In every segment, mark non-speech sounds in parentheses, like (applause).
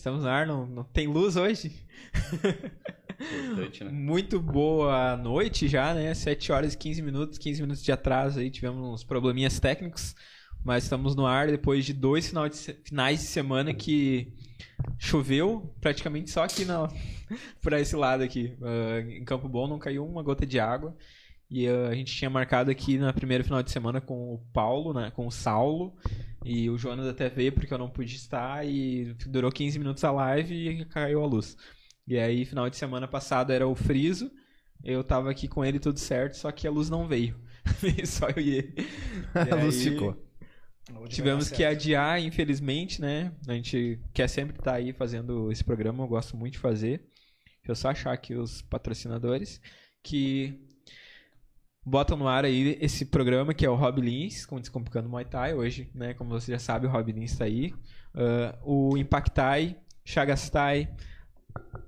Estamos no ar, não, não tem luz hoje. Importante, né? Muito boa noite já, né? 7 horas e 15 minutos, 15 minutos de atraso aí, tivemos uns probleminhas técnicos, mas estamos no ar depois de dois finais de semana que choveu praticamente só aqui na, (laughs) por esse lado aqui. Ah, em Campo Bom não caiu uma gota de água. E ah, a gente tinha marcado aqui na primeira final de semana com o Paulo, né? Com o Saulo. E o Jonas até veio porque eu não pude estar e durou 15 minutos a live e caiu a luz. E aí, final de semana passado era o Friso. Eu tava aqui com ele tudo certo, só que a luz não veio. Veio (laughs) só eu e ele. (laughs) E A luz aí, ficou. Tivemos que adiar, infelizmente, né? A gente quer sempre estar aí fazendo esse programa, eu gosto muito de fazer. Deixa eu só achar aqui os patrocinadores que botam no ar aí esse programa que é o Rob Lins, com Descomplicando Muay Thai. Hoje, né, como você já sabe, o Rob Lins está aí. Ah, o Impactai, Chagastai,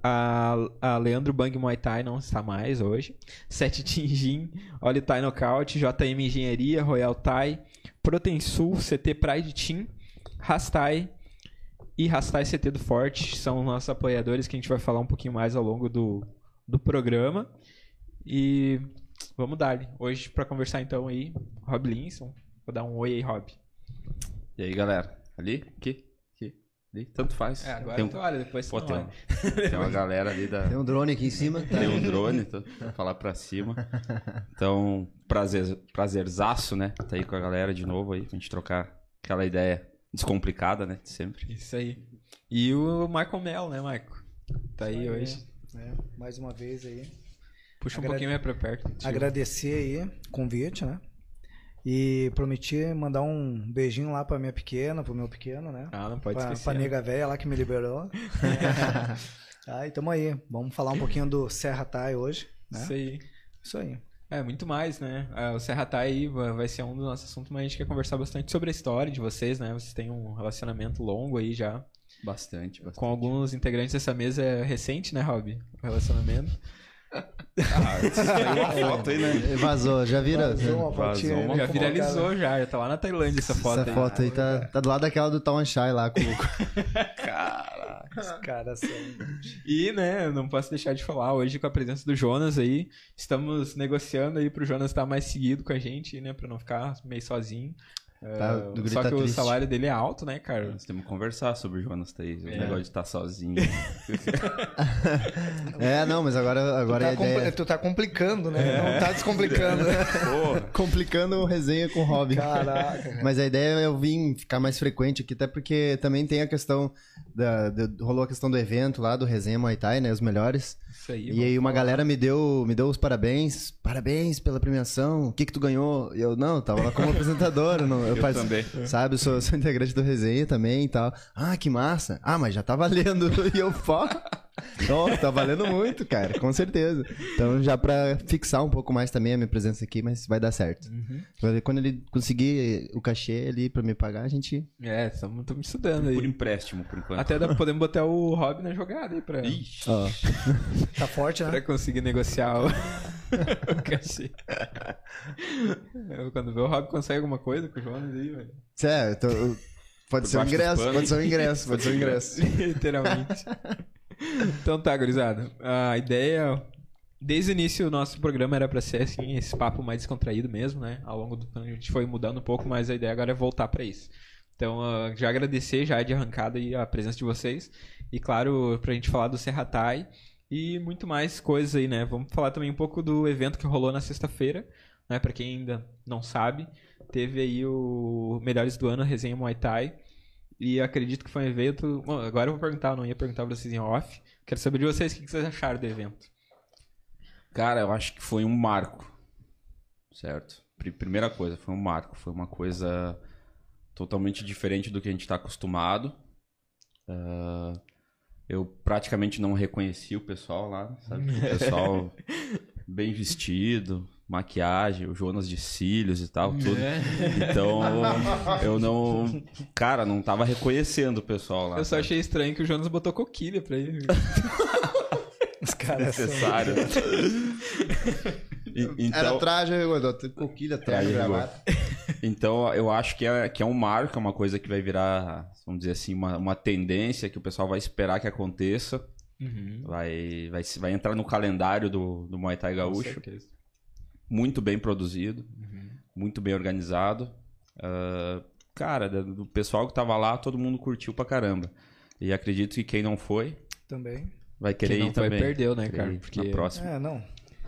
a, a Leandro Bang Muay Thai não está mais hoje. Sete (laughs) Tinjin, Oli Thai Knockout, JM Engenharia, Royal Thai, Protein Sul, CT Pride Team, Rastai e Rastai CT do Forte são nossos apoiadores que a gente vai falar um pouquinho mais ao longo do, do programa. E vamos dar hoje para conversar então aí, Rob Linson. Vou dar um oi aí, Rob. E aí, galera? Ali? Aqui? Aqui? Ali? Tanto faz. É, agora tem, um- tu olha, depois pô, tem, um- (laughs) tem uma galera ali da. Tem um drone aqui em cima. Tá? Tem um drone, tô, vou falar pra cima. Então, prazer, prazerzaço, né? Tá aí com a galera de novo aí, pra gente trocar aquela ideia descomplicada, né? De sempre. Isso aí. E o Michael Mel, né, Michael? Tá aí aí, hoje. né? Mais uma vez aí. Puxa um pouquinho mais pra perto. tio. Agradecer aí o convite, né? E prometi mandar um beijinho lá pra minha pequena, pro meu pequeno, né? Ah, não pode pra, esquecer. pra nega velha lá que me liberou. (laughs) aí, tamo aí. Vamos falar um pouquinho do Serra Thai hoje, né? Isso aí. Isso aí. É, muito mais, né? Ah, O Serra Thai aí vai vai ser um dos nossos assuntos, mas a gente quer conversar bastante sobre a história de vocês, né? Vocês têm um relacionamento longo aí já. Bastante, bastante. Com alguns integrantes dessa mesa é recente, né, Rob? O relacionamento. Ah, uma foto aí, né? Vazou, já vira. Vazou uma Vazou já viralizou já, já tá lá na Tailândia essa foto Essa aí. foto aí tá, tá do lado daquela do Tawan Shai lá. Com... (laughs) Caraca. Os caras são... E, né, não posso deixar de falar hoje com a presença do Jonas aí. Estamos negociando aí pro Jonas estar mais seguido com a gente, né, pra não ficar meio sozinho. Tá, Ah, do só tá que o triste. salário dele é alto, né, cara? Nós temos que conversar sobre o Jonas Thaís. O É. negócio de estar sozinho. (laughs) É, não, mas agora, agora tu, é a tá ideia. compli- tu tá complicando, né? Não tá descomplicando. Porra. (laughs) Complicando o resenha com o Robin. Caraca. cara. Mas a ideia é eu vim ficar mais frequente aqui, até porque também tem a questão da, da- rolou a questão do evento lá do resenha Muay Thai, né, os melhores. Isso aí. E aí uma galera me deu, me deu os parabéns, parabéns pela premiação. O que que tu ganhou? E eu não, tava lá como apresentador, (laughs) não, eu, Eu partici- também. Sabe, eu sou, sou integrante do resenha também e tal. Ah, que massa. Ah, mas já tá valendo. (laughs) E eu, pô. Ó, tá valendo muito, cara, com certeza. Então, já pra fixar um pouco mais também a minha presença aqui, mas vai dar certo. Uhum. Quando ele conseguir o cachê ali pra me pagar, a gente. É, estamos estudando Por aí. empréstimo, por enquanto. Até dá, podemos botar o Rob na jogada aí pra, Ixi. Ó, (laughs) Tá forte, né? pra conseguir negociar o, (laughs) o cachê. Eu, Quando vê o Rob consegue alguma coisa com o Jonas aí, velho. sério, tô- eu- pode Por ser um baixo dos ingresso, panos. pode ser um ingresso, pode ser um ingresso. (laughs) Literalmente. Então tá, gurizada. A ideia. Desde o início, o nosso programa era pra ser assim, esse papo mais descontraído mesmo, né? Ao longo do ano a gente foi mudando um pouco, mas a ideia agora é voltar pra isso. Então, ah, já agradecer já de arrancada aí a presença de vocês. E claro, pra gente falar do Serratai e muito mais coisas aí, né? Vamos falar também um pouco do evento que rolou na sexta-feira, né? Pra quem ainda não sabe, teve aí o Melhores do Ano, a resenha Muay Thai. E acredito que foi um evento. Bom, agora eu vou perguntar, eu não ia perguntar pra vocês em off. Quero saber de vocês o que vocês acharam do evento. Cara, eu acho que foi um marco. Certo? Pri- Primeira coisa, foi um marco. Foi uma coisa totalmente diferente do que a gente está acostumado. Ah, eu praticamente não reconheci o pessoal lá, sabe? O pessoal (laughs) bem vestido, maquiagem, o Jonas de cílios e tal, tudo. Então, (laughs) eu não. Cara, não tava reconhecendo o pessoal lá. Eu só achei estranho que o Jonas botou coquilha pra ele. (laughs) Os caras necessário. (laughs) E- Era então, traje, eu coquilha, traje, Traje, gravata. Então, eu acho que é, que é um marco, é uma coisa que vai virar, vamos dizer assim, uma, uma tendência que o pessoal vai esperar que aconteça. Uhum. Vai, vai, vai entrar no calendário do, do Muay Thai Com Gaúcho. certeza. Muito bem produzido, Uhum. muito bem organizado. Ah, cara, do pessoal que tava lá, todo mundo curtiu pra caramba. E acredito que quem não foi, Também. vai querer Quem não ir foi, também. perdeu, né, cara? Porque Na próxima. É, não.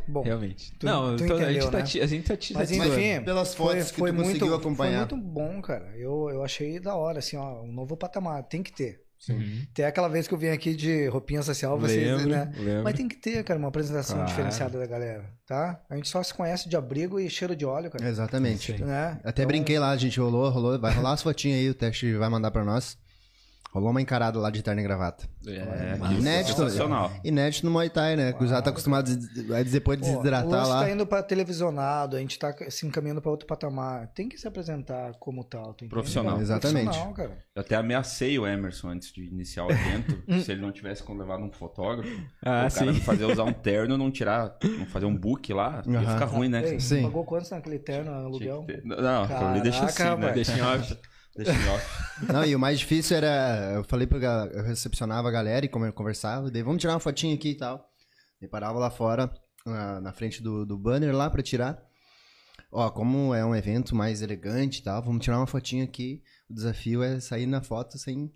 Bom, Realmente. Tu- não, tu tô- a, gente entendeu, tá, né? ti- a gente tá te Mas enfim, pelas fotos que tu conseguiu acompanhar. Foi muito bom, cara. Eu, eu achei da hora, assim, ó, um novo patamar. Tem que ter. Uhum. Tem aquela vez que eu vim aqui de roupinha social, vocês, Lembro, né? lembro. Mas tem que ter, cara, uma apresentação diferenciada da galera, tá? A gente só se conhece de abrigo e cheiro de óleo, cara. Exatamente. Sim. Né? Até Então, brinquei lá, a gente rolou, rolou. Vai rolar as fotinhas aí, o teste vai mandar pra nós. Rolou uma encarada lá de terno e gravata. É, Mas isso, inédito, sensacional. Inédito no Muay Thai, né? Que já tá acostumado a dizer, depois de Pô, o desidratar lá. tá indo pra televisionado, a gente tá se encaminhando pra outro patamar. Tem que se apresentar como tal, Profissional. cara? Exatamente. Profissional, cara. Eu até ameacei o Emerson antes de iniciar o evento, (laughs) se ele não tivesse com- levado um fotógrafo. Ah, o cara sim. me fazer usar um terno, não tirar, não fazer um book lá, ia Aham. ficar ruim, né? Ei, Sim. pagou quantos naquele terno aluguel? ter- Não, ali deixa assim, Caraca, né? Deixa em off. Deixa em off. (laughs) Não, e o mais difícil era. Eu falei pra eu recepcionava a galera e como eu conversava, daí vamos tirar uma fotinha aqui e tal. E parava lá fora, na, na frente do, do banner lá pra tirar. Ó, como é um evento mais elegante e tal, vamos tirar uma fotinha aqui. O desafio é sair na foto sem.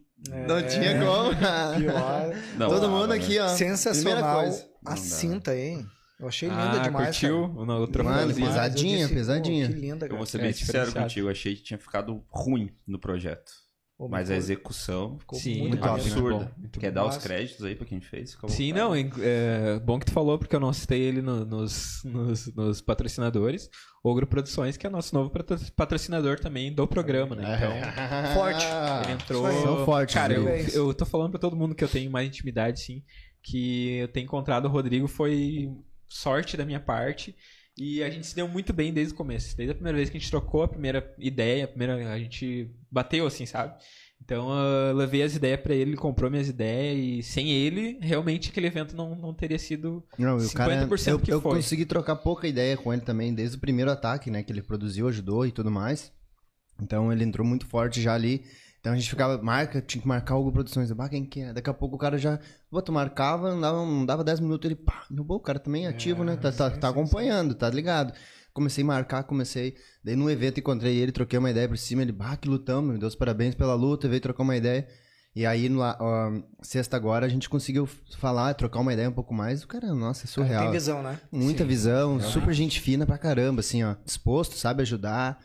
Não tinha como. Pior. (laughs) Não, Todo mundo aqui, ó. Primeira Sensacional coisa. a cinta, hein? Eu achei linda Ah, demais. curtiu? cara. O, o Mano, pesadinha, Eu disse, pesadinha. que linda, Eu cara. vou ser É, bem sincero diferenciado. contigo, eu achei que tinha ficado ruim no projeto. Pô, Mas a ficou- execução ficou Sim, muito né? absurda. muito Quer bom. dar os créditos aí pra quem fez? Fica à Sim, não, é, bom que tu falou, porque eu não citei ele no- nos, nos, nos patrocinadores. Ogro Produções, que é nosso novo patro- patrocinador também do programa, né? Então, Forte. (laughs) ele entrou. São fortes, Cara, eu, eu tô falando pra todo mundo que eu tenho mais intimidade, sim. Que eu ter encontrado o Rodrigo foi sorte da minha parte. E a gente se deu muito bem desde o começo. Desde a primeira vez que a gente trocou a primeira ideia, a primeira. A gente bateu assim, sabe? Então eu levei as ideias pra ele, ele comprou minhas ideias. E sem ele, realmente aquele evento não, não teria sido. Não, e o cara, 50% eu, que eu foi. consegui trocar pouca ideia com ele também, desde o primeiro ataque, né, que ele produziu, ajudou e tudo mais. Então ele entrou muito forte já ali. Então a gente ficava, marca, tinha que marcar algo produções. Bah, quem que é? Daqui a pouco o cara já, pô, tu marcava, não dava, não dava 10 minutos, ele, pá, meu, pô, o cara também é ativo, né, tá, tá, tá acompanhando, tá ligado. Comecei a marcar, comecei, daí no evento encontrei ele, troquei uma ideia por cima, ele, bah, que lutamos, me deu os parabéns pela luta, veio trocar uma ideia. E aí, no, ó, sexta agora, a gente conseguiu falar, trocar uma ideia um pouco mais. O cara, nossa, é Cara, surreal. Tem visão, né? Muita visão, super gente fina pra caramba, assim, ó. Disposto, sabe ajudar.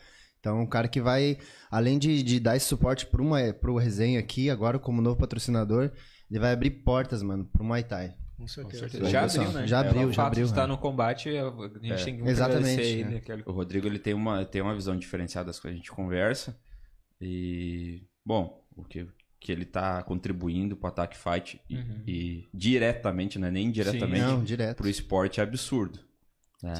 Então, um cara que vai, além de, de dar esse suporte pro, uma, pro resenha aqui, agora como novo patrocinador, ele vai abrir portas, mano, pro Muay Thai. Com certeza. Já abriu, né? Já abriu, o já fato abriu, de estar né? no combate, a gente tem que Exatamente, agradecer né? ele. aquele- O Rodrigo ele tem uma, tem uma visão diferenciada das coisas que a gente conversa. E, bom, o que, que ele tá contribuindo pro Attack Fight e, Uhum. e diretamente, né? Nem indiretamente, Não, direto. pro esporte é absurdo. né?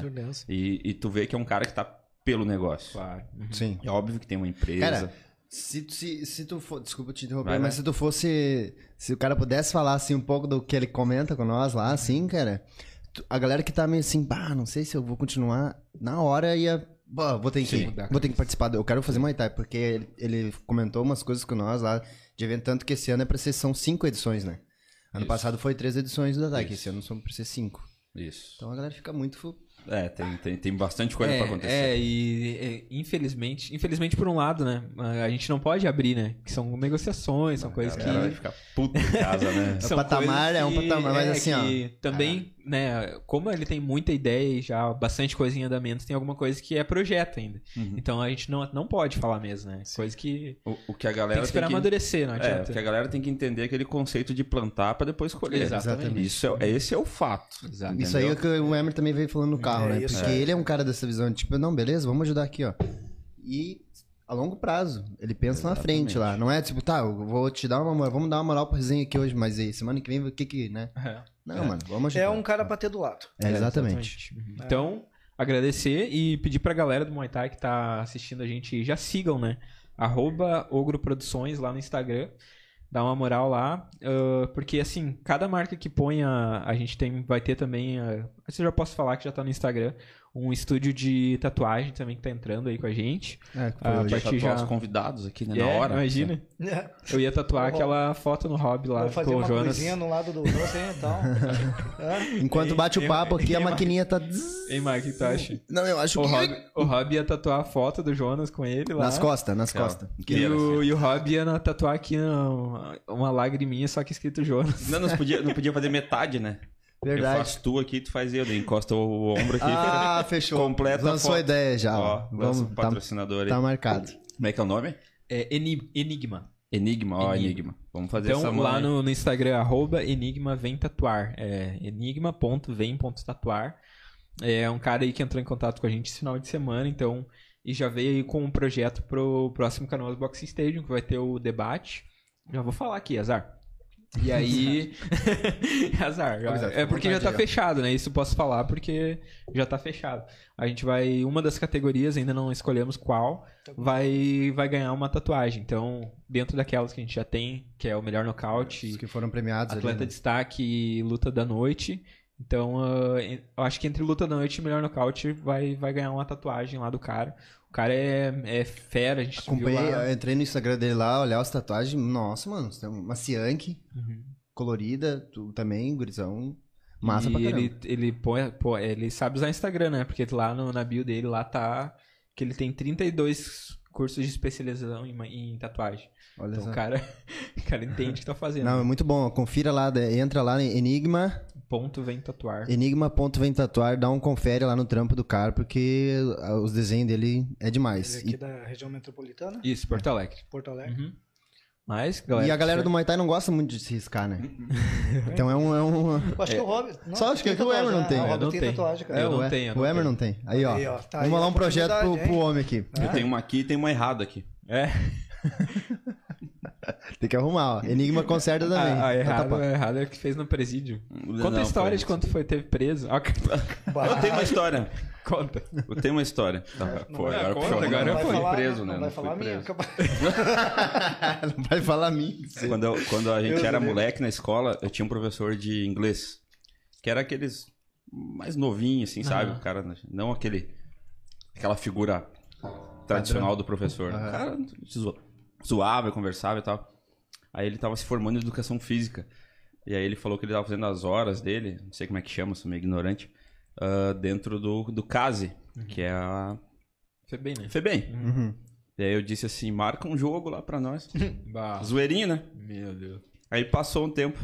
E, e tu vê que é um cara que tá pelo negócio. Claro. Uhum. Sim. É óbvio que tem uma empresa. Cara, se, tu- se, se tu for. Desculpa te interromper, Vai, mas vai. se tu fosse. Se o cara pudesse falar assim um pouco do que ele comenta com nós lá, assim, cara. tu- a galera que tá meio assim, bah, não sei se eu vou continuar. Na hora ia. Bah, vou ter que, Sim. vou ter que participar. Eu quero fazer Muay Thai, porque ele, ele comentou umas coisas com nós lá de evento, tanto que esse ano é pra ser, são cinco edições, né? Ano Isso. passado foi três edições do Ataque, esse ano são pra ser cinco. Isso. Então a galera fica muito. É, tem, tem, tem bastante coisa é, pra acontecer. É, e é, infelizmente, infelizmente por um lado, né? A gente não pode abrir, né? Que são negociações, são coisas A que. vai ficar puta em casa, né? são patamar coisas é um que- patamar, mas assim, ó. Também, né? Como ele tem muita ideia e já bastante coisa em andamento, tem alguma coisa que é projeto ainda. Uhum. Então a gente não, não pode falar mesmo, né? Coisa que O, o que a tem galera que esperar amadurecer, não É, adianta. porque a galera tem que entender aquele conceito de plantar pra depois colher. Exatamente. Isso é, esse é o fato. Exato. Isso aí é o que o Emer também veio falando no carro, É né? isso, Porque é. ele é um cara dessa visão, de, tipo, não, beleza, vamos ajudar aqui, ó. E a longo prazo, ele pensa na frente lá. Não é tipo, tá, eu vou te dar uma moral, vamos dar uma moral pra resenha aqui hoje, mas aí, semana que vem, o que que, né? É. Não, mano, vamos ajudar. É um cara pra ter do lado. É, exatamente. Uhum. Então, agradecer e pedir pra galera do Muay Thai que tá assistindo a gente, já sigam, né? Arroba Ogro Produções lá no Instagram. Dá uma moral lá. ah, porque, assim, cada marca que põe a, a gente tem, vai ter também. ah, isso eu já posso falar que já tá no Instagram. Um estúdio de tatuagem também que tá entrando aí com a gente. É, que foi Ah, vai- Já partir já- os convidados aqui, né? É, na hora. Imagina. Eu ia tatuar Vou- aquela foto no hobby lá Vou fazer com o uma Jonas. coisinha no lado do doce aí e tal. É. Enquanto bate o Ei, papo aqui, a maquininha tá. Ei, Mark, o que tu acha? Não, eu acho O que. Rob, o Rob ia tatuar a foto do Jonas com ele lá. Nas costas, nas costas. E o, e o Rob ia tatuar aqui uma, uma lagriminha, só que escrito Jonas. Não, não podia, não podia fazer metade, né? Eu Verdade. faço tu aqui, tu faz eu. Encosta o ombro aqui. Ah, (laughs) fechou. Completa a Lançou a foto. ideia já. Ó, Vamos, o tá, patrocinador aí. tá marcado. Como é que é o nome? É Eni- Enigma. Enigma, ó, Enigma. Enigma. Vamos fazer essa Então, lá no, no Instagram, arroba Enigma Vem Tatuar. É enigma.vem.tatuar. É um cara aí que entrou em contato com a gente esse final de semana, então, e já veio aí com um projeto pro próximo canal do Boxing Stadium, que vai ter o debate. Já vou falar aqui, Azar. E (laughs) aí. Azar. (laughs) é porque já tá fechado, né? Isso eu posso falar porque já tá fechado. A gente vai. Uma das categorias, ainda não escolhemos qual, vai, vai ganhar uma tatuagem. Então, dentro daquelas que a gente já tem, que é o melhor nocaute, Os que foram premiados ali. atleta né? de destaque e luta da noite. Então, en- eu acho que entre luta da noite e melhor nocaute vai, vai ganhar uma tatuagem lá do cara. O cara é, é fera, a gente Acompanhei, eu entrei no Instagram dele lá, olhar as tatuagens. Nossa, mano, tem uma Cianque Uhum. colorida, tu também, gurizão. Massa e pra caramba. ele, ele, põe, pô, ele sabe usar Instagram, né? Porque lá no, na bio dele, lá tá que ele tem 32 cursos de especialização em, em tatuagem. Olha Então só. o cara, (laughs) o cara entende o que tá fazendo. Não, é muito bom. Confira lá, entra lá em Enigma, Ponto vem tatuar. enigma.vem tatuar, dá um confere lá no trampo do cara, porque ah, os desenhos dele é demais. Ele aqui da região metropolitana, Isso, Porto Alegre. Porto Alegre. Uhum. Mas, E, galera. e a galera do Muay Thai não gosta muito de se riscar, né? (laughs) então é um... É um... Eu Acho que o Rob. Só acho que tem o Emer não tem. né? O não tem tenho. tatuagem, cara. Eu não o E- tenho, O não Emer não tem. Aí, ó. Aí, ó, tá Vamos aí lá um projeto pro, pro homem aqui. Eu tenho uma aqui e tem uma errada aqui. É, (laughs) Tem que arrumar, ó. Enigma conserta também. a, a Tá errada, tapado. a errada é que fez no presídio. Conta Não, a história foi- de quando foi, teve preso. Ah, (laughs) Eu tenho uma história. Conta. Eu tenho uma história. Tá, pô, vai- agora conta, foi, agora agora vai foi falar, preso, né? vai Não fui falar a minha. (laughs) Não vai falar a mim. Quando, eu- quando a gente Deus era moleque na escola, eu tinha um professor de inglês. Que era aqueles mais novinhos, assim, sabe? Aham. O cara, não aquele... Aquela figura tradicional do professor. O cara zo- zoava, conversava e tal. Aí ele tava se formando em educação física. E aí ele falou que ele tava fazendo as horas dele, não sei como é que chama, sou meio ignorante, ah, dentro do, do CASE, que é a Foi bem, né? FEBEM. Uhum. E aí eu disse assim, marca um jogo lá pra nós. (laughs) Zoeirinho, né? meu Deus. Aí passou um tempo.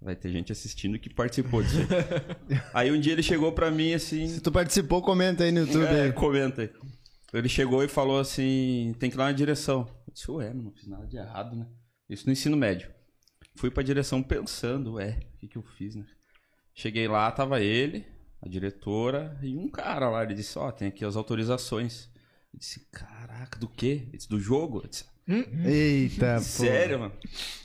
Vai ter gente assistindo que participou disso aí. (laughs) aí um dia ele chegou pra mim assim. Se tu participou, comenta aí no YouTube. É, aí. comenta aí. Ele chegou e falou assim: tem que ir lá na direção. Eu disse, ué, não fiz nada de errado, né? Isso no ensino médio. Fui pra direção pensando, ué, o que, que eu fiz, né? Cheguei lá, tava ele, a diretora e um cara lá. Ele disse, ó, tem aqui as autorizações. Eu disse, caraca, do quê? Ele disse, do jogo? Eu disse, Eita, pô. Sério, mano?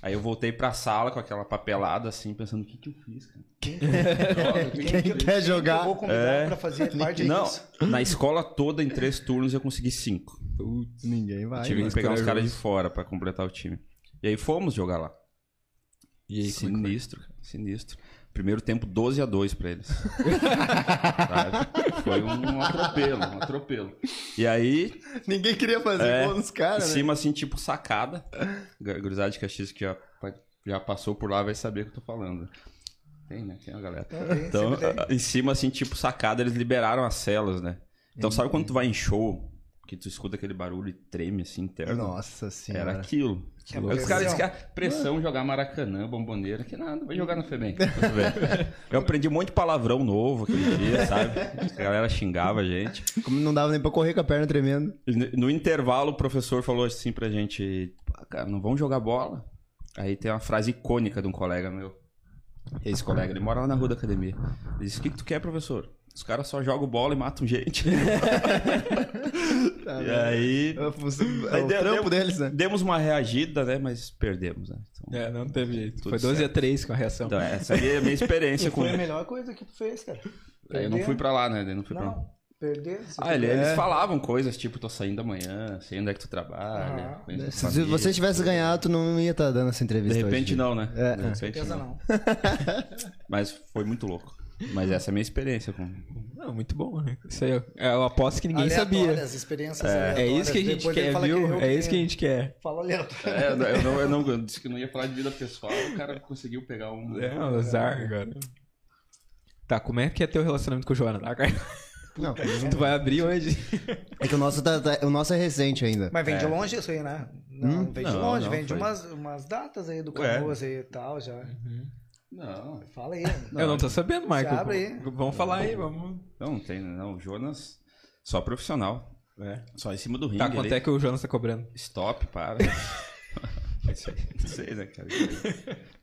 Aí eu voltei pra sala com aquela papelada assim, pensando, o que que eu fiz, cara? (laughs) Quem quer Eu jogar? vou convidar É. pra fazer parte Não, disso. na escola toda, em três turnos, eu consegui cinco. Putz, ninguém vai. Tive mano. que pegar uns caras de fora pra completar o time. E aí fomos jogar lá. E aí, é sinistro, cara, sinistro. Primeiro tempo, 12 a 2 pra eles. (laughs) Foi um atropelo, um atropelo. E aí, Ninguém queria fazer É, gol nos em caras, né? cima, assim, tipo sacada. Gu- Gurizada de Caxias que já, já passou por lá vai saber o que eu tô falando. Tem, né? Tem a galera. Tem, Então, em cima, assim, tipo sacada, eles liberaram as celas, né? Então, sabe quando tu vai em show, que tu escuta aquele barulho e treme, assim, interno? Nossa senhora. Era aquilo. Que pressão. os caras dizem que é pressão jogar Maracanã, bomboneira, que nada, vai jogar no FEBEM. (laughs) Eu aprendi um monte de palavrão novo aquele dia, sabe? A galera xingava a gente. Como não dava nem pra correr com a perna tremendo. No- intervalo, o professor falou assim pra gente: "Pá, cara, não vamos jogar bola? Aí tem uma frase icônica de um colega meu. Esse colega, ele mora lá na rua da academia. Ele disse: O que, que tu quer, professor? Os caras só jogam bola e matam gente. (laughs) e aí. É o é o deu- trampo deu- deles, né? Demos uma reagida, né? Mas perdemos, né? Então, É, não teve jeito. Tudo Foi 12 a 3 com a reação. então, essa aí é a minha (laughs) experiência E com. foi a melhor coisa que tu fez, cara. Aí eu não fui pra lá, né? Eu não fui pra lá. Não, perder. você Ah, ele- eles É. falavam coisas tipo, tô saindo amanhã, sei onde é que tu trabalha. Ah. Se família. você tivesse ganhado, tu não ia estar dando essa De entrevista repente hoje. não, né? É, de repente Certeza não. não. (laughs) Mas foi muito louco. Mas essa é a minha experiência com. Não, muito bom, né? Isso aí, é eu aposto que ninguém sabia. Experiências É isso que a gente quer, viu? eu É isso que a gente quer. Fala aleatório. É, eu não, eu não, eu não- eu disse que não ia falar de vida pessoal, o cara conseguiu pegar um. É, um azar, cara. Tá, como é que é teu relacionamento com o Joana, tá, cara? Não, (laughs) Tu vai abrir hoje? é que o nosso, tá- tá- o nosso é recente ainda. Mas vem de longe isso aí, né? Não, Hum? vem de longe, não, vem de foi. umas, umas datas aí do. Canoas aí e tal já. Não, Fala aí. (laughs) eu não tô sabendo, Michael. abre aí. Vamos falar aí, vamos. não, não tem, não. O Jonas, só profissional. É. Só em cima do ringue. Tá, quanto ali. é que o Jonas tá cobrando? Stop, para. (laughs) Isso aí, não sei, né, cara?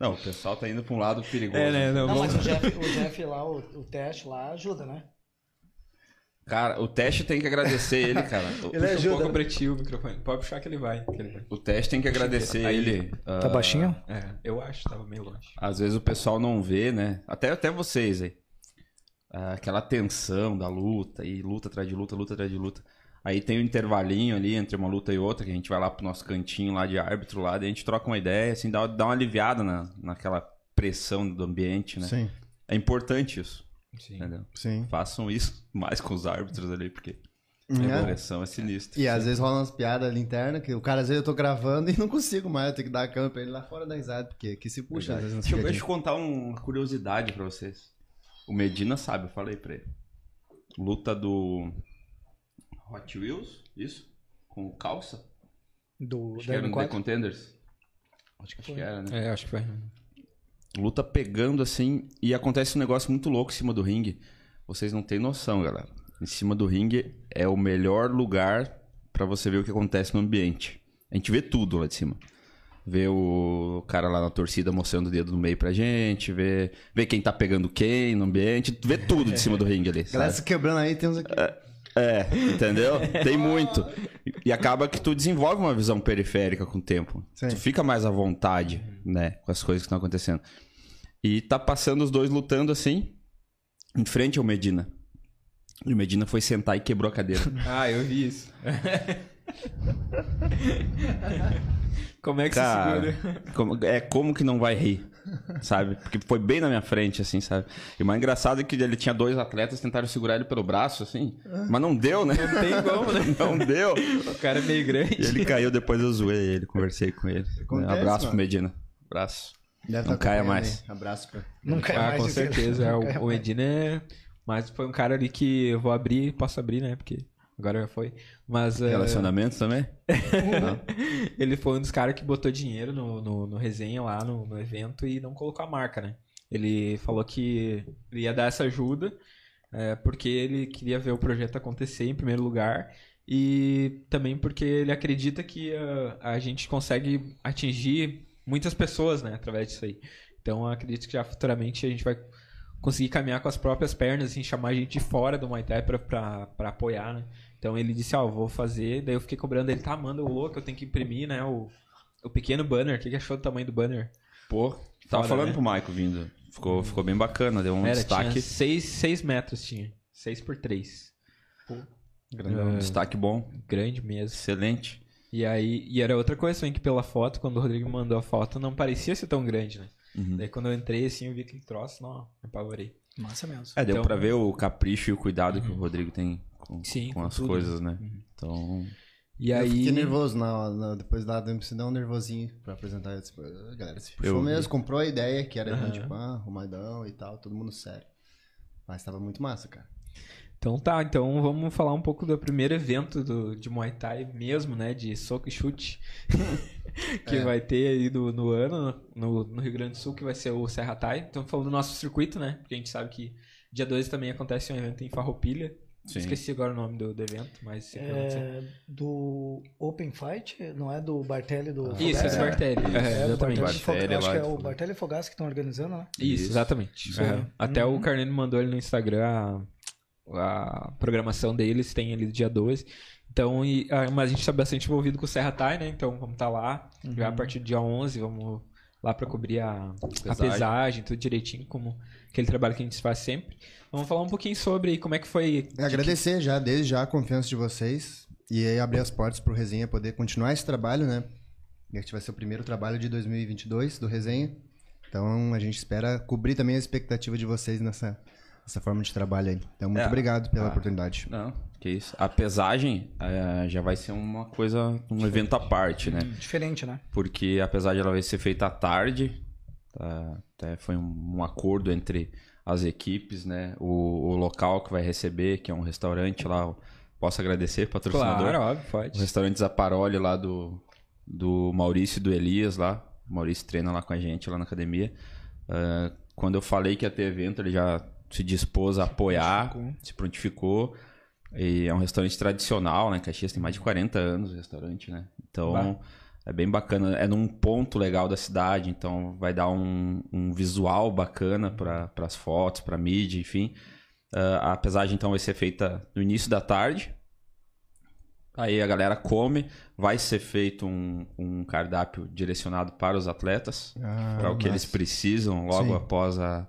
Não, o pessoal tá indo pra um lado perigoso. É, né? Não, Não, mas o Jeff, o Jeff lá, o, o teste lá ajuda, né? Cara, o teste tem que agradecer ele, (laughs) cara. O, Ele Puxa um ajuda, pouco né? pra ti o microfone. Pode puxar que ele vai. que ele vai. o teste tem que agradecer Aí. ele. Tá ah, baixinho? É, eu acho, tava meio longe. Às vezes o pessoal não vê, né? Até, até vocês aí. Ah, aquela tensão da luta, e luta atrás de luta, luta atrás de luta. Aí tem um intervalinho ali entre uma luta e outra, que a gente vai lá pro nosso cantinho lá de árbitro lá, daí a gente troca uma ideia, assim, dá, dá uma aliviada na, naquela pressão do ambiente, né? Sim, É importante isso, Sim. entendeu? sim. Façam isso (laughs) mais com os árbitros ali, porque É. a pressão é sinistra. E às vezes rola umas piadas ali internas que o cara, às vezes eu tô gravando (laughs) e não consigo mais, eu tenho que dar a câmera pra ele lá fora da risada, porque que se puxa às vezes Deixa eu, contar uma curiosidade pra vocês. O Medina sabe, eu falei pra ele. Luta do Hot Wheels, isso? Com calça? Do, Acho que era no The M4? Contenders. Acho que Acho foi. que era, né? É, acho que vai. Luta pegando assim e acontece um negócio muito louco em cima do ringue. Vocês não têm noção, galera. Em cima do ringue é o melhor lugar pra você ver o que acontece no ambiente. A gente vê tudo lá de cima. Vê o cara lá na torcida mostrando o dedo no meio pra gente, vê, vê quem tá pegando quem no ambiente, vê tudo de cima do ringue ali. Galera se quebrando aí, tem uns aqui. É, entendeu? Tem muito. E acaba que tu desenvolve uma visão periférica com o tempo. Sim. Tu fica mais à vontade, né? Com as coisas que estão acontecendo. E tá passando os dois lutando assim, em frente ao Medina. E o Medina foi sentar e quebrou a cadeira. (laughs) Ah, eu vi isso. (laughs) Como é que Cara, se segura? como- é como que não vai rir, sabe? Porque foi bem na minha frente, assim, sabe? E o mais engraçado é que ele tinha dois atletas tentaram segurar ele pelo braço, assim, mas não deu, né? Não tem como, né? (laughs) Não deu. O cara é meio grande. E ele caiu, depois eu zoei ele, conversei com ele. Acontece, Abraço pro mano. Medina. Abraço. Deve Não tá caia mais. aí. Abraço pra. Nunca é Ah, mais com certeza. É, o. Medina é... Mas foi um cara ali que eu vou abrir, posso abrir, né? Porque agora já foi. Mas é, Relacionamento também? (laughs) ele foi um dos caras que botou dinheiro no, no, no resenha lá, no, no evento, e não colocou a marca, né? Ele falou que ele ia dar essa ajuda, é, porque ele queria ver o projeto acontecer em primeiro lugar, e também porque ele acredita que ah, a gente consegue atingir muitas pessoas, né, através disso aí. Então, eu acredito que já futuramente a gente vai conseguir caminhar com as próprias pernas, assim, chamar gente de fora do Muay Thai pra, pra, pra apoiar, né? Então ele disse, ó, vou fazer, daí eu fiquei cobrando ele, tá, manda o louco, eu tenho que imprimir, né, o, o pequeno banner, o que, que achou do tamanho do banner? Pô, tava Foda, falando né? pro Maico vindo. Ficou, ficou bem bacana, deu um Era, destaque. tinha seis, seis metros, tinha, seis por três, Um destaque bom, grande mesmo. excelente. E aí, e era outra coisa também que pela foto, quando o Rodrigo mandou a foto, não parecia ser tão grande, né? Uhum. Daí quando eu entrei assim, eu vi aquele troço, não, me apavorei. Massa mesmo. É, deu Então- pra ver o capricho e o cuidado que o Rodrigo tem com, Sim, com com as tudo. coisas, né? Então, E Eu aí... fiquei nervoso na, na- depois lá, eu me dar um nervosinho pra apresentar. Disse, "Pô, a galera se puxou Eu- mesmo, comprou a ideia que era Aham. tipo, ah, arrumadão e tal, todo mundo sério. Mas tava muito massa, cara. Então tá, então vamos falar um pouco do primeiro evento do, de Muay Thai mesmo, né? De soco e chute. (laughs) que É. vai ter aí do, no ano, no, no Rio Grande do Sul, que vai ser o Serra Thai. Então falando do nosso circuito, né? Porque a gente sabe que dia 2 também acontece um evento em Farroupilha. Sim. Esqueci agora o nome do, do evento, mas. É, do Open Fight, não é do Bartelli do Isso, é Fogassi? do Bartelli. Isso. É, É, do exatamente. Bartelli, Fog- Bartelli acho lá que é o. Bartelli e Fogassi que estão organizando, né? Isso, Isso. exatamente. Isso. Aham. Até Uhum. o Carnene mandou ali no Instagram a, a programação deles, tem ali dia 12. Então, e, ah, mas a gente está bastante envolvido com o Serra Thai, né? Então vamos estar lá. Já a Uhum. partir do dia 11, vamos lá para cobrir a, a Pesagem. pesagem, tudo direitinho, como aquele trabalho que a gente faz sempre. Vamos falar um pouquinho sobre como é que foi. Agradecer já, desde já, a confiança de vocês. E aí abrir as portas pro Resenha poder continuar esse trabalho, né? Este vai ser o primeiro trabalho de 2022 do Resenha. Então a gente espera cobrir também a expectativa de vocês nessa essa forma de trabalho aí. Então, muito É. obrigado pela Ah. oportunidade. Não, que isso. A pesagem eh, já vai ser uma coisa, um evento à parte, né? Diferente, né? Porque apesar de ela vai ser feita à tarde, tá, até foi um, um acordo entre as equipes, né? O, o local que vai receber, que é um restaurante lá, posso agradecer, patrocinador. Claro, óbvio, O pode. restaurante Zaparoli lá do, do Maurício e do Elias lá. O Maurício treina lá com a gente, lá na academia. Ah, quando eu falei que ia ter evento, ele já se dispôs a apoiar, prontificou. se prontificou. E é um restaurante tradicional, né? Caxias tem mais de 40 anos o restaurante, né? Então Bah. é bem bacana. É num ponto legal da cidade, então vai dar um, um visual bacana para as fotos, para mídia, enfim. Ah, a pesagem então vai ser feita no início da tarde. Aí a galera come, vai ser feito um, um cardápio direcionado para os atletas, Ah, para o que eles precisam logo Sim. após a,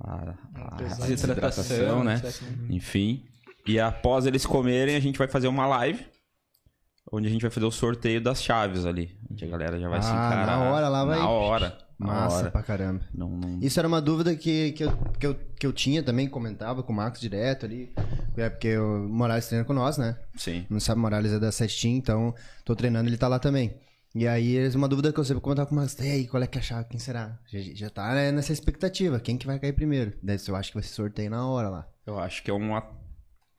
a, a Desidratação, desidratação, né? Enfim. E após eles comerem, a gente vai fazer uma live, onde a gente vai fazer o sorteio das chaves ali. Onde a galera já vai se Ah, encarar. na hora lá vai- Na hora. Massa hora. pra caramba. Não, não... Isso era uma dúvida que, que, eu, que, eu, que eu tinha também, comentava com o Marcos direto ali. É porque o Morales treina com nós, né? Sim. Não sabe, o Morales é da Sextin, então tô treinando, ele tá lá também. E aí, é uma dúvida que eu sempre comentava com o Marcos. E aí, qual é que é a chave? Quem será? Já, já tá né, nessa expectativa. Quem que vai cair primeiro? Daí eu acho que vai ser sorteio na hora lá. Eu acho que é uma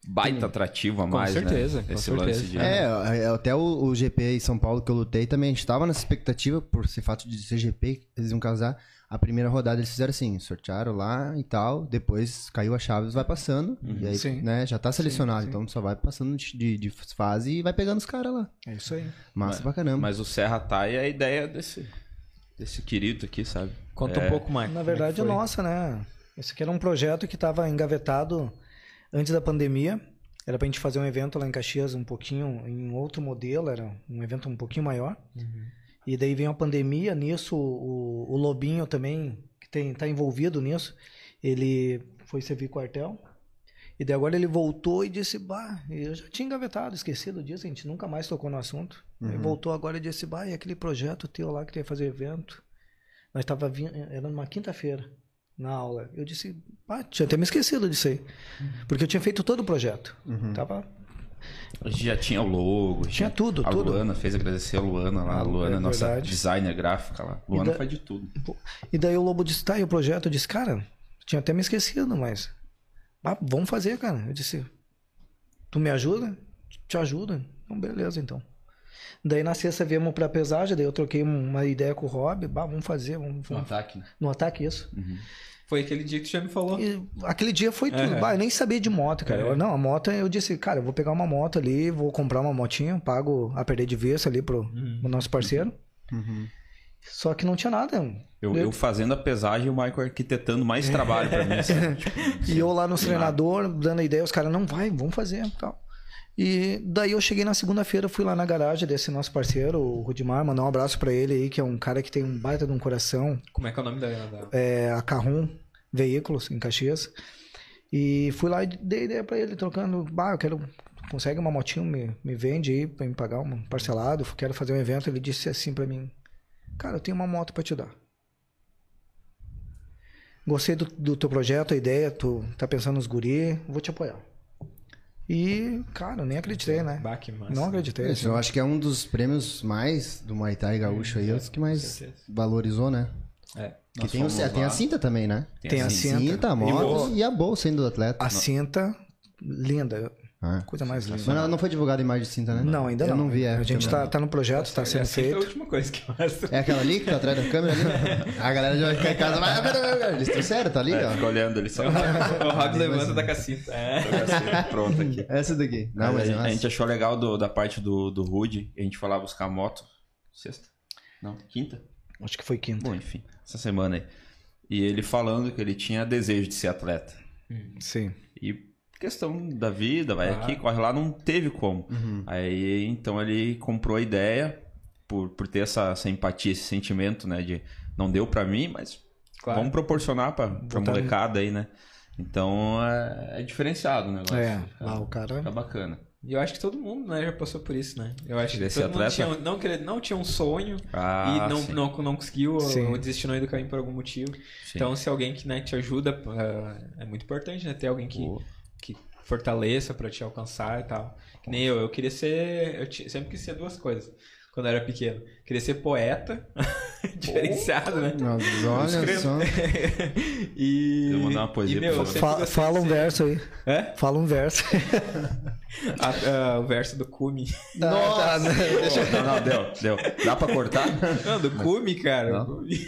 baita atrativa a mais, certeza, né? com Esse certeza. lance de... É, é, até o, o GP em São Paulo que eu lutei também, a gente tava nessa expectativa, por ser fato de ser GP, eles iam casar. A primeira rodada eles fizeram assim, sortearam lá e tal, depois caiu a chave, vai passando, e aí, Sim. né, já tá selecionado, sim. então só vai passando de, de, fase e vai pegando os caras lá. É isso aí. Massa pra caramba. Mas o Serra Thai é a ideia desse, desse querido aqui, sabe? Conta É. um pouco mais. Na como verdade, é nossa, né? Esse aqui era um projeto que estava engavetado antes da pandemia. Era pra gente fazer um evento lá em Caxias um pouquinho em outro modelo, era um evento um pouquinho maior. E daí veio a pandemia, nisso o, o Lobinho também, que tem, tá envolvido nisso, ele foi servir quartel. E daí agora ele voltou e disse, bah, eu já tinha engavetado, esquecido disso, a gente nunca mais tocou no assunto. Ele voltou agora e disse, bah, e aquele projeto teu lá que ia fazer evento? Nós tava vindo, era numa quinta-feira, na aula. Eu disse, ah, tinha até me esquecido disso aí. Porque eu tinha feito todo o projeto. Tava A gente já tinha o logo. Tinha tudo, a tudo. Luana fez agradecer a Luana lá. A Ah, Luana é nossa verdade. designer gráfica lá. Luana da- faz de tudo. E daí o Lobo disse, tá, e o projeto? Eu disse, cara, tinha até me esquecido, mas. ah, vamos fazer, cara. Eu disse, tu me ajuda? Te ajuda? Então, beleza, então. Daí na sexta viemos pra pesagem, daí eu troquei uma ideia com o Rob, bah, vamos fazer, vamos, No vamos ataque, né? no ataque isso. Foi aquele dia que tu já me falou. E aquele dia foi tudo. É. Bah, eu nem sabia de moto, cara. É. Eu- não, a moto, eu disse, cara, eu vou pegar uma moto ali, vou comprar uma motinha, pago a perder de vista ali pro, pro nosso parceiro. Só que não tinha nada. Eu, eu fazendo a pesagem e o Michael arquitetando mais trabalho pra mim. assim. (laughs) E eu lá no treinador, dando ideia, os caras, não vai, vamos fazer tal. E daí eu cheguei na segunda-feira, fui lá na garagem desse nosso parceiro, o Rudimar, mandar um abraço pra ele aí, que é um cara que tem um baita de um coração, Como é que é o nome da. da... é, a Carrum Veículos, em Caxias. E fui lá e dei ideia pra ele, trocando, bah, eu quero, consegue uma motinho, me, me vende aí pra me pagar um parcelado, quero fazer um evento. Ele disse assim pra mim, cara, eu tenho uma moto pra te dar. Gostei do, do teu projeto, a ideia, tu tá pensando nos guri, vou te apoiar. E, cara, eu nem acreditei, né? Bah. Não acreditei. Isso, eu acho que é um dos prêmios mais do Muay Thai gaúcho aí, os que mais valorizou, né? É. Que tem, o- tem a cinta também, né? Tem a cinta. Cinta, a moto bolsa. e a bolsa ainda do atleta. A cinta, linda, Ah. coisa mais linda. Mas ela não foi divulgada a imagem de cinta, né? Não, ainda eu não. não vi, é. A gente eu tá, não- tá no projeto, tá sendo Essa é a feito. última coisa que mostra. É aquela ali que tá atrás da câmera ali? (laughs) A galera já vai ficar em casa. Mas, pera, pera, pera, eles trouxeram, tá ali, É, ó. fica olhando ali só. (laughs) o Rob levanta da cacita. É. Pronto aqui. Essa daqui. Não, mas, a, é a gente achou legal do- da parte do, do Rude, a gente foi lá buscar a moto. Sexta? Não, quinta? Acho que foi quinta. Bom, enfim, essa semana aí. E ele falando que ele tinha desejo de ser atleta. Sim. E questão da vida, vai Ah. aqui, corre lá, não teve como. Uhum. Aí então ele comprou a ideia por, por ter essa, essa empatia, esse sentimento, né? De não deu pra mim, mas Claro. vamos proporcionar pra, pra molecada aí, né? Então é, é diferenciado o negócio. É, lá o cara. Fica bacana. E eu acho que todo mundo, né, já passou por isso, né? Eu acho que todo mundo atleta? tinha, não, não tinha um sonho Ah, e não, sim, não, não conseguiu Sim. ou desistiu no meio do caminho por algum motivo. sim. Então, se alguém que né, te ajuda, ah, é muito importante, né? Ter alguém que. Que fortaleça pra te alcançar e tal. Que nem eu, eu queria ser. Eu sempre quis ser duas coisas quando eu era pequeno. Queria ser poeta, (laughs) diferenciado, né? Mas olha só. (laughs) e. Eu vou mandar uma poesia e, meu, pra Fa- fala um verso aí. É? Fala um verso. (laughs) Ah, ah, o verso do Cume. Nossa! Não, não, deu, deu. Dá pra cortar? Não, do Cume, cara. Não? o Cume. (laughs)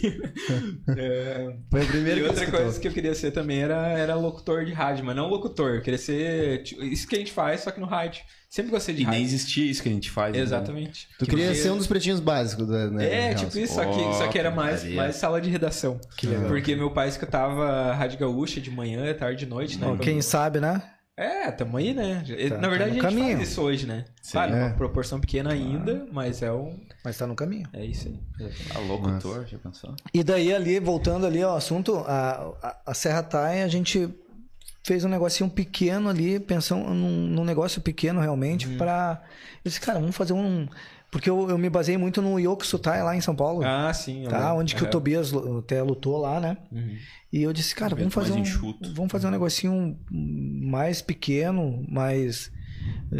É, Foi o primeiro E que outra coisa que eu queria ser também era, era locutor de rádio, mas não locutor. Eu queria ser. tipo, Isso que a gente faz, só que no rádio. Sempre gostei de E rádio. nem existia isso que a gente faz. né? Exatamente. Tu queria ser um dos pretinhos básicos, né? É, na tipo real. isso, só que, Oh, só que era que mais, mais sala de redação. Que legal. Porque meu pai escutava Rádio Gaúcha de manhã, tarde e noite, né? Bom, quem sabe, né? É, tamo aí, né? Tá- Na verdade, tá a gente caminho. faz isso hoje, né? Sim. Claro, É. uma proporção pequena ainda, mas é um. Mas tá no caminho. É isso aí. Ah, locutor, já pensou? E daí ali, voltando ali ao assunto, a, a, a Serra Tai, a gente fez um negocinho pequeno ali, pensando num, num negócio pequeno realmente, pra... Eu disse, cara, vamos fazer um... Porque eu, eu me baseei muito no Yokosutai lá em São Paulo, Ah, sim. tá? lembro. Onde que o Aham. Tobias até lutou lá, né? Uhum. E eu disse, cara, vamos fazer, um, enxuto. vamos fazer um negocinho mais pequeno, mais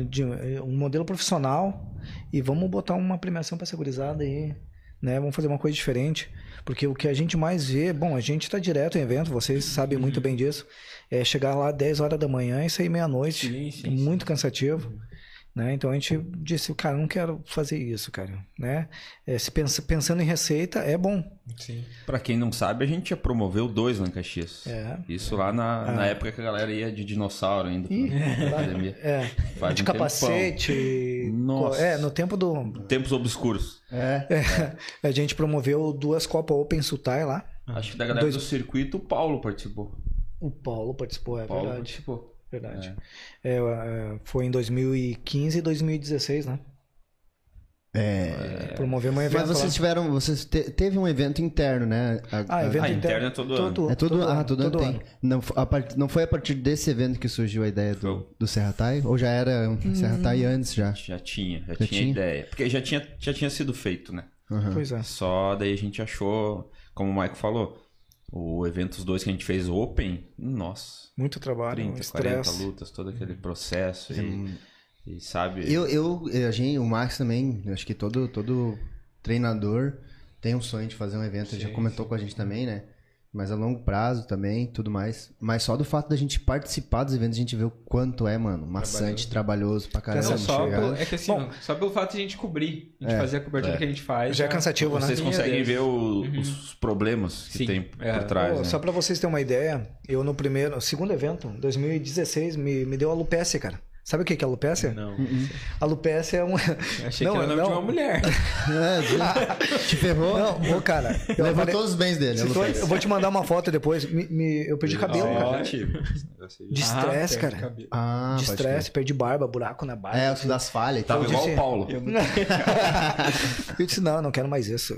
de um modelo profissional e vamos botar uma premiação para essa gurizada aí, né? Vamos fazer uma coisa diferente, porque o que a gente mais vê, bom, a gente tá direto em evento, vocês sabem muito Uhum. bem disso, é chegar lá 10 horas da manhã e sair meia-noite, Sim, sim, é muito cansativo. Né? Então a gente disse, cara, não quero fazer isso, cara. Né? É, se pensa, pensando em receita, é bom. Sim. Pra quem não sabe, a gente já promoveu dois lá em Caxias. É. Isso lá na, na época que a galera ia de dinossauro ainda. Ih, academia. (laughs) É, Faz de um capacete. Nossa. É, no tempo do. Tempos obscuros. É. (laughs) A gente promoveu duas Copa Open Sutai lá. Acho que da galera Dois- do circuito, o Paulo participou. O Paulo participou, é O Paulo verdade. participou. Verdade. É, é, foi em 2015 e 2016, né? É. Promovemos um evento. Mas vocês lá. tiveram. Vocês te- teve um evento interno, né? A- Ah, evento Ah, interno. interno é todo ano. É todo, ah, ano, todo, ano tem. Não, a part- não foi a partir desse evento que surgiu a ideia do, do Serra Tai? Ou já era um Serra Tai antes já? Já tinha, já, Já tinha, tinha? ideia. Porque já tinha, já tinha sido feito, né? Aham. Pois é. Só daí a gente achou, como o Maico falou, o evento os dois que a gente fez Open, nossa, Muito trabalho, 30, 40 estresse. lutas, todo aquele processo. E, e sabe. Eu, eu, a gente, o Max também, eu acho que todo, todo treinador tem um sonho de fazer um evento, ele já Sim, comentou com a gente também, né? Mas a longo prazo também, tudo mais. Mas só do fato da gente participar dos eventos, a gente vê o quanto é, mano, maçante, trabalhoso, pra caramba. Não, só chegar. pelo, é que assim, Bom, só pelo fato de a gente cobrir, a gente É, fazer a cobertura é. que a gente faz. Já é cansativo, né? Vocês conseguem Deus. ver o- os problemas que Sim, tem é. por trás, Pô, né? Só pra vocês terem uma ideia, eu no primeiro, segundo evento, 2016, me, me deu a Lupécia, cara. Sabe o que que é a Lupécia? Não. A Lupécia é um... Eu achei Não, que era o nome não. de uma mulher. É, (laughs) te ferrou. Não, ô, cara. Eu, Levou todos os bens dele. Eu vou te mandar uma foto depois. Me- me- eu perdi cabelo, Ó, cara. Eu sei De estresse, Ah, cara. Ah, De estresse, perdi barba, buraco na barba. É, o das falhas e tal. Tava igual disse- o Paulo. (laughs) eu disse, não, eu não quero mais isso.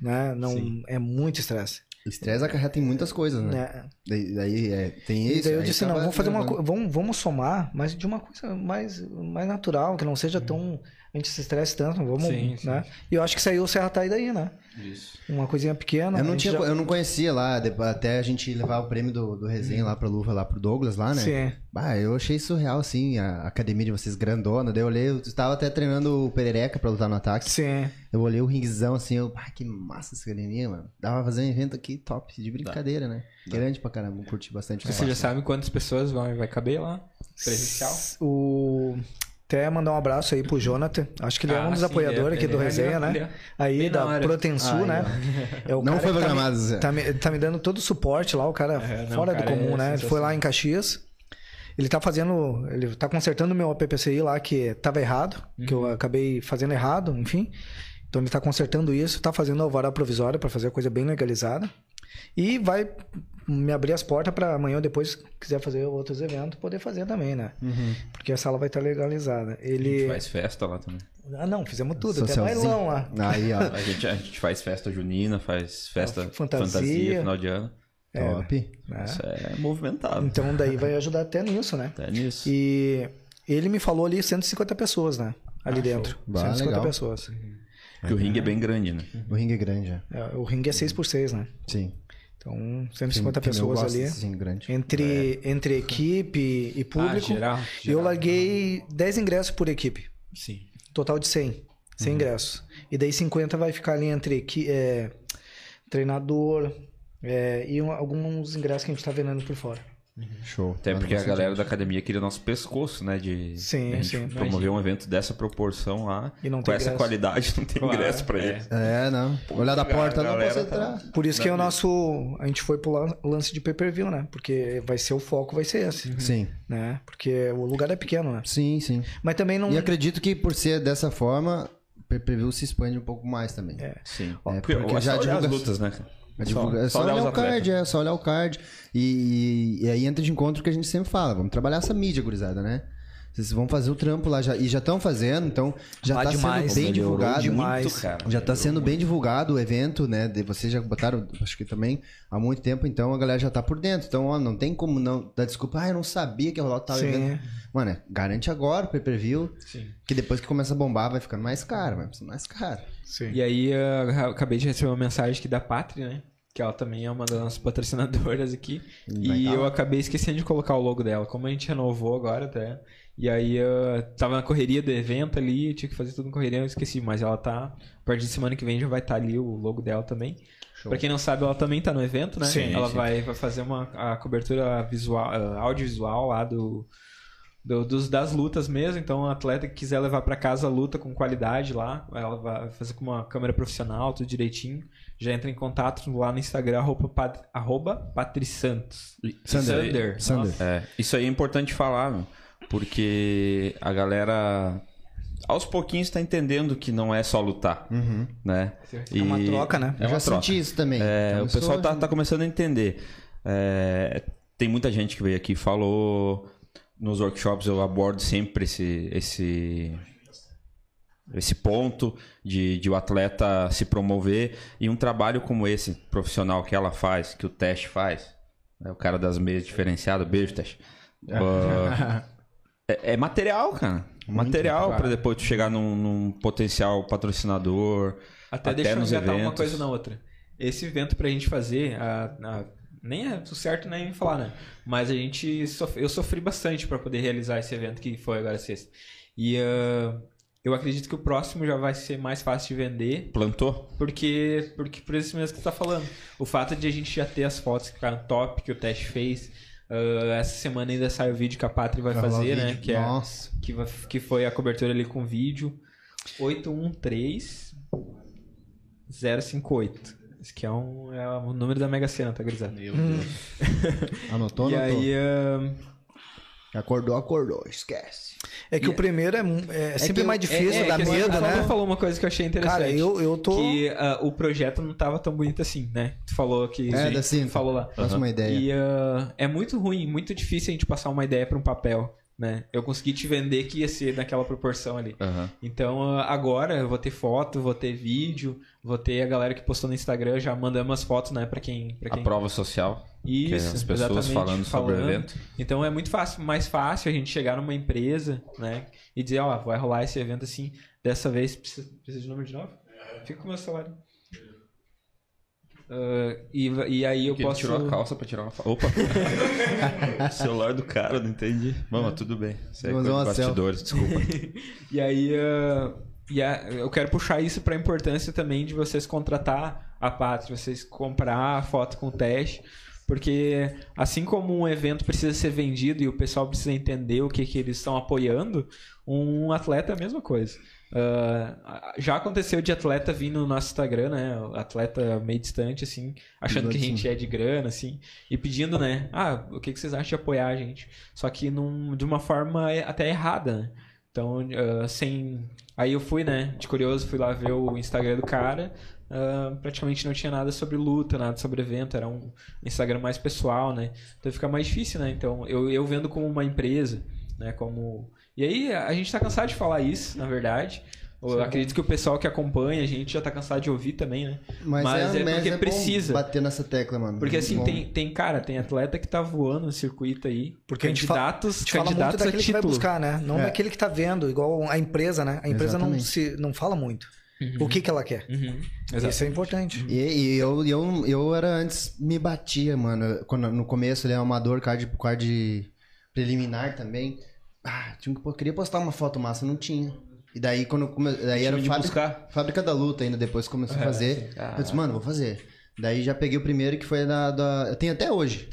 Né? Não, Sim. é muito estresse. Estresse acarreta em muitas coisas, né? Né? Daí, daí, é, tem E isso. daí eu disse, não, vamos fazer uma vamos, vamos somar, mas de uma coisa mais, mais natural, que não seja tão. A gente se estresse tanto, vamos. Sim, sim. né? E eu acho que saiu o Serra Tai daí, né? Isso. Uma coisinha pequena. Eu a não, tinha, já- eu não conhecia lá, até a gente levar o prêmio do, do resenha lá pra Luva, lá pro Douglas, lá, né? Sim. Bah, eu achei surreal, assim, a academia de vocês grandona. Daí eu olhei, eu estava até treinando o Perereca pra lutar no ataque. Sim. Eu olhei o ringuezão, assim, eu, ah, que massa essa academia, mano. Dava pra fazer um evento aqui top, de brincadeira, né? Grande pra caramba, curti bastante. Você já sabe quantas pessoas vão, vai caber lá? Presencial? O. Até mandar um abraço aí pro Jonathan. Acho que ele é um Ah, dos sim, apoiadores ele é- aqui do é- Resenha, ele é- né? Aí da Aí, né? É o Não cara foi que tá programado, Zé. Tá me, tá me dando todo o suporte lá, o cara É, não, fora do cara comum, é né? Ele foi lá em Caxias. Ele tá fazendo. Ele tá consertando o meu APPCI lá, que tava errado, que Uhum. eu acabei fazendo errado, enfim. Então ele tá consertando isso, tá fazendo alvará provisório para fazer a coisa bem legalizada. E vai me abrir as portas para amanhã ou depois, se quiser fazer outros eventos, poder fazer também, né? Uhum. Porque a sala vai estar legalizada. A gente Ele. faz festa lá também. Ah, não, fizemos tudo, até bailão lá. Aí, ó, A gente, a gente faz festa junina, faz festa Fantasia. fantasia, final de ano. top. né? Isso é movimentado. Então daí vai ajudar até nisso, né? Até nisso. E Ele me falou ali 150 pessoas, né? Ali Ah, dentro. Bah, 150 legal. pessoas. Porque o ringue é bem grande, né? O ringue é grande, é. É, o ringue é 6 por 6 né? Sim. Então, 150 Tem- tem- eu pessoas gosto ali. ringue grande. Entre, entre equipe e público. Ah, geral, E geral. eu larguei 10 ingressos por equipe. Sim. Total de 100. 100 ingressos. E daí 50 vai ficar ali entre é, treinador é, e um- alguns ingressos que a gente tá vendendo por fora. Show. Até porque a galera gente. da academia queria nosso pescoço, né? De Sim, de a gente sim. promover um evento dessa proporção lá. E não com essa ingresso. qualidade, não tem Claro, ingresso pra é. ele. É, não. Olhar da porta, não posso tá- entrar. Por isso que é o nosso. A gente foi pro lan- lance de pay-per-view, né? Porque vai ser o foco, vai ser esse. Sim, Né? Porque o lugar é pequeno, né? sim, sim. Mas também não. E acredito que por ser dessa forma, o pay-per-view se expande um pouco mais também. É. Sim. É, porque porque já as lutas, né? A divulga- É só, olhar olhar o card, é só olhar o card. E, e aí entra de encontro que a gente sempre fala, vamos trabalhar essa mídia, gurizada, né? Vocês vão fazer o trampo lá já, e já estão fazendo, então já Lá tá demais. sendo bem Melhorou divulgado. demais. Muito, cara. Já tá Melhorou sendo muito. bem divulgado o evento, né? De- Vocês já botaram, acho que também, há muito tempo, então a galera já tá por dentro. Então, ó, não tem como não dar desculpa, ah, eu não sabia que ia rolar tal Sim. evento. Mano, é, garante agora o pay-per-view, Sim. que depois que começa a bombar vai ficando mais caro, vai ficando mais caro. Sim. E aí eu acabei de receber uma mensagem aqui da Pátria, né? Que ela também é uma das nossas patrocinadoras aqui. Vai E tá eu acabei esquecendo de colocar o logo dela. Como a gente renovou agora até. E aí eu tava na correria do evento ali, tinha que fazer tudo em correria, eu esqueci. Mas ela tá. A partir de semana que vem já vai estar ali o logo dela também. Pra quem não sabe, ela também tá no evento, né? Sim, ela sim. Vai, vai fazer uma a cobertura visual, ah, audiovisual lá do, do- dos, das lutas mesmo. Então, o atleta que quiser levar pra casa a luta com qualidade lá, ela vai fazer com uma câmera profissional, tudo direitinho. Já entra em contato lá no Instagram, arroba, pat- arroba patrisantos. Sander. Sander. Sander. Nossa. É, isso aí é importante falar, meu, porque a galera aos pouquinhos tá entendendo que não é só lutar, Uhum. né? É uma troca, né? É Eu já uma troca. senti isso também. É, Então, o eu sou- pessoal tá, tá começando a entender. É, tem muita gente que veio aqui e falou. Nos workshops eu abordo sempre esse, esse, esse ponto de, de o atleta se promover. E um trabalho como esse, profissional que ela faz, que o teste faz, né, o cara das meias diferenciado, beijo, teste. (laughs) Ah, é, é material, cara. material claro. para depois tu chegar num, num potencial patrocinador. Até, Até deixa eu engatar uma coisa na outra. Esse evento pra gente fazer, a- a- nem é o certo nem falar, né? Mas a gente sof- eu sofri bastante pra poder realizar esse evento que foi agora sexta. E ah, eu acredito que o próximo já vai ser mais fácil de vender, Plantou? porque porque por isso mesmo que tu tá falando. O fato de a gente já ter as fotos que ficaram top, que o teste fez. Ah, essa semana ainda sai o vídeo que a Pátria vai fazer, né? Que, é, Nossa. que, vai- que foi a cobertura ali com vídeo. 813 058. Esse que é, um, é o número da Mega Sena, tá, gurizada? (laughs) Anotou, E anotou. aí, ah, Acordou, acordou. Esquece. É que o primeiro é, mu- é sempre que mais eu- difícil, é, dá que assim, medo, né? falou uma coisa que eu achei interessante. Cara, eu, eu tô. Que ah, o projeto não tava tão bonito assim, né? Tu falou que... É, Sim, da cinta. tu falou lá. Próxima uma ideia. E ah, é muito ruim, muito difícil a gente passar uma ideia pra um papel, né? Eu consegui te vender que ia ser naquela proporção ali. Aham. Então ah, agora eu vou ter foto, vou ter vídeo, vou ter a galera que postou no Instagram já mandando umas fotos, né, Pra quem, pra A quem... prova social. que é Isso, as pessoas exatamente, falando sobre o evento. Então é muito fácil, mais fácil a gente chegar numa empresa, né, e dizer, ó, vai rolar esse evento assim, dessa vez precisa, precisa de número de novo? Fica com o meu celular. Ah, e, e aí eu Porque ele posso tirou a calça pra tirar uma foto. Opa! (laughs) Celular do cara, não entendi. Mano, tudo bem. Isso aí é coisa de bastidores, desculpa. (laughs) E aí, ah, e a- eu quero puxar isso para a importância também de vocês contratar a Pátria, vocês comprar a foto com teste, porque assim como um evento precisa ser vendido e o pessoal precisa entender o que, que eles estão apoiando, um atleta é a mesma coisa. Ah, já aconteceu de atleta vir no nosso Instagram, né? Atleta meio distante, assim, achando que a gente é de grana, assim, e pedindo, né? Ah, o que, que vocês acham de apoiar a gente? Só que num, de uma forma até errada, né? Então, ah, sem. Aí eu fui, né, de curioso, fui lá ver o Instagram do cara. ah, praticamente não tinha nada sobre luta, nada sobre evento, era um Instagram mais pessoal, né? Então fica mais difícil, né? Então eu, eu vendo como uma empresa, né? Como. E aí a gente tá cansado de falar isso, na verdade. Eu acredito que o pessoal que acompanha a gente já tá cansado de ouvir também, né? Mas, Mas é, é mas porque é bom precisa. bater nessa tecla, mano. Porque assim, Bom. tem, tem, cara, tem atleta que tá voando no circuito aí. Porque a gente fala- candidatos, A gente fala muito candidatos a daquele que vai buscar, né? Não É. daquele que tá vendo, igual a empresa, né? A empresa não, se, não fala muito. O que, que ela quer. Uhum. Isso é importante. E, e eu, eu, eu era antes, me batia, mano. Quando, no começo ele é amador, card, card preliminar também. Ah, tinha que, pô, queria postar uma foto massa, não tinha. E daí quando come, daí era fábrica, buscar. fábrica da luta ainda, depois começou a fazer. Eu disse, mano, vou fazer. Daí já peguei o primeiro que foi da, da. Eu tenho até hoje.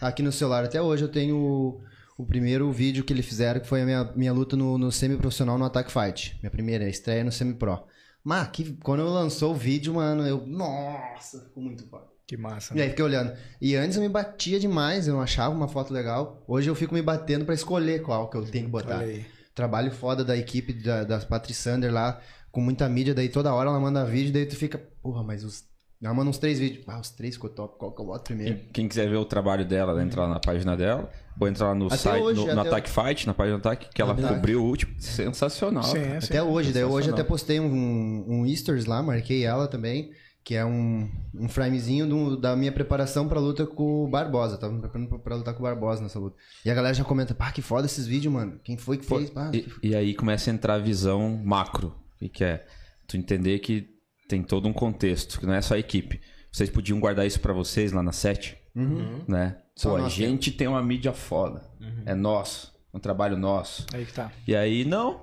Aqui no celular, até hoje eu tenho o, o primeiro vídeo que eles fizeram, que foi a minha, minha luta no, no semi-profissional no Attack Fight. Minha primeira estreia no semi-pro. Mas que, quando eu lançou o vídeo, mano, eu. Nossa, ficou muito foda. Que massa. E aí fiquei olhando. E antes eu me batia demais, eu não achava uma foto legal. Hoje eu fico me batendo pra escolher qual que eu tenho que botar. Olha aí. Trabalho foda da equipe da, da Patri Sander lá, com muita mídia, daí toda hora ela manda vídeo, daí tu fica, porra, mas os. Ela manda uns três vídeos. Ah, os três ficou top, qual que eu boto primeiro? Quem, quem quiser ver o trabalho dela, entra lá na página dela. Ou entrar lá no Até site, hoje, no, no Attack Fight, na página do Ataque, que ela cobriu o último. Sensacional. Sim, é, sim. Até hoje, daí hoje até postei um, um Easters lá, marquei ela também, que é um, um framezinho do- da minha preparação pra luta com o Barbosa. Tava me preparando pra, pra lutar com o Barbosa nessa luta. E a galera já comenta, pá, que foda esses vídeos, mano. Quem foi que fez? Pá, E, e aí começa a entrar a visão macro. Que, é? Tu entender que tem todo um contexto, que não é só a equipe. Vocês podiam guardar isso pra vocês lá na set, né? Só Pô, a gente tem uma mídia foda. É nosso. É um trabalho nosso. Aí que tá. E aí, não.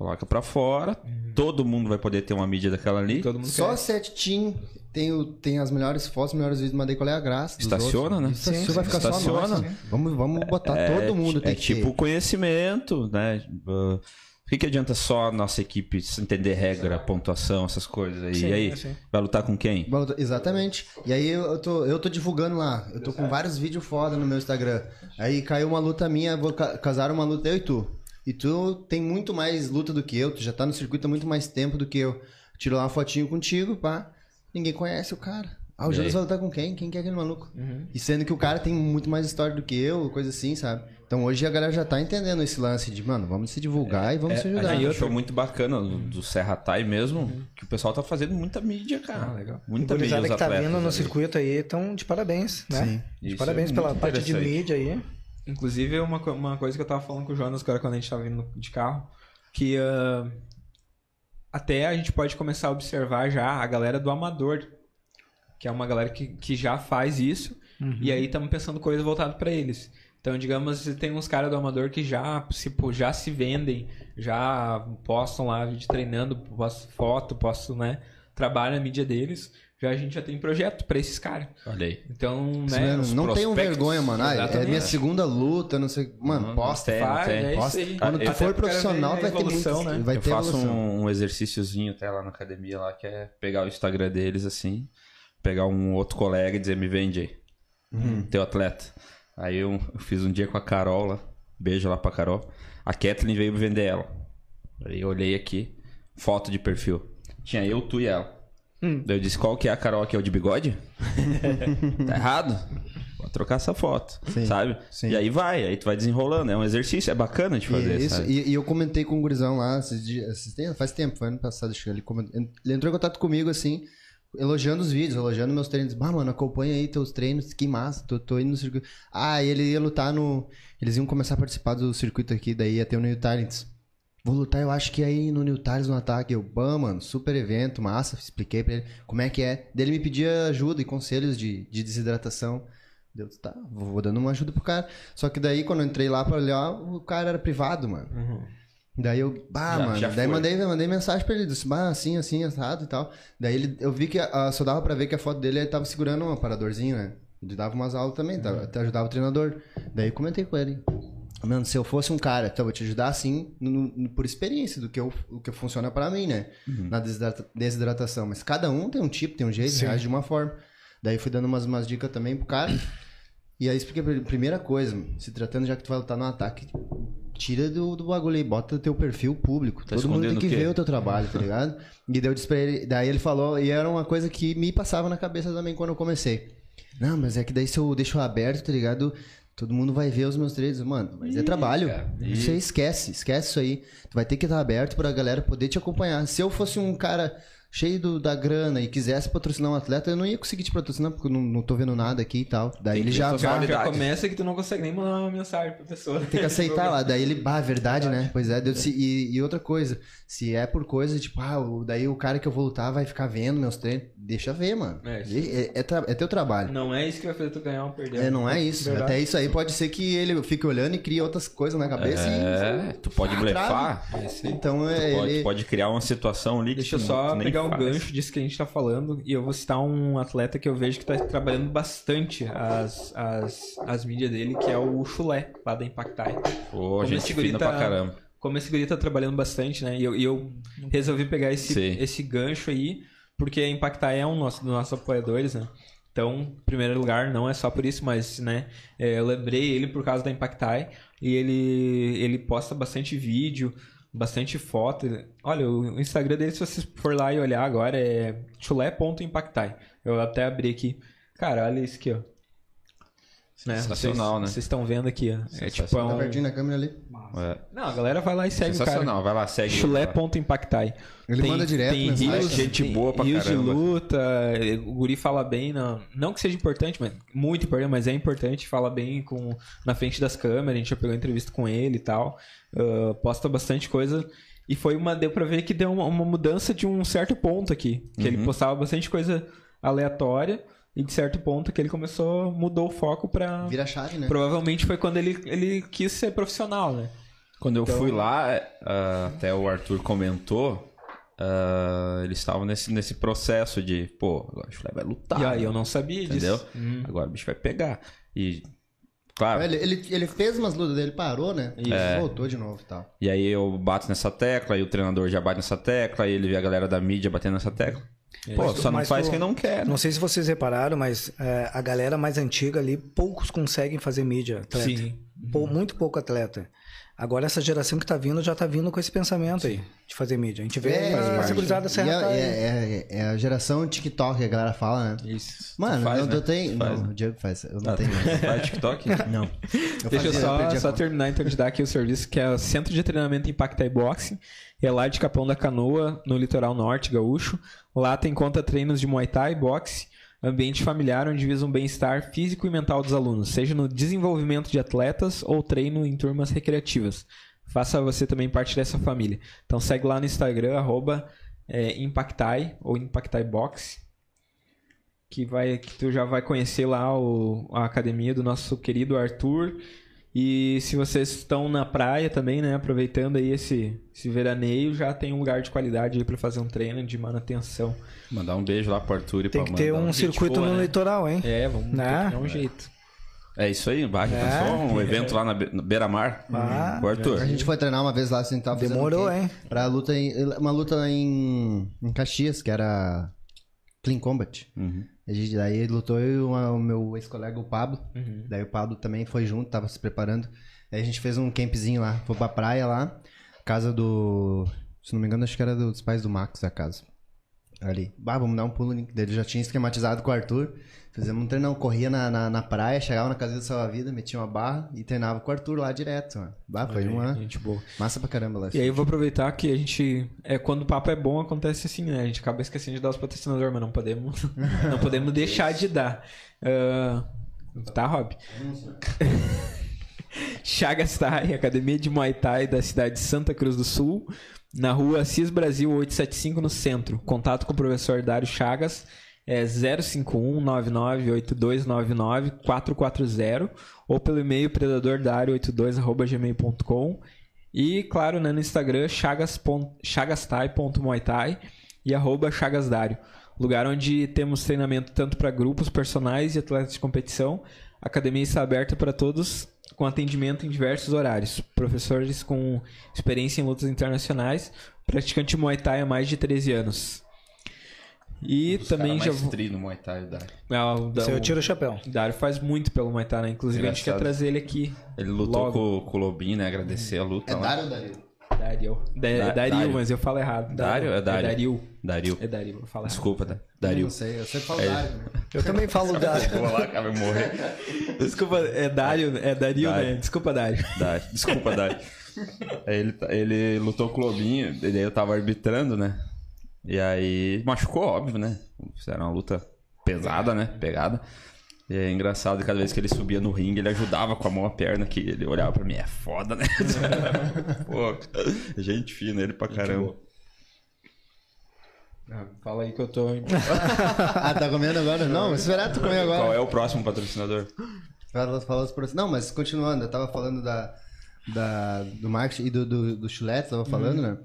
Coloca pra fora. Todo mundo vai poder ter uma mídia daquela ali. Todo mundo Só sete team tem, o- tem as melhores fotos, os melhores vídeos, mas daí qual é a graça? dos Estaciona, outros? né? Estaciona, Sim, vai ficar só estaciona. nós. Vamos, vamos botar É, todo mundo. é tem que tipo ter. conhecimento, né? Uh, Por que, que adianta só a nossa equipe entender regra, pontuação, essas coisas aí? Sim, e aí, é, sim. vai lutar com quem? Exatamente. E aí eu tô, eu tô divulgando lá. Eu tô com vários vídeos foda no meu Instagram. Aí caiu uma luta minha, vou ca- casar uma luta eu e tu. E tu tem muito mais luta do que eu, tu já tá no circuito há muito mais tempo do que eu. Tirou uma fotinho contigo, pá. Ninguém conhece o cara. Ah, o Jonas aí? vai lutar com quem? Quem que é aquele maluco? Uhum. E sendo que o cara tem muito mais história do que eu, coisa assim, sabe? Então hoje a galera já tá entendendo esse lance de, mano, vamos se divulgar e vamos se É, ajudar. a gente E achou muito bacana do, do Serra Tai mesmo, que o pessoal tá fazendo muita mídia, cara. Ah, legal. Muita A mídia que tá vindo no ali. circuito aí estão de parabéns, né? Sim. De Isso parabéns é pela parte de mídia aí. Inclusive, uma, co- uma coisa que eu tava falando com o Jonas agora quando a gente tava vindo de carro, que ah, até a gente pode começar a observar já a galera do amador, que é uma galera que, que já faz isso, e aí estamos pensando coisa voltada para eles. Então, digamos, tem uns caras do amador que já se, já se vendem, já postam lá vídeo treinando, postam foto, postam, né? Trabalham a mídia deles. Já a gente já tem projeto para esses caras. Olha aí. Então, Isso né? mesmo, os não tenham vergonha, mano. Ah, é minha segunda luta, não sei. Mano, Não, posta. tem, Faz, tem. é isso Posta. aí. Quando tu for profissional, vai ter evolução, muito, né? vai eu ter faço um, um exercíciozinho até lá na academia lá, que é pegar o Instagram deles assim, pegar um outro colega e dizer, me vende aí. Uhum. Teu atleta. Aí eu, eu fiz um dia com a Carol lá. Beijo lá pra Carol. A Kathleen veio me vender ela. Aí eu olhei aqui, foto de perfil. Tinha eu, tu e ela. Daí eu disse, qual que é a Carol que é o de bigode? (laughs) tá errado? Vou trocar essa foto, Sim, sabe? sim. E aí vai, aí tu vai desenrolando. É um exercício, é bacana de fazer, Isso, sabe? e, e eu comentei com o gurizão lá, esses dias, faz tempo, foi ano passado, acho que ele, ele entrou em contato comigo, assim, elogiando os vídeos, elogiando meus treinos. Bah, mano, acompanha aí teus treinos, que massa, tô, tô indo no circuito. Ah, e ele ia lutar no... Eles iam começar a participar do circuito aqui, daí ia ter o New Talents. Vou lutar, eu acho que aí no New Talents, no ataque. Eu, bam, mano, super evento, massa. Expliquei pra ele como é que é. Daí ele me pedia ajuda e conselhos de, de desidratação. Deu, tá, vou dando uma ajuda pro cara. Só que daí, quando eu entrei lá pra olhar, o cara era privado, mano. Daí eu, bah, Já- mano. já daí mandei, mandei mensagem pra ele, disse, bah, assim, assim, assado e tal. Daí ele, eu vi que ah, só dava pra ver que a foto dele ele tava segurando um aparadorzinho, né? Ele dava umas aulas também, tava- até ajudava o treinador. Daí eu comentei com ele. Mano, se eu fosse um cara, então eu vou te ajudar assim, no- no- por experiência, do que, eu, o que funciona pra mim, né? Na desidrata- desidratação. Mas cada um tem um tipo, tem um jeito, Sim. reage de uma forma. Daí fui dando umas, umas dicas também pro cara. E aí expliquei pra ele, primeira coisa, se tratando já que tu vai lutar no ataque, tira do, do bagulho aí, bota teu perfil público. Tá Todo mundo tem que ver o teu trabalho, tá (laughs) ligado? E daí eu disse pra ele, daí ele falou, e era uma coisa que me passava na cabeça também quando eu comecei. Não, mas é que daí se eu deixo aberto, tá ligado? Todo mundo vai ver os meus treinos, mano, mas é trabalho. cara. Você esquece, esquece isso aí. Tu vai ter que estar aberto pra galera poder te acompanhar. Se eu fosse um cara cheio do- da grana e quisesse patrocinar um atleta, eu não ia conseguir te patrocinar, porque eu não, não tô vendo nada aqui e tal. Daí Tem ele já Já, vai, já qualidade. começa que tu não consegue nem mandar uma mensagem pra pessoa. tem que aceitar lá. Daí ele, bah, verdade, né? Pois é, se- e, e outra coisa, se é por coisa, tipo, ah, daí o cara que eu vou lutar vai ficar vendo meus treinos, deixa ver, mano. É. É, é- é tra- é teu trabalho. Não é isso que vai fazer tu ganhar ou perder. É, não é isso. Verdade. Até isso aí pode ser que ele fique olhando e crie outras coisas na cabeça É, tu pode Ah, blefar. e. Então é. Tu pode, ele... pode criar uma situação ali que Deixa eu só nem pegar faz. gancho disso que a gente tá falando e eu vou citar um atleta que eu vejo que tá trabalhando bastante as, as, as mídias dele, que é o Chulé, lá da Impactai. Pô, esse gente fina tá- pra caramba. Como esse guri tá trabalhando bastante, né? E eu, e eu resolvi pegar esse, Sim. esse gancho aí, porque a Impactai é um nosso, dos nossos apoiadores, né? Então, em primeiro lugar, não é só por isso, mas, né, é, eu lembrei ele por causa da Impactai e ele, ele posta bastante vídeo, bastante foto. Olha, o Instagram dele, se você for lá e olhar agora, é chulé.impactai. Eu até abri aqui. Cara, olha isso aqui, ó. Né? Sensacional, vocês, né? Vocês estão vendo aqui, ó. É tipo é Sensacional. Tá um... pertinho na câmera ali. É. Não, a galera vai lá e segue o cara. Sensacional, vai lá, segue. Chulé.impactai. Ele manda direto Tem rios, Gente tem boa pra rios de caramba. luta, o Guri fala bem, não, não que seja importante, mas muito importante, mas é importante, fala bem com, na frente das câmeras, a gente já pegou entrevista com ele e tal, ah, posta bastante coisa, e foi uma, deu pra ver que deu uma, uma mudança de um certo ponto aqui, que ele Uhum. postava bastante coisa aleatória, e de certo ponto que ele começou, mudou o foco pra... Vira chave, né? Provavelmente foi quando ele, ele quis ser profissional, né? Quando eu Então- fui lá, ah, até o Arthur comentou, ah, eles estavam nesse, nesse processo de, pô, agora o Chulé vai lutar. e aí eu não sabia Entendeu? disso. Hum. Agora o bicho vai pegar. E, claro, Ele, ele, ele fez umas lutas dele, parou, né? Isso. E voltou de novo e tal. e aí eu bato nessa tecla, e o treinador já bate nessa tecla, e ele vê a galera da mídia batendo nessa tecla. Pô, Mas tu- só não mas faz tu- quem não quer. né? Não sei se vocês repararam, mas é, a galera mais antiga ali, poucos conseguem fazer mídia. Atleta. Sim. Pou- muito pouco atleta. Agora essa geração que tá vindo já tá vindo com esse pensamento aí de fazer mídia. A gente vê a segurizada serra é, é, é, é a geração TikTok que a galera fala, né? Isso. Mano, faz, eu, né? eu tenho. Faz, não, né? o Diego faz. Eu não Ah, tenho. (laughs) Faz TikTok? Não. Eu Deixa eu só, a só terminar então de dar aqui o serviço, que é o Centro de Treinamento Impacta e Boxing. É lá de Capão da Canoa, no litoral norte gaúcho. Lá tem conta treinos de Muay Thai, boxe, ambiente familiar onde visa um bem-estar físico e mental dos alunos, seja no desenvolvimento de atletas ou treino em turmas recreativas. Faça você também parte dessa família. Então segue lá no Instagram, arroba é, Impactai ou Impactai Boxe. Que, vai, que tu já vai conhecer lá o, a academia do nosso querido Arthur. E se vocês estão na praia também, né, aproveitando aí esse, esse veraneio, já tem um lugar de qualidade aí para fazer um treino de manutenção. Mandar um beijo lá pro Arthur e Tem pra que ter um gente circuito boa, no né? litoral, hein? É, vamos Né? ter que dar um jeito. É isso aí, vai, É. pensou um evento lá na Beira-Mar. Ah, o Arthur. A gente foi treinar uma vez lá, assim, tava fazendo Demorou, um hein? Pra luta em, uma luta em, em Caxias, que era Clean Combat. Uhum. A gente, daí ele lutou eu e o meu ex-colega, o Pablo. Uhum. Daí o Pablo também foi junto, tava se preparando. Daí a gente fez um campzinho lá, foi pra praia lá, casa do. Se não me engano, acho que era dos pais do Max a casa. Ali. Bah, vamos dar um pulo ele já tinha esquematizado com o Arthur. Fizemos um treinão, corria na, na, na praia, chegava na casa do salva-vida, metia uma barra e treinava com o Arthur lá direto, mano. Bah, foi uma Gente boa. massa pra caramba lá. E aí eu vou aproveitar que a gente. É, quando o papo é bom, acontece assim, né? A gente acaba esquecendo de dar os patrocinadores, mas não podemos. (laughs) não podemos deixar de dar. Ah, tá, Rob? (laughs) Chagas Thai, Academia de Muay Thai da cidade de Santa Cruz do Sul, na rua Assis Brasil 875 no centro. Contato com o professor Dário Chagas é 051 998299 440 ou pelo e-mail predadordario82@gmail.com e claro, né, no Instagram chagas e arroba. Lugar onde temos treinamento tanto para grupos, personagens e atletas de competição. A academia está aberta para todos com atendimento em diversos horários. Professores com experiência em lutas internacionais, praticante Muay Thai há mais de 13 anos. E Os também já no Muay Thai. Ah, o, Isso aí eu o tiro o chapéu. Dário faz muito pelo Muay Thai, né? Inclusive a gente quer Engraçado. trazer ele aqui. Ele lutou Logo. com, com o Lobinho, né? Agradecer a luta É lá. Dário ou Dario? Dario. Da- é Da- Dario, mas eu falo errado. Dário? É Dário. É Dario. Dario. É Dario, eu falo errado. Desculpa, Da- Eu Dario. não sei, eu sempre falo É. Dário. né? Eu também falo Dário. Vou lá, cara, vai morrer. Desculpa, é Dario, é Dario, Dário. né? Desculpa, Dario. Dário. Desculpa, Dário. Aí (laughs) ele, ele lutou com o Lobinho, e daí eu tava arbitrando, né? E aí machucou, óbvio, né? Fizeram uma luta pesada, né? Pegada. E é engraçado, que cada vez que ele subia no ringue, ele ajudava com a mão a perna, que ele olhava pra mim, é foda, né? (laughs) Pô, gente fina ele pra caramba. Ah, Fala aí que eu tô. (laughs) ah, tá comendo agora? Não, esperar tu comer agora. Qual é o próximo patrocinador? Fala, fala os proce- Não, mas continuando, eu tava falando da, da, do marketing e do, do, do chulete, tava falando, né?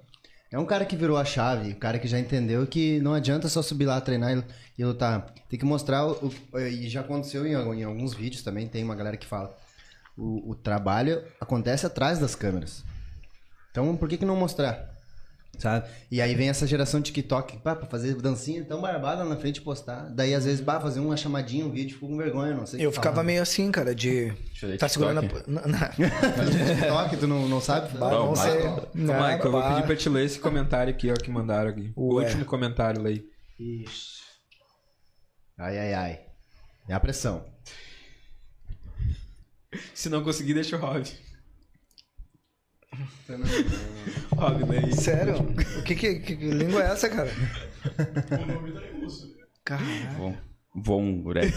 É um cara que virou a chave, um cara que já entendeu que não adianta só subir lá, treinar e, lutar. Tem que mostrar, o, e já aconteceu em, em alguns vídeos também, tem uma galera que fala. O, o trabalho acontece atrás das câmeras. Então, por que, que não mostrar? Sabe? E aí vem essa geração TikTok, pá, pra fazer dancinha tão barbada na frente e postar. Daí, às vezes, pá, fazer uma chamadinha, um vídeo, fico com vergonha, não sei Eu que ficava falar. meio assim, cara, de. Tá segurando a. TikTok. Tu não, não sabe? Bah, Não, não sei. Não, Michael, eu vou bah. pedir pra te ler esse comentário aqui, ó, que mandaram aqui. O Ué. último comentário, lei. Ixi. Ai, ai, ai. É a pressão. Se não conseguir, deixa o Rob. (laughs) Sério? O que, que, que língua é essa, cara? Caralho. Von, Von Gurek.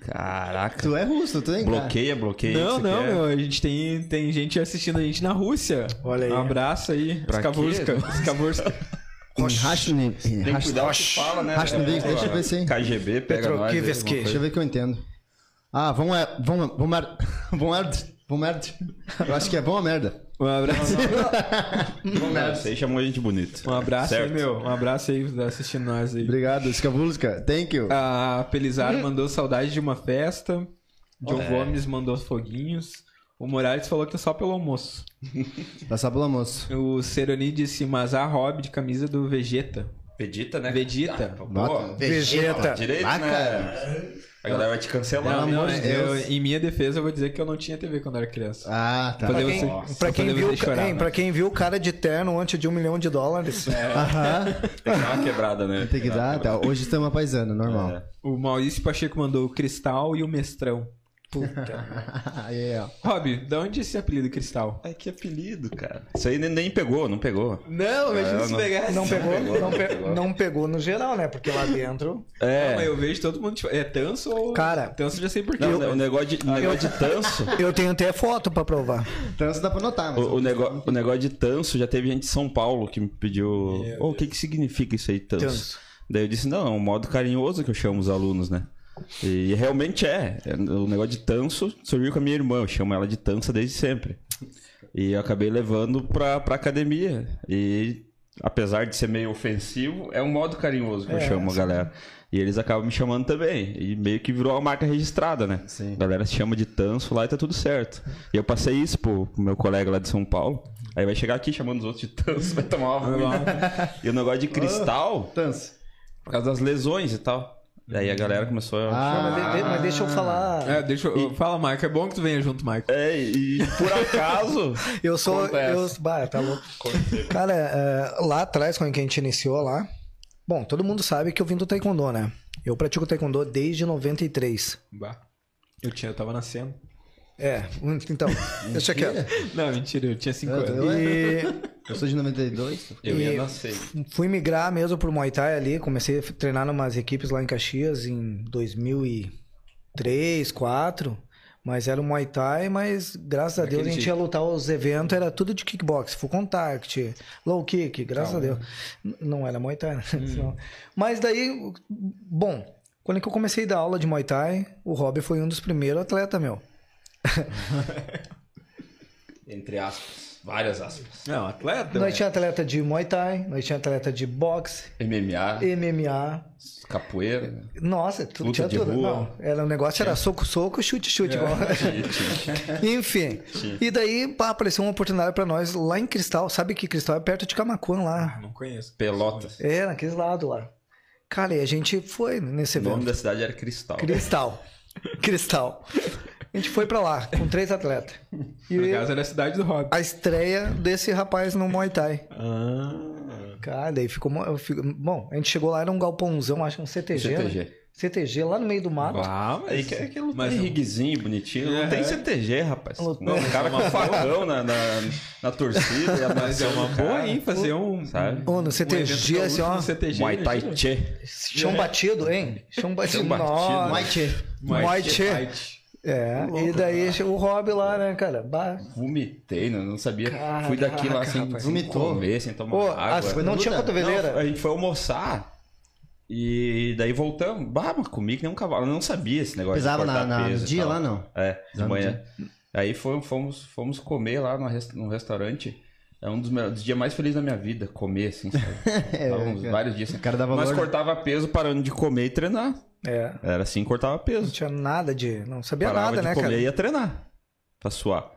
Caraca. Tu é russo, tu tem cara. Bloqueia, bloqueia. Não, não, quer. meu. A gente tem, tem gente assistindo a gente na Rússia. Olha aí. Um abraço aí. Pra Skavurska. Skavurska. (laughs) Rashni- Tem que Rash- cuidar o que fala, né? Rashni- É, deixa eu ver se- KGB pega Petro nós. Deixa eu ver que eu entendo. Ah, vão é. Vão. Vão merda. Vão merda. Vão merda. Eu acho que é bom a merda. Um abraço. Não, Você aí chamou a gente bonito. Um abraço Certo. aí, meu. Um abraço aí tá assistindo nós aí. Obrigado, Skavulska. Thank you. A Pelizar mandou saudade de uma festa. John É. Gomes mandou foguinhos. O Morales falou que tá só pelo almoço. Passar pelo almoço. O Seroni disse Mazar Hobby de camisa do Vegeta. Vegeta, né? Vegeta. Ah, pô, Nota. Vegeta. Direito, Ah, né? Cara. A galera vai te cancelar. Não, Pelo amor não, de eu- Deus. em minha defesa, eu vou dizer que eu não tinha TV quando era criança. Ah, tá. Pra você- quem, Nossa. pra, quem Pra viu, chorar, hein, né? pra quem viu o cara de terno antes de um milhão de dólares. Aham. Tem que dar uma quebrada, né? Tem que dar. Tá. Hoje estamos paisano, normal. É. O Maurício Pacheco mandou o Cristal e o Mestrão. (laughs) Aí, ó. Rob, da onde esse apelido Cristal? Ai, que apelido, cara. Isso aí nem, nem pegou, não pegou. Não, imagina É, se não- pegasse. Não pegou, pegou, não, não pe- pegou. não pegou no geral, né? Porque lá dentro. É. Não, mas eu vejo todo mundo. tipo, É tanso ou. Cara, Tanso já sei por quê. Não, mas- o negócio de, o negócio de tanso. (laughs) Eu tenho até foto pra provar. Isso dá pra notar, mas. O, o, nego- o negócio de tanso, já teve gente de São Paulo que me pediu. "Ô, o que que significa isso aí, tanso? Tanso. Daí eu disse, não, é um modo carinhoso que eu chamo os alunos, né? E realmente é. É, O negócio de tanso surgiu com a minha irmã, eu chamo ela de tança desde sempre. E eu acabei levando pra, pra academia. E apesar de ser meio ofensivo, é um modo carinhoso que eu É, chamo a galera. E eles acabam me chamando também. E meio que virou uma marca registrada, né? Sim. A galera se chama de tanso lá e tá tudo certo. E eu passei isso pro, pro meu colega lá de São Paulo. Aí vai chegar aqui chamando os outros de tanso, vai tomar uma. (laughs) E o negócio de cristal, Tanso. por causa das lesões e tal. Daí a galera começou a. Ah. Mas, de- de- mas deixa eu falar. É, deixa eu. Fala, Marco. É bom que tu venha junto, Marco. É, e por acaso. (laughs) Eu sou. Acontece. Eu, bah, tá louco. Cara, é, lá atrás, quando a gente iniciou lá. Bom, todo mundo sabe que eu vim do Taekwondo, né? Eu pratico Taekwondo desde 93. Bah. Eu, tinha, eu tava nascendo. É, então, deixa quieto. Não, mentira, eu tinha 5 Eu- anos. eu- E Eu sou de 92. Eu ia nascer. fui migrar mesmo pro Muay Thai ali. Comecei a treinar umas equipes lá em Caxias em 2003, 2004. Mas era o Muay Thai, mas graças a Deus a gente jeito. ia lutar os eventos, era tudo de kickbox, full contact, low kick, graças a Deus. Não era Muay Thai, né? (laughs) Senão- Mas daí, bom, quando que eu comecei a dar aula de Muay Thai, o Rob foi um dos primeiros atletas, meu. (laughs) Entre aspas. Várias aspas. Não, atleta. Nós né? tinha atleta de Muay Thai, nós tinha atleta de boxe, MMA, MMA, capoeira. Nossa, tudo tinha de tudo. rua. Não, era um negócio, era soco, soco, chute, chute. igual. (laughs) Enfim. E daí, pá, apareceu uma oportunidade pra nós lá em Cristal. Sabe que Cristal é perto de Camacuã lá. Ah, não conheço. Pelotas. É, naqueles lados lá. Cara, e a gente foi nesse O nome evento. da cidade era Cristal. Cristal. (laughs) Cristal. A gente foi pra lá, com três atletas. E (laughs) No caso era a cidade do Hobbit. a estreia desse rapaz no Muay Thai. Ah. Cara, daí ficou. fico- Bom, a gente chegou lá, era um galpãozão, acho que um CTG. né? CTG. CTG, lá no meio do mato. Ah, mas... Aí que é que luta Mas não- riguezinho, bonitinho. Não É. tem CTG, rapaz. Não, o cara com facão na, na, na torcida. (laughs) Mas é uma boa, hein? Fazer um... Sabe? Ô, no um CTG, assim, ó. CTG, Muay Thai imagina. Che. Chão batido, hein? Chão batido. Chão batido. Muay Thai. Muay Thai. É, e daí o Rob lá, né, cara? Bah. Vomitei, não, não sabia. Caraca, Fui daqui lá sem, rapaz. sem Vomitou. comer, sem tomar Pô, água. as- não tinha cotoveleira. Não, a gente foi almoçar e daí voltamos. Bah, mas comi que nem um cavalo. Eu não sabia esse negócio Pesava de na, na, no peso e dia lá, não? É, de no manhã. Aí foi- fomos, fomos comer lá no, res- num restaurante. É um dos, meus, dos dias mais felizes da minha vida, comer, assim, sabe? (laughs) É, cara. vários dias assim. O cara dá Mas valor, né? cortava peso parando de comer e treinar. É. Era assim cortava Não peso. tinha nada de. Não sabia Parava nada, de né, comer cara? e ia treinar. Pra suar.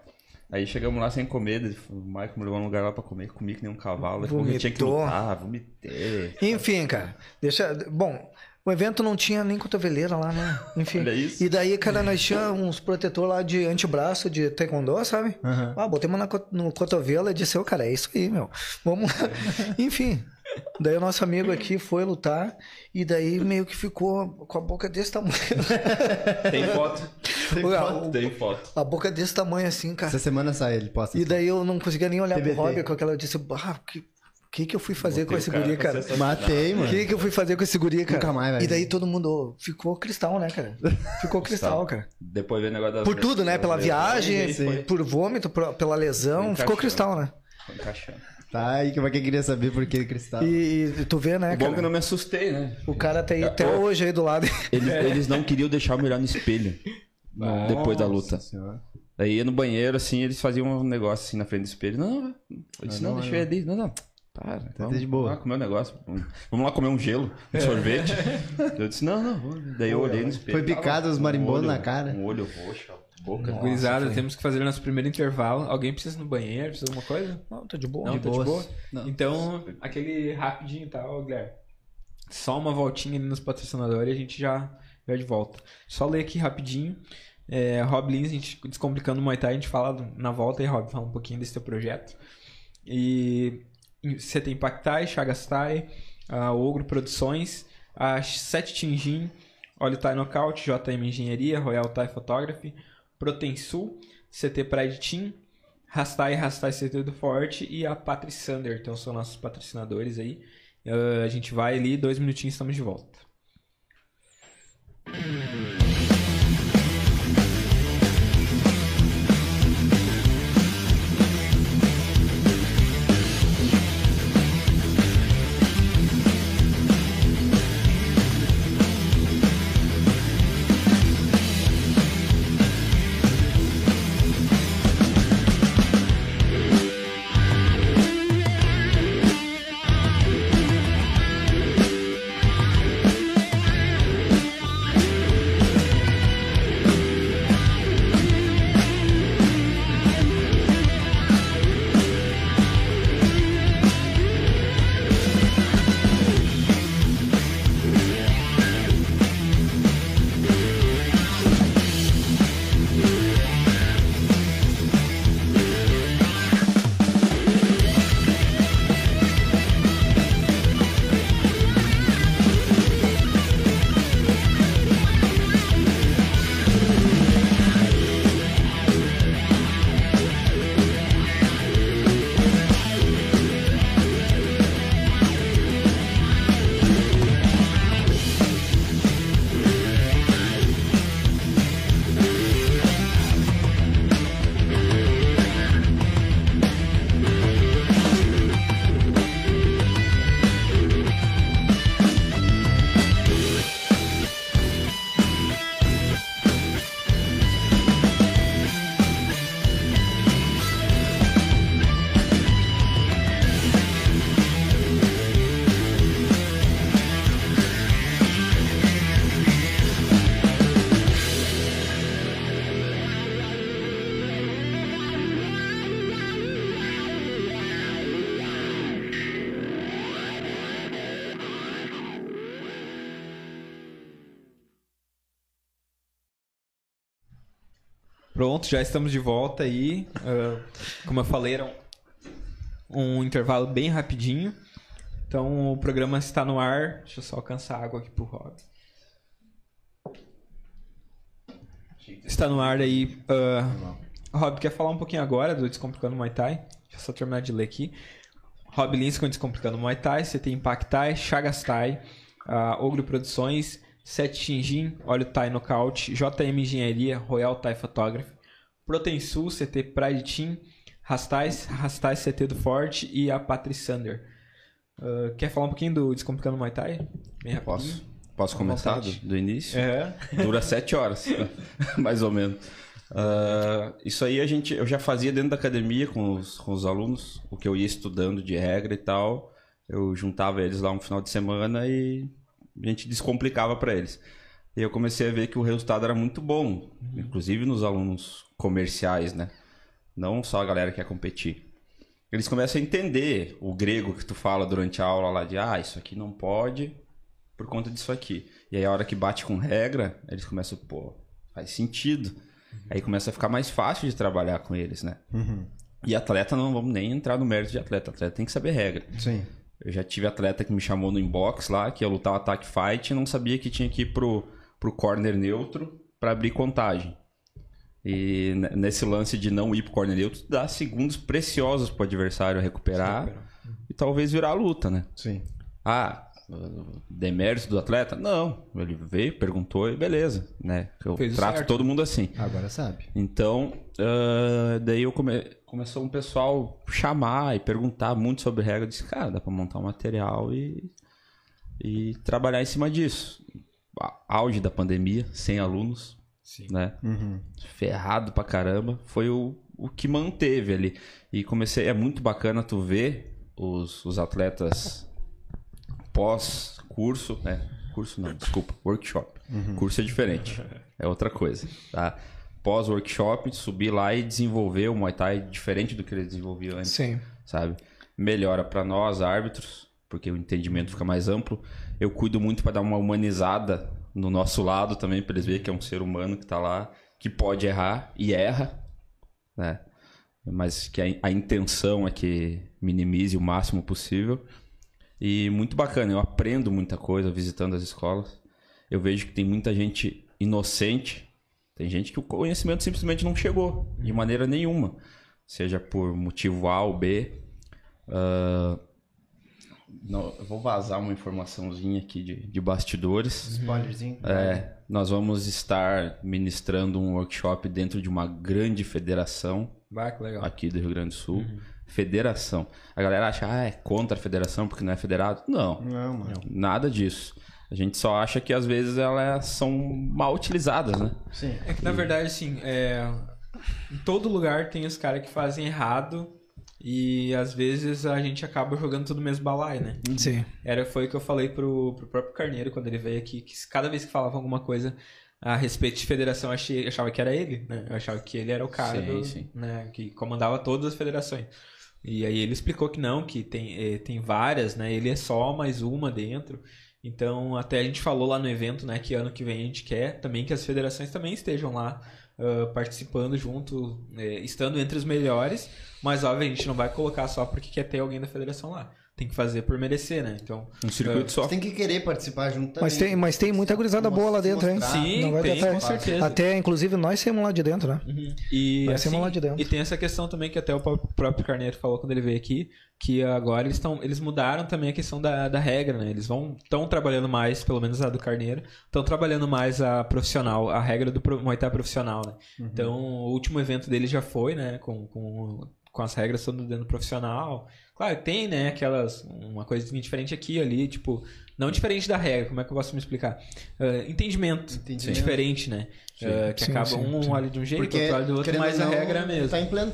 Aí chegamos lá sem comer, o Michael me levou num lugar lá pra comer, comi que nem um cavalo. Que tinha que Vomitou. lutar, vomitei. Enfim, cara. Deixa. Bom, o evento não tinha nem cotoveleira lá, né? Enfim. Olha isso. E daí, cara, nós tínhamos uns protetor lá de antebraço de taekwondo, sabe? Aham. Ah, botei uma no cotovelo e disse, ô, cara, é isso aí, meu. Vamos lá. (laughs) Enfim. Daí o nosso amigo aqui foi lutar e daí meio que ficou com a boca desse tamanho. Tem foto. Tem foto? Tem foto. A boca desse tamanho assim, cara. Essa semana sai, ele posta. E daí eu não conseguia nem olhar TBT. pro Rob com aquela. Eu disse, ah, que, que que eu fui fazer Botei com esse o cara guri, cara? Matei, O mano. que que eu fui fazer com esse guri, cara? Nunca mais vai E daí todo mundo ficou cristal, né, cara? Ficou cristal, cara. Depois veio o negócio das Por tudo, né? Pela viagem, por vômito, por- pela lesão, ficou cristal, né? foi encaixando. Tá aí que pra quem queria saber por que cristal. E, e tu vê, né, O bom é que eu cara? não me assustei, né? O cara tá aí até Ô. hoje aí do lado. Eles, (laughs) eles não queriam deixar eu olhar no espelho no- depois da luta. Nossa Senhora. Daí ia no banheiro, assim, eles faziam um negócio assim na frente do espelho. Não, não. Eu disse, Ah, não, não, deixa eu ir ali. Não, não. Para. Vamos de boa. lá comer um negócio. Vamos lá comer um gelo, um sorvete. (laughs) Eu disse, não, não. Daí eu olhei no espelho. Foi picado os um marimbondos olho- na cara. Um olho roxo, boca. Gurizada, temos que fazer nosso primeiro intervalo. Alguém precisa ir no banheiro? Precisa de alguma coisa? Não, tô de boa. Não, De tá de boas. boa? Não. Então, aquele rapidinho e tal, Guilherme. Só uma voltinha ali nos patrocinadores e a gente já, já de volta. Só ler aqui rapidinho. É, Rob Lins, a gente descomplicando o Muay Thai, a gente fala na volta aí, Rob, fala um pouquinho desse teu projeto. E você tem Pactai, Chagastai, a Ogro Produções, a Sete Tinjin, Olho Thai Knockout, JM Engenharia, Royal Thai Photography, Protensul, CT Pride Team, Rastai Rastai CT do Forte e a Patri Sander. Então são nossos patrocinadores aí. Ah, a gente vai ali, dois minutinhos estamos de volta. Pronto, já estamos de volta aí. Uh, como eu falei, era um, um, intervalo bem rapidinho. Então o programa está no ar. Deixa eu só alcançar água aqui pro Rob. Está no ar aí. Uh, Rob, quer falar um pouquinho agora do Descomplicando Muay Thai? Deixa eu só terminar de ler aqui. Rob Lins com Descomplicando Muay Thai, CT Impactai, Chagas Thai, uh, Ogro Produções, Sete Shinjin, Óleo Thai Nocaute, JM Engenharia, Royal Thai Photography, Protein Sul, CT Pride Team, Rastais, Rastais CT do Forte e a Patri Sander. Uh, quer falar um pouquinho do Descomplicando Muay Thai? Bem Posso? Posso começar do, do, início? É. Dura sete horas, (laughs) mais ou menos. Uh, isso aí a gente, eu já fazia dentro da academia com os, com os alunos, o que eu ia estudando de regra e tal. Eu juntava eles lá um final de semana e a gente descomplicava para eles. E eu comecei a ver que o resultado era muito bom, inclusive nos alunos comerciais, né? Não só a galera que quer competir. Eles começam a entender o grego que tu fala durante a aula lá de, ah, isso aqui não pode por conta disso aqui. E aí a hora que bate com regra, eles começam, pô, faz sentido. Uhum. Aí começa a ficar mais fácil de trabalhar com eles, né? Uhum. E atleta, não vamos nem entrar no mérito de atleta. Atleta tem que saber regra. Sim. Eu já tive atleta que me chamou no inbox lá, que ia lutar o ataque fight e não sabia que tinha que ir pro, pro corner neutro para abrir contagem. E nesse lance de não ir pro corner neutro, dá segundos preciosos pro adversário recuperar e talvez virar a luta, né? Sim. Ah, demérito do atleta? Não. Ele veio, perguntou e beleza, né? Eu Fez trato certo. todo mundo assim. Agora sabe. Então, uh, daí eu come... começou um pessoal chamar e perguntar muito sobre regra. Eu disse, cara, dá pra montar um material e, e trabalhar em cima disso. Auge da pandemia, sem alunos, Sim. né? Uhum. Ferrado pra caramba. Foi o, o que manteve ali. E comecei, é muito bacana tu ver os, os atletas pós-curso, né? Curso não, desculpa, workshop. Uhum. Curso é diferente, é outra coisa, tá? Pós-workshop, subir lá e desenvolver o Muay Thai diferente do que ele desenvolvia antes, Sim. sabe? Melhora para nós, árbitros, porque o entendimento fica mais amplo. Eu cuido muito para dar uma humanizada no nosso lado também, para eles verem que é um ser humano que está lá, que pode errar e erra, né? Mas que a, a intenção é que minimize o máximo possível. E muito bacana, eu aprendo muita coisa visitando as escolas. Eu vejo que tem muita gente inocente, tem gente que o conhecimento simplesmente não chegou de maneira nenhuma, seja por motivo A ou B. Uh, não, eu vou vazar uma informaçãozinha aqui de, de bastidores. Spoilerzinho. É, nós vamos estar ministrando um workshop dentro de uma grande federação aqui do Rio Grande do Sul. Uhum federação. A galera acha, ah, é contra a federação porque não é federado. Não. Não, mano. Nada disso. A gente só acha que às vezes elas são mal utilizadas, né? Sim. É que na verdade, assim, é... em todo lugar tem os caras que fazem errado e às vezes a gente acaba jogando tudo no mesmo balai, né? Sim. Era, foi o que eu falei pro, pro próprio Carneiro quando ele veio aqui, que cada vez que falava alguma coisa a respeito de federação, eu achei, achava que era ele, né? Eu achava que ele era o cara sim, do, sim. Né? que comandava todas as federações. E aí ele explicou que não, que tem, é, tem várias, né? Ele é só mais uma dentro. Então, até a gente falou lá no evento, né, que ano que vem a gente quer também que as federações também estejam lá uh, participando junto, é, estando entre os melhores, mas óbvio, a gente não vai colocar só porque quer ter alguém da federação lá tem que fazer por merecer, né? Então, um circuito uh, só. Você tem que querer participar junto também. Mas tem, mas tem muita gurizada boa lá dentro, hein? Sim, tem, até, com certeza. Até, inclusive, nós temos lá de dentro, né? Uhum. E, nós assim, lá de dentro. E tem essa questão também que até o próprio Carneiro falou quando ele veio aqui, que agora eles estão eles mudaram também a questão da, da regra, né? Eles vão estão trabalhando mais, pelo menos a do Carneiro, estão trabalhando mais a profissional, a regra do Muay Thai profissional, né? Uhum. Então, o último evento dele já foi, né, com, com, com as regras todo dentro profissional. Claro, tem, né, aquelas. Uma coisinha diferente aqui ali, tipo. Não diferente da regra, como é que eu posso me explicar? Uh, entendimento, entendimento. diferente, né? Uh, que sim, acaba sim, um sim. olha de um jeito, Porque, outro olha do outro, mas não, a regra é a mesma. Tá, implant,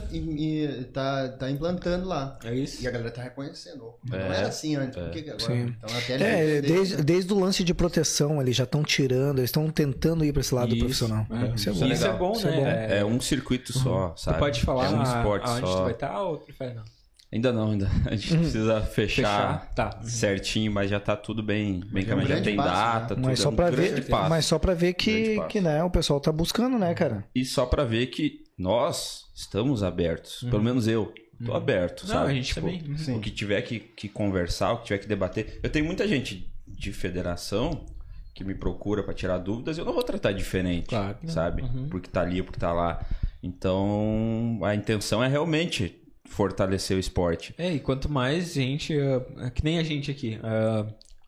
tá, tá implantando lá. É isso. E a galera tá reconhecendo. Não é. era assim antes. É. Por que agora? Então, até é, desde, desde o lance de proteção, eles já estão tirando, eles estão tentando ir para esse lado isso. profissional. É. Isso é bom. Isso é bom, né? É, é, um circuito só, uhum. sabe? Você pode falar é um esporte aonde só. tu vai estar ou prefere não? Ainda não, ainda. (laughs) A gente precisa fechar, Fechar, tá. certinho, mas já tá tudo bem, bem é um caminho. Já tem passo, data, tudo Mas é só um pra grande ver, passo. mas só para ver que, que né, o pessoal tá buscando, né, cara? E só pra ver que nós estamos abertos. Pelo menos eu tô aberto, Uhum. Não, sabe? a gente Tipo, também. Uhum. Sim. O que tiver que, que conversar, o que tiver que debater. Eu tenho muita gente de federação que me procura pra tirar dúvidas, eu não vou tratar diferente, Claro sabe? Uhum. Porque tá ali, porque tá lá. Então, a intenção é realmente fortalecer o esporte. É, e quanto mais gente, ah, que nem a gente aqui, ah,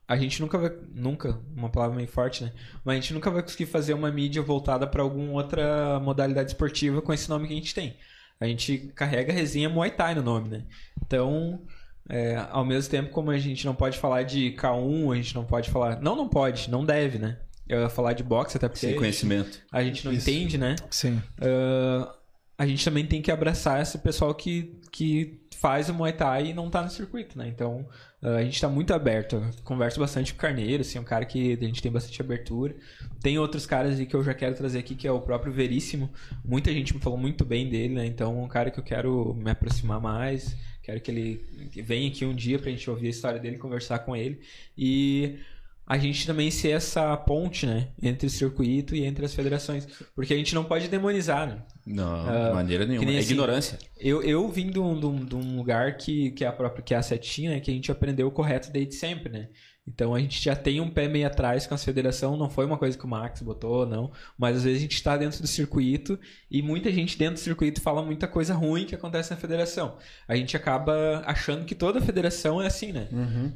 a gente nunca vai, nunca, uma palavra meio forte, né? Mas a gente nunca vai conseguir fazer uma mídia voltada para alguma outra modalidade esportiva com esse nome que a gente tem. A gente carrega a resenha Muay Thai no nome, né? Então, é, ao mesmo tempo como a gente não pode falar de K1, a gente não pode falar, não, não pode, não deve, né? Eu ia falar de boxe até porque Sem conhecimento. a gente não entende, né? Sim. Ah, a gente também tem que abraçar esse pessoal que, que faz o Muay Thai e não tá no circuito, né? Então, ah, a gente tá muito aberto. Converso bastante com o Carneiro, assim, um cara que a gente tem bastante abertura. Tem outros caras que eu já quero trazer aqui, que é o próprio Veríssimo. Muita gente me falou muito bem dele, né? Então, é um cara que eu quero me aproximar mais. Quero que ele venha aqui um dia pra gente ouvir a história dele, conversar com ele. E a gente também ser essa ponte, né? Entre o circuito e entre as federações. Porque a gente não pode demonizar, né? Não, Ah, de maneira nenhuma. nem É assim- ignorância. Eu, eu vim de um, de um- de um lugar que, que é a própria que é a setinha, né, que a gente aprendeu o correto desde sempre, né? Então a gente já tem um pé meio atrás com a federação, não foi uma coisa que o Max botou, não. Mas às vezes a gente está dentro do circuito e muita gente dentro do circuito fala muita coisa ruim que acontece na federação. A gente acaba achando que toda federação é assim, né?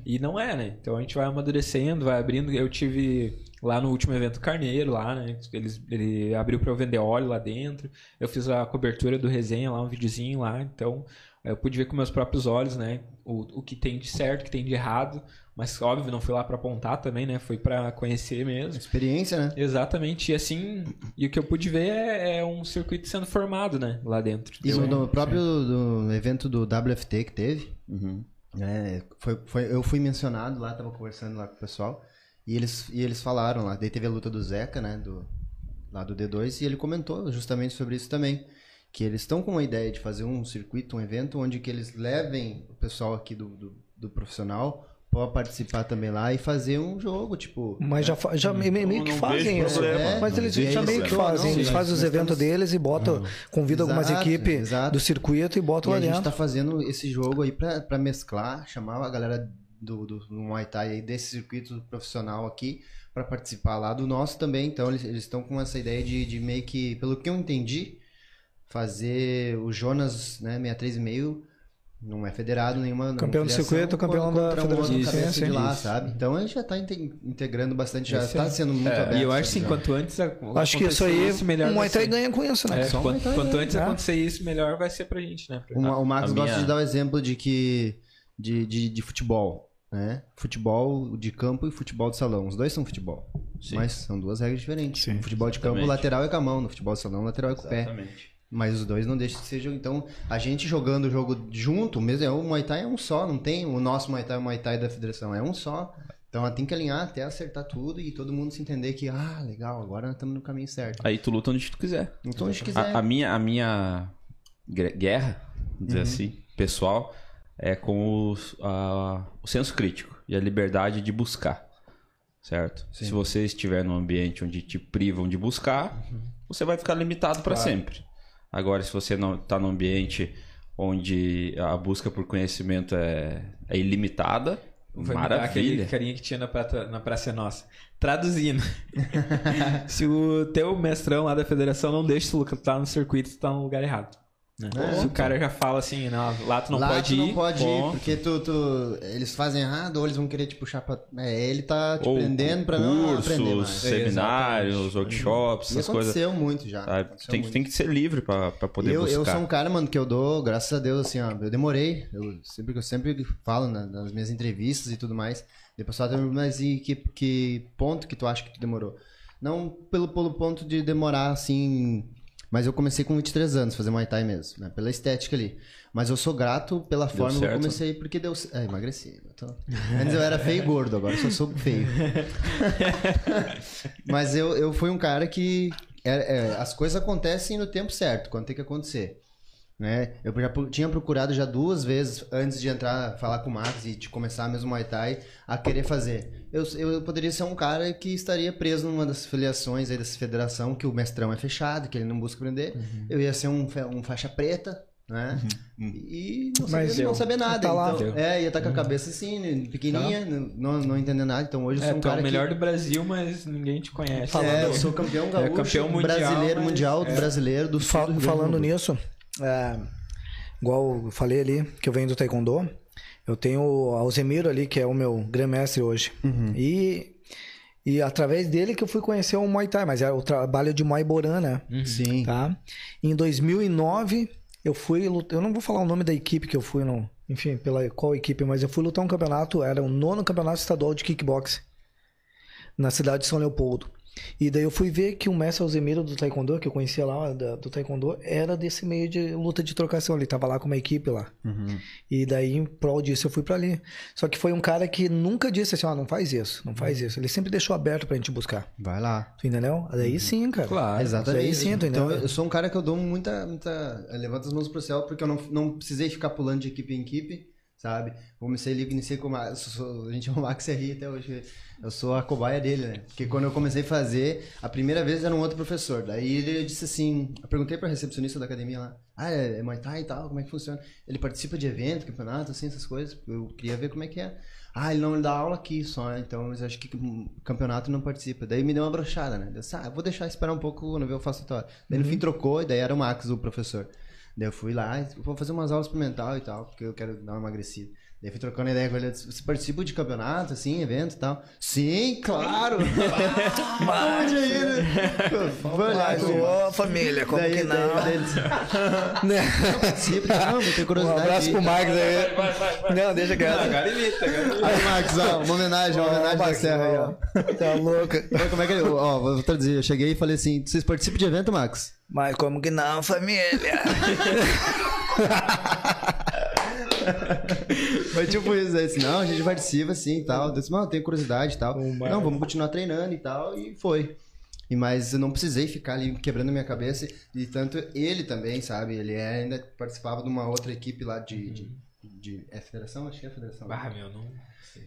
E não é, né? Então a gente vai amadurecendo, vai abrindo. Eu tive lá no último evento Carneiro, lá, né? Eles, ele abriu para eu vender óleo lá dentro. Eu fiz a cobertura do resenha lá, um videozinho lá. Então eu pude ver com meus próprios olhos, né? O, o que tem de certo, o que tem de errado. Mas óbvio, não fui lá para apontar também, né? Foi para conhecer mesmo. Experiência, né? Exatamente. E assim, e o que eu pude ver é, é um circuito sendo formado, né? Lá dentro. E Deu- no, no próprio do evento do WFT que teve, Uhum. É, foi, foi, eu fui mencionado lá, tava conversando lá com o pessoal, e eles, e eles falaram lá, daí teve a luta do Zeca, né, do, lá do D2, e ele comentou justamente sobre isso também, que eles estão com uma ideia de fazer um circuito, um evento, onde que eles levem o pessoal aqui do, do, do profissional para participar também lá e fazer um jogo, tipo... Mas já, fa- já meio, meio que fazem isso. É, mas eles já meio que fazem. Não, Eles sim, fazem os eventos estamos- deles e botam, convidam algumas Exato, equipes exato. do circuito e botam E lá a gente dentro. tá fazendo esse jogo aí pra, pra mesclar, chamar a galera do, do, do Muay Thai aí, desse circuito profissional aqui pra participar lá do nosso também. Então eles estão com essa ideia de, de meio que, pelo que eu entendi, fazer o Jonas, né, 63,5 não é federado nenhuma Campeão do circuito, campeão da um federação. Isso, de lá, Isso. sabe? Então a gente já tá inte- integrando bastante, já Esse tá é- sendo muito é, aberto. E eu acho essa assim, quanto antes Acho que isso aí, isso, melhor o Muay Thai ganha com isso, né? É, Só o quanto, Muay Thai quanto antes né? acontecer isso, melhor vai ser pra gente, né? O, Ma- o Marcos gosta minha- de dar o exemplo de que de, de, de futebol, né? Futebol de campo e futebol de salão. Os dois são futebol. Sim. Mas são duas regras diferentes. Sim, no futebol de campo, exatamente. lateral é com a mão. No futebol de salão, lateral é com o pé. Exatamente. Mas os dois não deixam de ser jogo. Então, a gente jogando o jogo junto, mesmo é o Muay Thai é um só, não tem o nosso Muay Thai, o Muay Thai da federação, é um só. Então, ela tem que alinhar até acertar tudo e todo mundo se entender que, ah, legal, agora estamos no caminho certo. Aí tu luta onde tu quiser. Então, a gente quiser. A, a minha, a minha guerra, vamos dizer Uhum. assim, pessoal, é com os- a- o senso crítico e a liberdade de buscar. Certo? Se você estiver num ambiente onde te privam de buscar, Uhum. você vai ficar limitado para sempre. Agora, se você não está num ambiente onde a busca por conhecimento é, é ilimitada, me dar aquele maravilha. carinha que tinha na, prata, na Praça Nossa. Traduzindo. (laughs) Se o teu mestrão lá da federação não deixa tu lutar no circuito, tu tá no lugar errado. Né? É, Se o cara já fala assim, não, lá tu não Lá pode tu ir. não pode ir, porque tu, tu- eles fazem errado ou eles vão querer te puxar pra. É, ele tá te Ou prendendo pra não aprender cursos, mais. seminários, workshops, essas coisas. aconteceu muito já. Sabe? aconteceu Tem, muito. tem que ser livre pra pra poder eu, buscar. eu sou um cara, mano, que eu dou, graças a Deus, assim, ó, eu demorei. Eu sempre, eu sempre falo na- nas minhas entrevistas e tudo mais. Tá me perguntando, mas e que, que ponto que tu acha que tu demorou? Não pelo, pelo ponto de demorar, assim. Mas eu comecei com 23 anos, fazer Muay Thai mesmo, né? Pela estética ali. Mas eu sou grato pela forma que eu comecei, porque deu. É, emagreci. eu tô- Antes eu era feio e gordo, agora eu só sou feio. (laughs) Mas eu, eu fui um cara que. é- é, as coisas acontecem no tempo certo, quando tem que acontecer. Né? Eu já tinha procurado já duas vezes antes de entrar, falar com o Max e de começar mesmo o Muay Thai, a querer fazer. Eu, eu poderia ser um cara que estaria preso numa das filiações aí dessa federação, que o mestrão é fechado, que ele não busca aprender. Eu ia ser um, um faixa preta, né? E não Mas sabia, não sabia nada. Tá lá. então, é, ia estar com a cabeça assim, né, pequenininha, não, não entendendo nada. Então hoje eu É, sou um tu é cara o que- melhor do Brasil, mas ninguém te conhece. é, eu sou campeão gaúcho, campeão mundial, brasileiro, mas- mundial, é. brasileiro do sul Fa- do Rio Grande do falando nisso, é, igual eu falei ali, que eu venho do Taekwondo, eu tenho o Alzemiro ali, que é o meu grã-mestre hoje. Uhum. E, e através dele que eu fui conhecer o Muay Thai, mas era o trabalho de Muay Boran, né? Sim. Tá? Em 2009, eu fui lutar, eu não vou falar o nome da equipe que eu fui, não, enfim, pela qual equipe, mas eu fui lutar um campeonato, era o nono campeonato estadual de kickboxing na cidade de São Leopoldo. E daí eu fui ver que o mestre Alzemiro do Taekwondo, que eu conhecia lá da- do Taekwondo, era desse meio de luta de trocação. Ele tava lá com uma equipe lá. Uhum. E daí, em prol disso, eu fui pra ali. Só que foi um cara que nunca disse assim, ó, não faz isso, não faz isso. Ele sempre deixou aberto pra gente buscar. Vai lá. Tu entendeu? Daí sim, cara. Claro. Exatamente. Daí sim, tu então entendeu? eu sou um cara que eu dou muita. muita eu levanto as mãos pro céu porque eu não, não precisei ficar pulando de equipe em equipe, sabe? Comecei ali, iniciei com o Max. sou- A gente é o Max RI até hoje. Eu sou a cobaia dele, né? Porque quando eu comecei a fazer, a primeira vez era um outro professor. Daí ele disse assim: eu perguntei pra recepcionista da academia lá: ah, é, é Muay Thai e tal, como é que funciona? Ele participa de evento, campeonato, assim, essas coisas. Eu queria ver como é que é. Ah, ele não dá aula aqui só, né? então mas acho que campeonato não participa. Daí me deu uma brochada, né? Eu disse, ah, vou deixar esperar um pouco quando eu faço a tua. Daí no fim trocou, e daí era o Max, o professor. Daí eu fui lá, vou fazer umas aulas experimental e tal, porque eu quero dar uma emagrecida. Daí fui trocando ideia com ele, você participa de campeonato, assim, evento e tal? Sim, claro! (laughs) Onde ainda? Com ele. Ô, família, como Daí, que daí, não? daí disse, (laughs) Né? participa, não, vou ter Um curiosidade. abraço aí. pro Max aí. Não, deixa quieto. Agora imita. Aí, Max, ó, uma homenagem, uma homenagem da Serra aí, ó. Tá louca. (laughs) Como é que ele. Ó, vou traduzir. Eu cheguei e falei assim: vocês participam de evento, Max? Mas como que não, família? Mas tipo isso, aí, assim, não, a gente participa sim e tal. Eu disse, não, eu tenho curiosidade e tal. Não, vamos continuar treinando e tal. E foi. E, mas eu não precisei ficar ali quebrando minha cabeça. E tanto ele também, sabe? Ele é- ainda participava de uma outra equipe lá de. de, de- é federação? Acho que é federação. Ah, meu, não.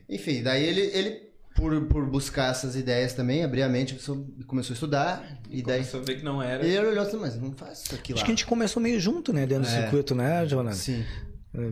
Enfim, daí ele, ele por, por buscar essas ideias também, abrir a mente, começou, a estudar. E daí. Começou a ver que não era. E ele olhou assim, mas não faz isso aqui lá. Acho que a gente começou meio junto, né? Dentro do É. circuito, né, Jonas? Sim.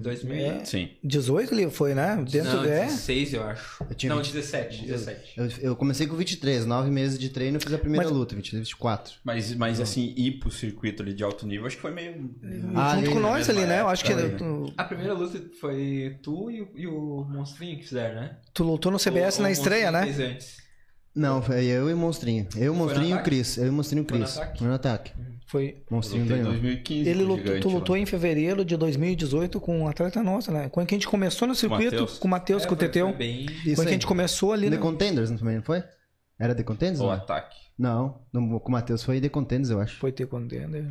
2000 É. Sim. 18 ali foi, né? Dentro não, é. 16, eu acho. Eu tinha não, 20. 17, 17. Eu, eu comecei com 23, 9 meses de treino, eu fiz a primeira Mas- luta, 23, 24. Mas, mas assim, ir pro circuito ali de alto nível, acho que foi meio. Ah, junto ali, com nós ali, né? Eu acho que tu, A primeira luta foi tu e o, e o Monstrinho que fizeram, né? tu lutou no CBS O- na o estreia, né? antes. Não, foi eu e o Monstrinho. Eu, o Monstrinho e o? Cris. Eu e o Monstrinho e o Foi no Cris. ataque? Foi no ataque. Foi. Monstrinho ganhou. 2015. Ele lutou, gigante tu lutou em fevereiro de 2018 com um atleta nosso, né? Quando que a gente começou no circuito, com o Matheus, É, com o Teteu. foi bem... Quando que a gente começou ali, The né? Contenders também, não foi? Era The Contenders? O não? ataque. Não, no- com o Matheus foi The Contenders, eu acho. Foi ter contender.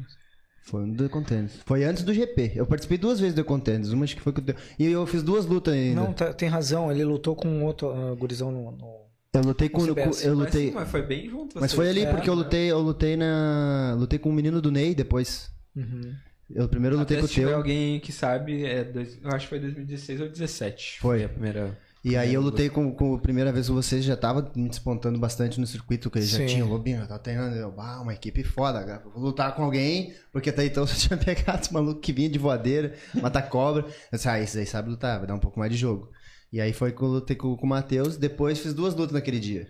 Foi no The Contenders. Foi antes do GP. Eu participei duas vezes do The Contenders. Uma acho que foi com o The... E eu fiz duas lutas ainda. Não, tá- tem razão. Ele lutou com outro ah, gurizão no, no- Eu lutei com... CBS. eu Mas, lutei... sim, mas foi bem junto. Mas foi ali, É, porque eu lutei, eu lutei na. Lutei com o menino do Ney depois. Uhum. Eu primeiro lutei Até com o se teu. alguém que sabe, é dois- eu acho que foi 2016 ou 2017. Foi. a primeira. E aí eu lutei com, com a primeira vez com vocês, já tava me despontando bastante no circuito, que já Sim. tinha o Lobinho, já tava treinando. Eu, ah, uma equipe foda, cara. Vou lutar com alguém, porque até então (laughs) eu só tinha pegado esse maluco que vinha de voadeira, matar cobra. Eu disse, ah, esse aí sabe lutar, vai dar um pouco mais de jogo. E aí foi que eu lutei com, com o Matheus, depois fiz duas lutas naquele dia.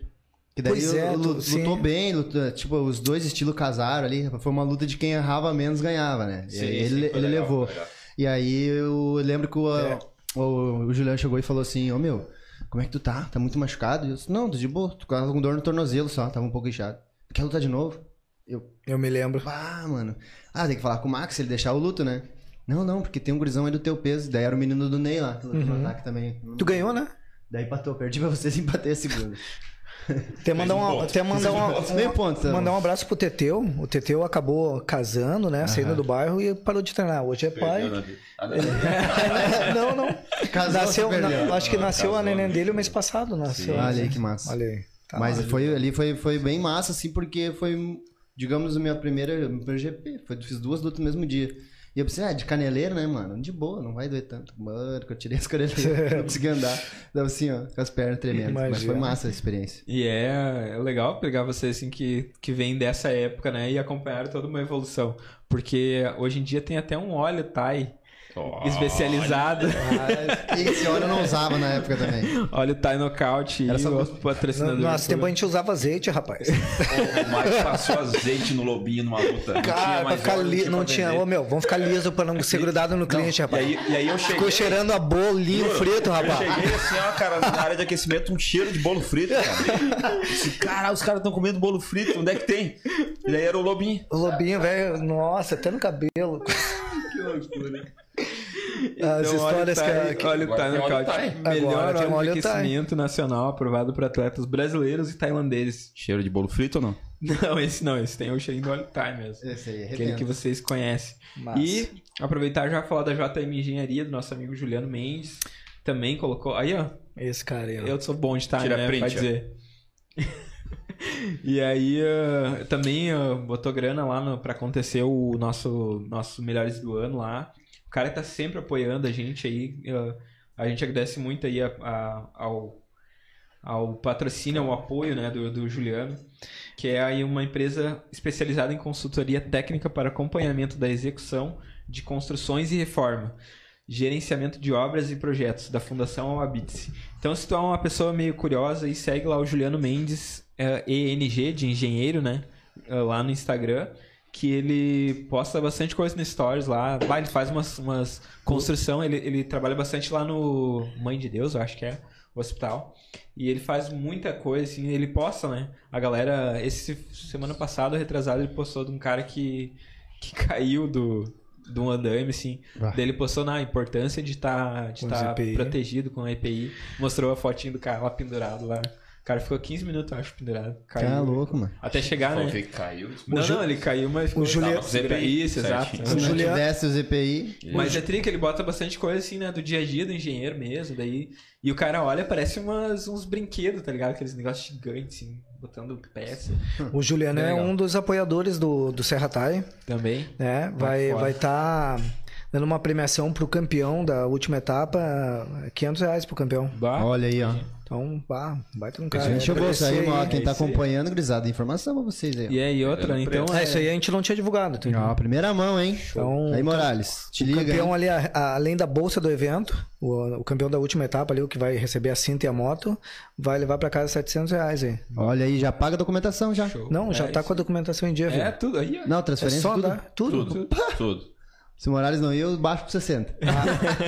Que daí Pois eu- é, lutou bem, lutou- tipo, os dois estilos casaram ali. Foi uma luta de quem errava menos ganhava, né? Sim, aí sim, ele, ele legal, levou. legal. E aí eu lembro que o, É. o, o Juliano chegou e falou assim, ô meu, como é que tu tá? Tá muito machucado? E eu disse, não, tô de boa, tô com dor no tornozelo só, tava um pouco inchado. Quer lutar de novo? Eu, Eu me lembro. ah, mano. Ah, tem que falar com o Max, ele deixar o luto, né? Não, não, porque tem um gurizão aí do teu peso. Daí era o menino do Ney lá, que lutou no ataque também. Tu ganhou, né? Daí empatou, perdi pra vocês e (laughs) empatei a segunda. Até mandar um uma, até mandar uma, Meio ponto, tá? mandar um abraço pro Teteu. O Teteu acabou casando, né? Saindo do bairro e parou de treinar. Hoje é pai. Né? Ah, não. (laughs) não, não. Casou, nasceu, na- acho que nasceu a casou, neném né? dele o mês passado. Nasceu. Olha aí que massa. Olha aí. Tá Mas lá. foi, ali foi, foi bem massa, assim, porque foi, digamos, a minha primeira, meu primeiro GP. Foi, fiz duas lutas no mesmo dia. E eu pensei, ah, de caneleiro, né, mano? De boa, não vai doer tanto. Mano, que eu tirei as (laughs) caneleiras, não (laughs) consegui andar. Dava assim, ó, com as pernas tremendo. Mas foi massa a experiência. E é, é legal pegar você assim que, que vem dessa época, né? E acompanhar toda uma evolução. Porque hoje em dia tem até um óleo Thai especializado. Ah, esse óleo eu não usava na época também. óleo Thai Nocaute Era e só- patrocinador. nosso tempo a gente usava azeite, rapaz. O Mike passou azeite no lobinho numa luta. Não tinha Cara, pra mais ficar óleo, li... não pra tinha. Ô meu, vamos ficar liso pra não ser grudado no cliente, E rapaz. aí, e aí eu cheguei. Ficou cheirando a bolinho frito, Eu rapaz. cheguei assim, ó, cara, na área de aquecimento, um cheiro de bolo frito, cara. Esse cara, os caras estão comendo bolo frito, onde é que tem? E daí era o lobinho. O lobinho, velho, nossa, até no cabelo. (laughs) Que loucura. As histórias que a- que- Agora tem óleo Nocaute. Melhor óleo de óleo aquecimento nacional aprovado por atletas brasileiros e tailandeses. Cheiro de bolo frito ou não? Não, esse não. Esse tem o cheirinho do óleo Thai mesmo. Esse aí, Aquele que vocês conhecem. Massa. E aproveitar já falar da JM Engenharia, do nosso amigo Juliano Mendes. Também colocou. Aí, ó. Esse cara aí, ó. Eu sou bom de time, Tira né? print, dizer. (laughs) e aí, ah, também ah, botou grana lá no, pra acontecer o nosso, nosso Melhores do Ano lá. Cara tá sempre apoiando a gente aí. a gente agradece muito aí a- a- ao, ao patrocínio, ao apoio né, do, do Juliano, que é aí uma empresa especializada em consultoria técnica para acompanhamento da execução de construções e reforma gerenciamento de obras e projetos da Fundação Alabitse. Então, se tu é uma pessoa meio curiosa, aí segue lá o Juliano Mendes, é, ENG, de engenheiro, né? É, Lá no Instagram, que ele posta bastante coisa no Stories lá. Vai, ele faz umas, umas construção, ele, ele trabalha bastante lá no Mãe de Deus, eu acho que é, o hospital. E ele faz muita coisa, assim, ele posta, né? A galera, esse semana passada, retrasado, ele postou de um cara que, que (laughs) caiu do, do andame, assim. Ah. Daí ele postou na importância de estar de Com os tá EPI. protegido com a EPI. Mostrou a fotinho do cara lá pendurado lá. O cara ficou 15 minutos, eu acho, pendurado. Caiu. Tá louco, mano. Até chegar, né? que caiu. Não, Ju- não, ele caiu, mas ficou... Juliano- Tava com os EPI, Isso, exato. Se não Juliano- tivesse os EPI, Mas é trica, ele bota bastante coisa assim, né? Do dia a dia do engenheiro mesmo. Daí... E o cara olha, parece umas, uns brinquedos, tá ligado? Aqueles negócios gigantes, assim, botando peça O Juliano é legal. um dos apoiadores do, do Serra Tai, também. né? Vai foda. vai estar dando uma premiação pro campeão da última etapa, 500 reais pro campeão. Bah, olha aí, ó. Então, bah, vai ter um cara. A gente bolsa aí, Agradecer ó, quem é tá isso aí. acompanhando, grisada, informação pra vocês aí. ó. E aí, outra, então é... isso aí a gente não tinha divulgado. tá? Ó, primeira mão, hein? Então, aí, Morales, te o liga. campeão hein? ali, a- a- além da bolsa do evento, o, o campeão da última etapa ali, o que vai receber a cinta e a moto, vai levar pra casa 700 reais aí. Olha aí, já paga a documentação já. Show. Não, já É tá isso. com a documentação em dia, É, velho. tudo aí, ó. Não, É transferência só tudo. dar tudo. Tudo, tudo. Se o Morales não ir, eu baixo pro 60.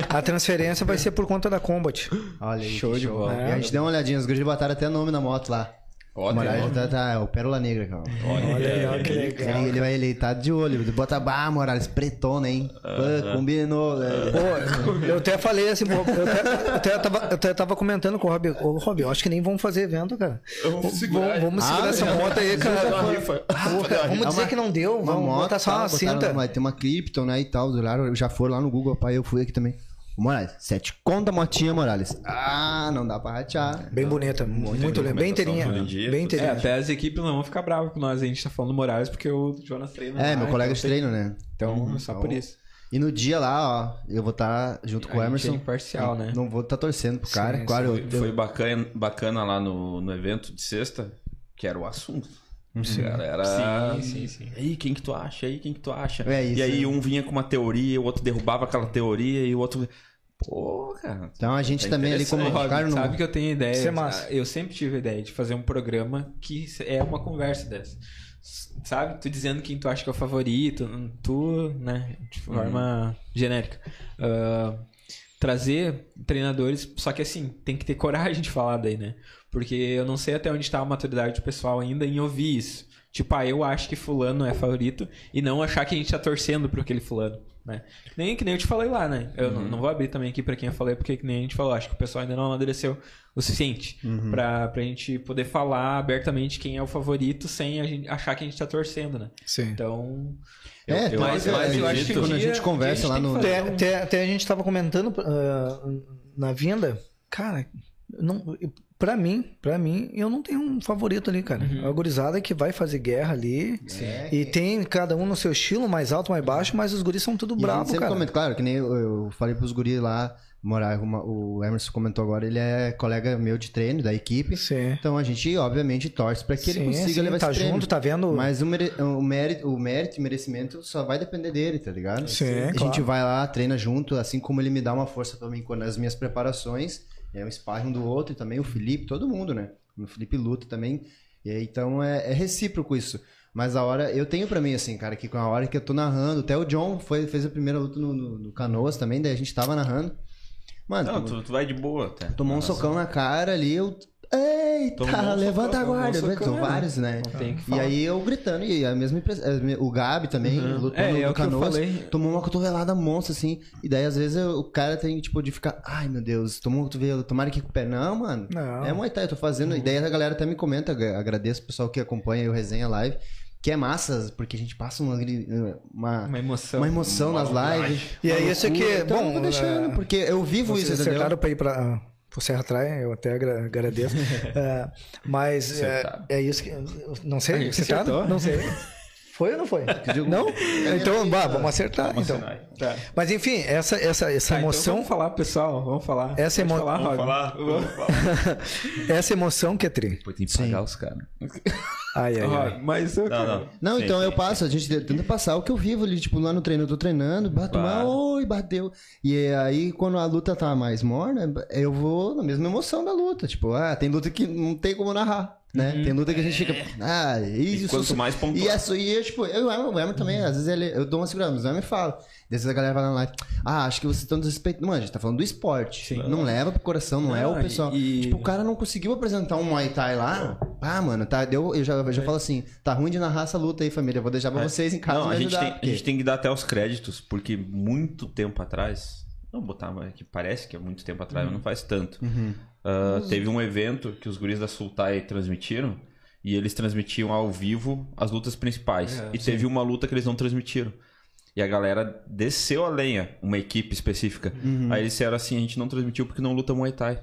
A transferência vai ser por conta da Combat. Olha aí. Show que de bola. E a gente deu uma olhadinha, os guris botaram até nome na moto lá. Ótimo. Morales tá, tá, é o Pérola Negra, cara. Olha aí, ó, que legal. Ele, ele vai ele tá de olho, ele bota, bah, Morales, pretona, hein? Pô, combinou, velho. Pô, eu até falei assim, pô, eu até, eu até tava, eu até tava comentando com o Rob, ô Rob, eu acho que nem vamos fazer evento, cara. Vamos, segurar. vamos segurar Ah, essa já- moto aí, cara. Pô, cara, vamos dizer que não deu, Uma vamos moto, botar só uma cinta. Vai ter uma Krypton, né, e tal. do lado, Já foram lá no Google, pai, eu fui aqui também. Morales, sete conta motinha, Morales. Ah, não dá pra ratear. Bem bonita, muito linda, bem inteirinha. Bem tudo É, inteirinha. até as equipes não vão ficar bravas com nós. A gente tá falando do Morales porque o Jonas treina. É, lá, meu colega então de tem- treino, né? Então, só por isso. E no dia lá, ó, eu vou estar junto com o A gente Emerson. é imparcial, né? Não vou estar torcendo pro cara. Sim, claro, Foi, eu, foi bacana, bacana lá no, no evento de sexta, que era o assunto. Cara, era. Sim, sim, sim. E aí, quem que tu acha? E aí, quem que tu acha? É isso, e aí, é. um vinha com uma teoria, o outro derrubava aquela teoria, e o outro. Pô, cara. Então a gente É também ali como no... sabe que eu tenho ideia. Isso é massa. Eu sempre tive a ideia de fazer um programa que é uma conversa dessa. Sabe? Tu dizendo quem tu acha que é o favorito, tu, né? De forma genérica. Ah, trazer treinadores, só que assim, tem que ter (laughs) coragem de falar daí, né? Porque eu não sei até onde tá a maturidade do pessoal ainda em ouvir isso. Tipo, ah, eu acho que fulano é favorito e não achar que a gente tá torcendo pro aquele fulano, né? Nem que nem eu te falei lá, né? Eu não, não vou abrir também aqui pra quem eu falei, porque que nem a gente falou, acho que o pessoal ainda não amadureceu o suficiente pra, pra gente poder falar abertamente quem é o favorito sem a gente achar que a gente tá torcendo, né? Sim. Então, É, eu- mas, mas, mas eu é, acho que quando a gente conversa lá a gente no... que fazer Até, até, até a gente tava comentando ah, na vinda, cara, Não, pra mim, pra mim, eu não tenho um favorito ali, cara. É a gurizada que vai fazer guerra ali. É, E tem cada um no seu estilo, mais alto, mais baixo, mas os guris são tudo sempre cara. comenta, claro, que nem eu, eu falei pros guris lá, morar, uma- o Emerson comentou agora, ele é colega meu de treino, da equipe. Sim. Então a gente, obviamente, torce pra que ele Sim, consiga sim, levar tá esse treino. junto, tá vendo? Mas o, mere- o mérito, o mérito e merecimento só vai depender dele, tá ligado? Sim, A claro. gente vai lá, treina junto, assim como ele me dá uma força pra mim quando as minhas preparações, é um sparring um do outro, e também o Felipe, todo mundo, né? O Felipe luta também. E então é, é recíproco isso. Mas a hora, eu tenho pra mim, assim, cara, que com a hora que eu tô narrando, até o John foi, fez a primeira luta no, no, no Canoas também, daí a gente tava narrando. Mano, Não, tu, tu vai de boa até. tomou um Nossa. socão na cara ali, eu. Eita, Tomou um levanta socão, a um guarda. socão, São né? vários, né? E aí eu gritando, e a mesma impressão. O Gabi também, Uhum. lutou É, no, é no o que eu Canoas, falei. tomou uma cotovelada monstra, assim. E daí, às vezes, eu- o cara tem, tipo, de ficar, ai meu Deus, tomou um cotovelo, tomara que com o pé. Não, mano. Não. É Muay Thai, eu tô fazendo. E daí a galera até me comenta, agra- agradeço o pessoal que acompanha o Resenha Live, que é massa, porque a gente passa uma, uma, Uma emoção. uma emoção nas lives. E uma aí, isso aqui, loucura. Então, bom, eu deixando, é, porque eu vivo isso, entendeu? acertaram pra ir pra, pro Serra Traia, eu até agra- agradeço. (laughs) É, mas é, é isso que. Não sei, gente acertaram? acertou. Não sei. (laughs) Foi ou não foi? (laughs) Não? Então, bah, vamos acertar. Vamos então. assinar. Tá. Mas enfim, essa, essa, essa Tá, então emoção. vamos falar, pessoal. Vamos falar. Essa emo- falar, Vamos Rob. falar? Vamos falar. (laughs) essa emoção que é tri. Depois tem que pagar os caras. Ai, ai, ai. Mas eu, Não, não. Não, Sim, então sim, eu sim. passo, a gente tenta passar o que eu vivo ali, tipo, lá no treino, eu tô treinando, bato Claro. oi, bateu. E aí, quando a luta tá mais morna, eu vou na mesma emoção da luta. Tipo, ah, tem luta que não tem como narrar, né? Tem luta que a gente fica, ah, isso. E quanto mais pontuar. E, essa, e eu, tipo, eu, o Emer também, às vezes ele, eu dou uma segurada, mas o Emer fala. Desses a galera vai lá na live, ah, acho que vocês estão desrespeitando. Mano, a gente tá falando do esporte. Não leva pro coração, não, é Não, o pessoal. e- Tipo, o cara não conseguiu apresentar um Muay Thai lá. Ah, mano, tá, deu, eu já, eu já falo assim, tá ruim de narrar essa luta aí, família. Eu vou deixar pra vocês em casa Não, a gente, ajudar. tem, a porque- gente tem que dar até os créditos, porque muito tempo atrás, não botar, mas que parece que é muito tempo atrás, mas não faz tanto. Ah, teve um evento que os guris da Sultai transmitiram, e eles transmitiam ao vivo as lutas principais. É, e teve uma luta que eles não transmitiram. E a galera desceu a lenha, uma equipe específica. Aí eles disseram assim: a gente não transmitiu porque não luta Muay Thai.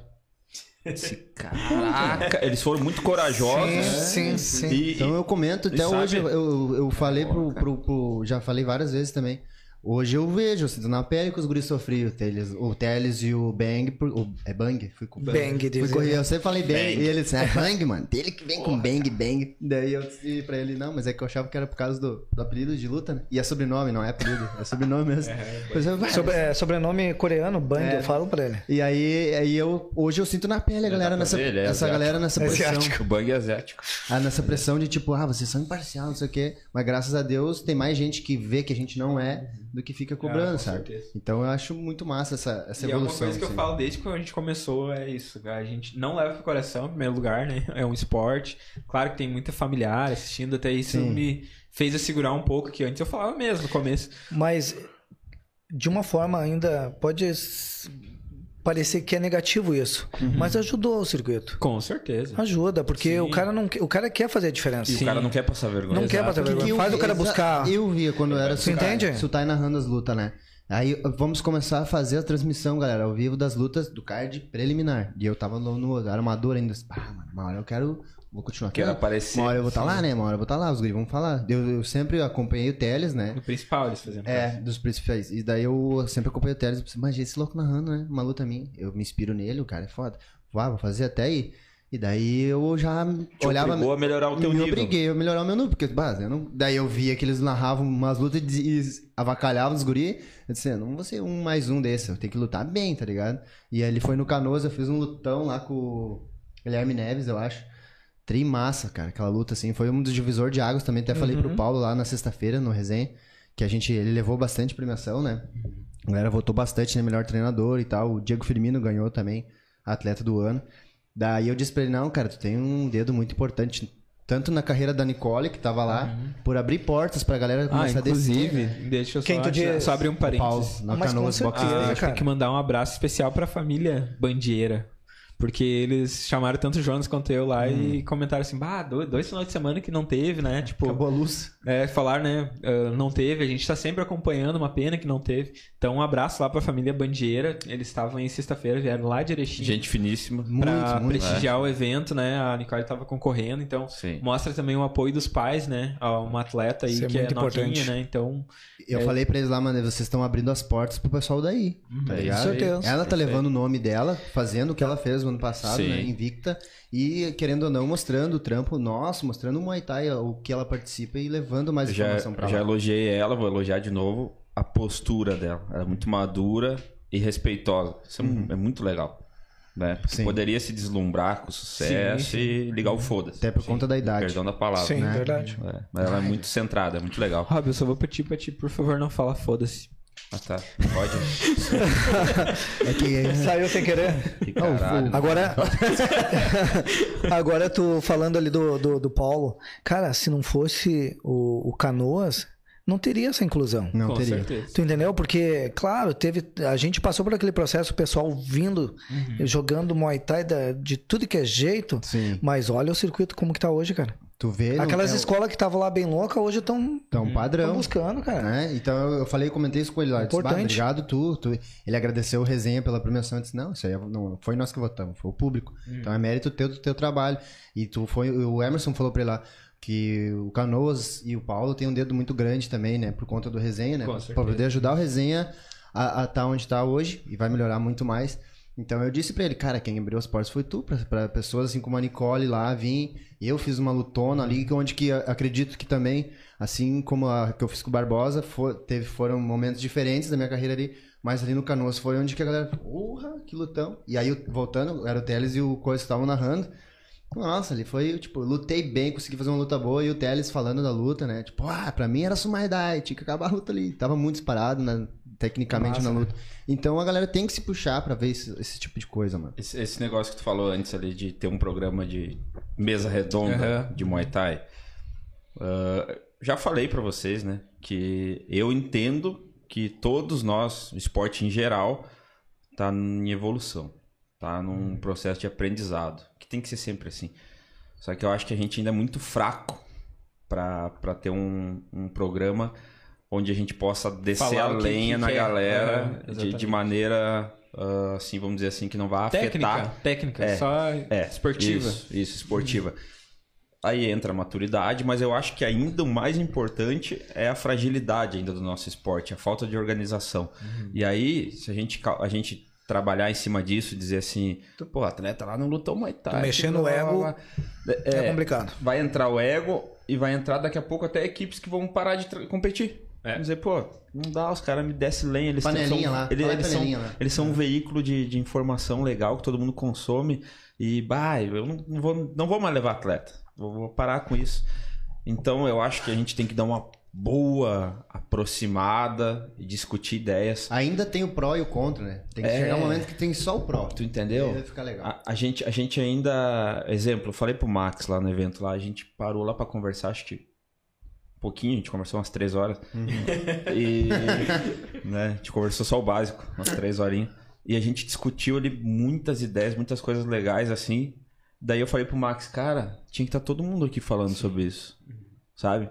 Esse, (laughs) Caraca, eles foram muito corajosos. Sim, sim. E, Então eu comento, até sabe- hoje, eu, eu, eu falei pro, pro, pro- Já falei várias vezes também. Hoje eu vejo, eu sinto na pele que os guris sofriam, o Teles, o Teles e o Bang. O, é Bang? Fui com Bang, Fui dizer. correr, eu sempre falei Bang, Bang. e ele disse, é Bang, mano. Dele que vem com Bang, Bang. Daí eu disse pra ele, não, mas é que eu achava que era por causa do, do apelido de luta, né? E é sobrenome, não é apelido, é sobrenome mesmo. (laughs) Pois eu, Sobre- é, sobrenome coreano, Bang, É. eu falo pra ele. E aí, aí eu, hoje eu sinto na pele a galera nessa, ele é essa asiático. galera nessa É pressão. asiático. o bang é asiático. Ah, nessa pressão de tipo, ah, vocês são imparcial, não sei o quê. Mas graças a Deus tem mais gente que vê que a gente não é do que fica cobrando, Ah, com sabe? certeza. Então eu acho muito massa essa, essa E é uma evolução. coisa que eu assim. falo desde que a gente começou, é isso. A gente não leva pro coração, em primeiro lugar, né? É um esporte. Claro que tem muita familiar assistindo, até isso Sim. me fez a segurar um pouco, que antes eu falava mesmo no começo. Mas, de uma forma ainda, pode parecer que é negativo isso. Uhum. Mas ajudou o circuito. Com certeza. Ajuda, porque Sim. o cara, não, o cara quer fazer a diferença. E o cara não quer passar vergonha. Não quer Exato. passar Porque vergonha. eu Faz o cara buscar. Eu via quando era Você entende? Sutai narrando as lutas, né? Aí vamos começar a fazer a transmissão, galera, ao vivo das lutas do card preliminar. E eu tava no, no armador ainda. Ah, mano, uma hora eu quero. Vou continuar aqui. Quero aparecer. Uma hora eu vou estar lá, né? Uma hora eu vou estar lá, os guris vão falar. Eu, eu sempre acompanhei o Teles, né? No principal eles fazendo. É, dos principais. E daí eu sempre acompanho o Teles e pensei, imagina esse louco narrando, né? Uma luta minha. Eu me inspiro nele, o cara é foda. Vá, vou fazer até aí. E daí eu já Te olhava. obrigou a melhorar o teu me nível. obriguei a melhorar o meu nível, porque, bah, eu não... daí eu via que eles narravam umas lutas e e avacalhavam os guri. Eu disse, eu não vou ser um mais um desse, eu tenho que lutar bem, tá ligado? E aí ele foi no Canoas, eu fiz um lutão lá com o Guilherme Neves, eu acho. Trimassa, cara, aquela luta assim. Foi um dos divisor de águas também. Até falei pro Paulo lá na sexta-feira, no resenha, que a gente, ele levou bastante premiação, né? A galera votou bastante, né? Melhor treinador e tal. O Diego Firmino ganhou também, atleta do ano. Daí eu disse pra ele, não, cara, tu tem um dedo muito importante. Tanto na carreira da Nicole, que tava lá, por abrir portas pra galera Ah, começar a descer. inclusive, né? deixa eu só, Quem tu diz? só abrir um O Paulo, parênteses. na Mas com Canoas Box certeza, Stage. Ah, tem que mandar um abraço especial pra família Bandieira. Porque eles chamaram tanto o Jonas quanto eu lá e comentaram assim, bah, dois, dois finais de semana que não teve, né? Tipo, Acabou a luz. é, falar, né? ah, não teve, a gente tá sempre acompanhando, uma pena que não teve. Então, um abraço lá pra família Bandieira. Eles estavam em sexta-feira, vieram lá de Erechim Gente finíssima. Muito, pra muito. prestigiar o evento, né? A Nicole tava concorrendo, então Sim. mostra também o apoio dos pais, né? A uma atleta aí Isso é que é muito novinha, importante. né? Então, Eu É. falei pra eles lá, mano, vocês estão abrindo as portas pro pessoal daí. Tá É ligado? isso aí. certeza. Ela tá É isso levando o nome dela, fazendo o que ela fez no ano passado, Sim. né, invicta, e querendo ou não, mostrando o trampo nosso, mostrando o Muay Thai, o que ela participa e levando mais já, informação pra já lá. elogiei ela, vou elogiar de novo a postura dela. Ela é muito madura e respeitosa. Isso é, mu- é muito legal. Né? Sim. poderia se deslumbrar com sucesso Sim, sim. e ligar o foda-se. Até por conta da idade. Perdão da palavra. Sim, né? verdade. É, mas ela é muito centrada, é muito legal. Rob, eu só vou pedir pra ti, por favor, não falar foda-se. Ah, tá. Pode. (laughs) É que Saiu sem querer. Que caralho. Agora, (laughs) agora tu falando ali do, do, do Paulo, cara, se não fosse o, o Canoas, não teria essa inclusão. não Com teria. certeza. Tu entendeu? Porque, claro, teve. A gente passou por aquele processo, o pessoal vindo, jogando Muay Thai da- de tudo que é jeito. Sim. Mas olha o circuito como que tá hoje, cara. Tu vê. Aquelas é, escolas que estavam lá bem loucas, hoje estão Então, um padrão. buscando, cara. né? Então eu, eu falei, comentei isso com ele lá. Disse, Importante. obrigado tu, tu. Ele agradeceu o resenha pela premiação. Eu disse, não, isso aí é- não foi nós que votamos, foi o público. Então é mérito teu do teu trabalho. E tu foi. O Emerson falou pra ele lá que o Canoas e o Paulo têm um dedo muito grande também, né? Por conta do resenha, né? Com Pra poder ajudar o resenha a estar onde tá hoje e vai melhorar muito mais. Então eu disse pra ele, cara, quem abriu as portas foi tu, pra pessoas assim como a Nicole lá vir. Eu fiz uma lutona ali, onde que acredito que também, assim como a que eu fiz com o Barbosa, fo- teve, foram momentos diferentes da minha carreira ali, mas ali no Canoas foi onde que a galera, porra, que lutão. E aí, voltando, era o Teles e o Coisa estavam narrando. Nossa, ali foi, tipo, lutei bem, consegui fazer uma luta boa e o Teles falando da luta, né? Tipo, ah, pra mim era Sumaidai, tinha que acabar a luta ali. Tava muito disparado, né, tecnicamente Massa, na né? luta. Então a galera tem que se puxar pra ver esse, esse tipo de coisa, mano. Esse, esse negócio que tu falou antes ali de ter um programa de mesa redonda Aham. de Muay Thai. ah, já falei pra vocês, né? Que eu entendo que todos nós, o esporte em geral, tá em evolução. Tá num processo de aprendizado. Tem que ser sempre assim. Só que eu acho que a gente ainda é muito fraco pra ter um, um programa onde a gente possa descer Falar a que- lenha que na quer. galera É, de, de maneira, ah, assim, vamos dizer assim, que não vai Técnica, afetar. técnica, É, só É, esportiva. Isso, isso, esportiva. Aí entra a maturidade, mas eu acho que ainda o mais importante é a fragilidade ainda do nosso esporte, a falta de organização. E aí, se a gente, a gente trabalhar em cima disso, dizer assim, pô, o atleta lá não lutou Muay Thai. blá, no blá, ego. É, É, complicado. vai entrar o ego e vai entrar daqui a pouco até equipes que vão parar de competir. É. Dizer, pô, não dá, os caras me descem lenha, eles Panelinha são, lá, eles, eles são, panelinha lá. eles são um veículo de, de informação legal que todo mundo consome e, bah, eu não, não vou, não vou mais levar atleta, vou, vou parar com isso. Então eu acho que a gente tem que dar uma boa aproximada e discutir ideias. Ainda tem o pró e o contra, né? Tem que É. chegar um momento que tem só o pró. Tu entendeu? Vai ficar legal. A, a gente, a gente ainda. Exemplo, eu falei pro Max lá no evento lá, a gente parou lá pra conversar, acho que. Um pouquinho, a gente conversou umas três horas. E. (laughs) né, a gente conversou só o básico, umas três horinhas. E a gente discutiu ali muitas ideias, muitas coisas legais, assim. Daí eu falei pro Max, cara, tinha que estar todo mundo aqui falando sobre isso. Sabe?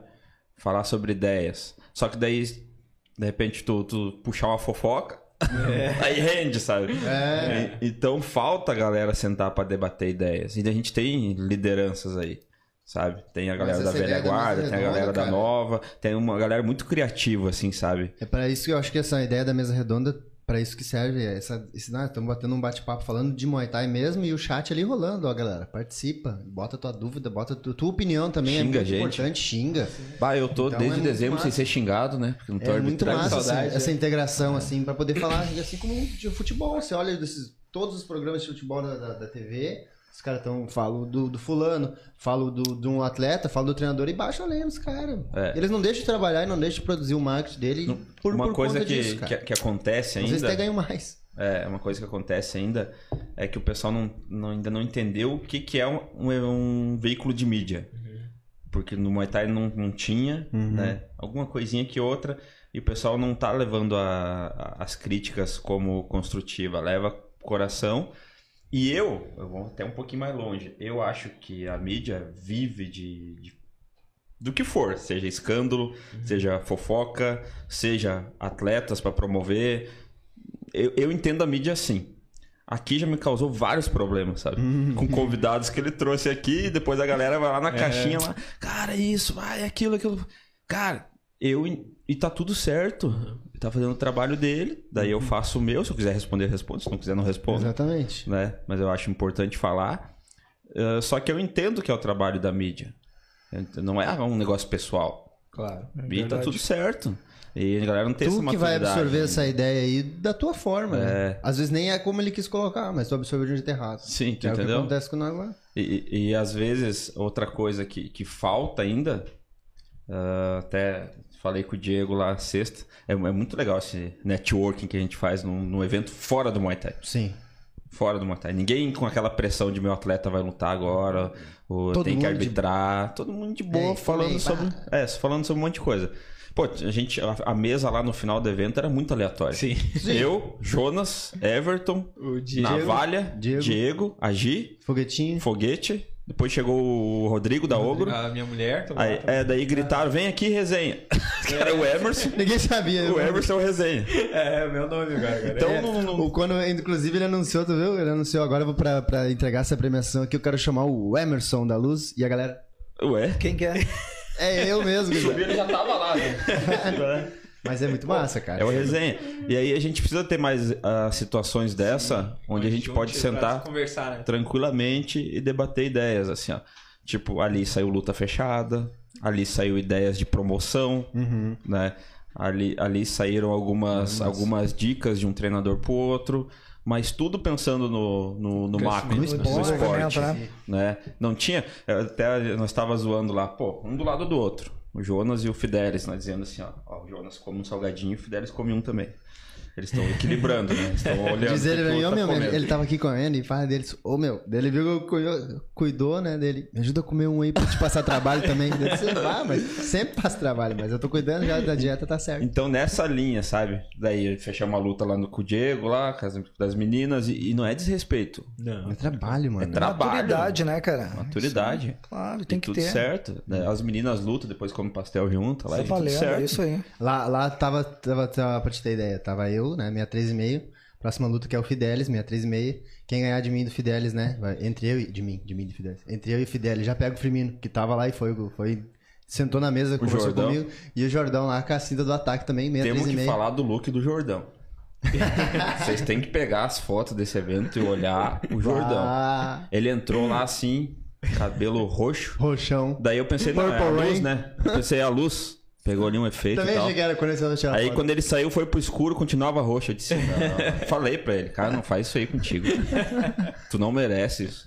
Falar sobre ideias. Só que daí, de repente, tu, tu puxar uma fofoca, (laughs) aí rende, sabe? É. E- Então falta a galera sentar pra debater ideias. E a gente tem lideranças aí, sabe? Tem a galera da velha guarda, tem a galera redonda, da cara. nova, tem uma galera muito criativa, assim, sabe? É para isso que eu acho que essa ideia da mesa redonda, para isso que serve. é Essa, esse, ah, estamos batendo um bate-papo falando de Muay Thai mesmo e o chat ali rolando, ó, galera. Participa, bota tua dúvida, bota tu, tua opinião também. Xinga é muito gente. importante, xinga. Bah, eu tô Então desde é dezembro sem massa. ser xingado, né? Porque não tô É muito massa saudade, essa, é. essa integração, assim, para poder falar assim como de futebol. Você olha desses, todos os programas de futebol da, da, da TV, os caras estão. Falo do, do fulano, falo do, de um atleta, falo do treinador e baixa a lenha dos caras. É. Eles não deixam de trabalhar e não deixam de produzir o marketing dele por, uma por coisa que, disso, que, que acontece Às vezes ainda. até ganham mais. É, uma coisa que acontece ainda é que o pessoal não, não- ainda não entendeu o que, que é um, um- um veículo de mídia. Porque no Muay Thai não, não tinha, né? Alguma coisinha que outra. E o pessoal não tá levando a- a- as críticas como construtiva. Leva coração E eu, eu vou até um pouquinho mais longe. Eu acho que a mídia vive de, de- do que for, seja escândalo, seja fofoca, seja atletas para promover. Eu, eu entendo a mídia assim. Aqui já me causou vários problemas, sabe? Com convidados que ele trouxe aqui, e depois a galera vai lá na caixinha lá, cara, isso, vai, aquilo, aquilo. Cara, eu. E tá tudo certo. Tá fazendo o trabalho dele, daí eu faço o meu. Se eu quiser responder, eu respondo. Se não quiser, não respondo Exatamente. né? Mas eu acho importante falar. Uh, só que eu entendo que é o trabalho da mídia. Não é um negócio pessoal. Claro. É e tá tudo certo. E a galera não tem essa Tu que vai maturidade. absorver essa ideia aí da tua forma, né? É. Às vezes nem é como ele quis colocar, mas tu absorveu de um jeito errado. Sim, tu é o que entendeu? acontece com nós lá. E, e- e, às vezes, outra coisa que, que falta ainda, uh, até falei com o Diego lá sexta, é, é muito legal esse networking que a gente faz num, num evento fora do Muay Thai. Sim. Fora do Muay Thai. Ninguém com aquela pressão de meu atleta vai lutar agora, ou Todo tem que mundo de- arbitrar. Todo mundo de boa, É, falando sobre. É, falando sobre um monte de coisa. Pô, a gente. A, a mesa lá no final do evento era muito aleatória. Sim. (laughs) Eu, Jonas, Everton, O Diego. Navalha, Diego. Diego, Agi, Foguetinho. Foguete. Depois chegou o Rodrigo da Ogro. A minha mulher. lá Aí, também. é, daí gritaram, vem aqui, resenha. (laughs) Era o Emerson. Ninguém sabia. O né? Emerson é o resenha. É, meu nome agora. cara. Então, É, não, não- o- quando, inclusive, ele anunciou, tu viu? Ele anunciou agora eu vou pra, pra entregar essa premiação aqui. Eu quero chamar o Emerson da Luz e a galera. Ué? Quem que é? É eu mesmo. (laughs) Ele já tava lá, né? (laughs) Mas é muito massa, cara. É o resenha. E aí a gente precisa ter mais ah, situações dessa, onde a gente pode sentar conversar, né? tranquilamente e debater ideias, assim, ó. Tipo, ali saiu luta fechada, ali saiu ideias de promoção, Uhum. né? Ali, ali saíram algumas, algumas dicas de um treinador pro outro, mas tudo pensando no, no, no macro, no esporte, né? né? Não tinha... Até nós tava zoando lá, pô, um do lado do outro. O Jonas e o Fidelis, né? Dizendo assim, ó, ó, o Jonas come um salgadinho e o Fidelis come um também. Eles estão equilibrando, né? Estão (laughs) olhando. Diz ele meu, tá ele, comendo. ele tava aqui comendo e fala deles, ô meu, daí ele viu que eu cuidou, cuidou, né, dele, me ajuda a comer um aí pra te passar trabalho também. Disse, ah, mas sempre passa trabalho, mas eu tô cuidando já da dieta, tá certo. Então, nessa linha, sabe? Daí fechamos uma luta lá no, com o Diego, lá, com as, das meninas, e, e não é desrespeito. Não. É trabalho, mano. trabalho. Maturidade, né, cara? Maturidade. Claro, E tem que tudo ter. certo. né? As meninas lutam, depois comem pastel junto, lá Tá e tudo valendo, certo. é isso aí. Lá, lá tava, tava, tava, pra te ter ideia, tava eu, né, minha 3,5, próxima luta que é o Fidelis, minha 3,5, quem ganhar de mim e do Fidelis, né, vai- entre eu e, de mim, de mim e do Fidelis, entre eu e o Fidelis, já pega o Firmino, que tava lá e foi, foi sentou na mesa, conversou Jordão. comigo, e o Jordão lá com a cinta do ataque também, meia Temos que 3,5. falar do look do Jordão. (laughs) Vocês têm que pegar as fotos desse evento e olhar o Jordão. Ah, Ele entrou lá assim, cabelo roxo. roxão. Daí eu pensei, não, é a luz, né? Eu pensei, é a luz. Pegou ali um efeito Também e tal. achei que era quando eles iam tirar Aí foto. quando ele saiu, foi pro escuro, continuava roxo. Eu disse, não. Falei pra ele, cara, não faz isso aí contigo. (laughs) tu não merece isso.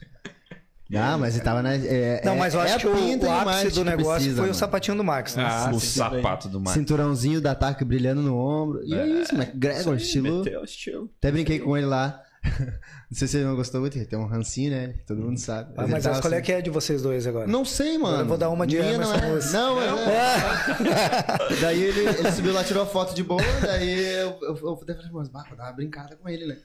Ah, mas ele tava na... É, Não, é- mas eu é acho a que o, pinta o e ápice do negócio precisa, foi o mano. sapatinho do Max, né? Ah, o sapato do Marcos. Cinturãozinho do ataque brilhando no ombro. E é, isso, McGregor, estilo... Meteu estilo. Até brinquei com ele lá. (laughs) Não sei se ele não gostou muito, ele tem um rancinho, né? Todo mundo sabe. Ah, mas essa qual é assim- que é de vocês dois agora? Não sei, mano. eu vou dar uma de Minha não Emerson é. Não, mas (laughs) é. (laughs) daí ele, ele subiu lá, tirou a foto de boa, daí eu, eu, eu falei, mas bah, vou dar uma brincada com ele, né?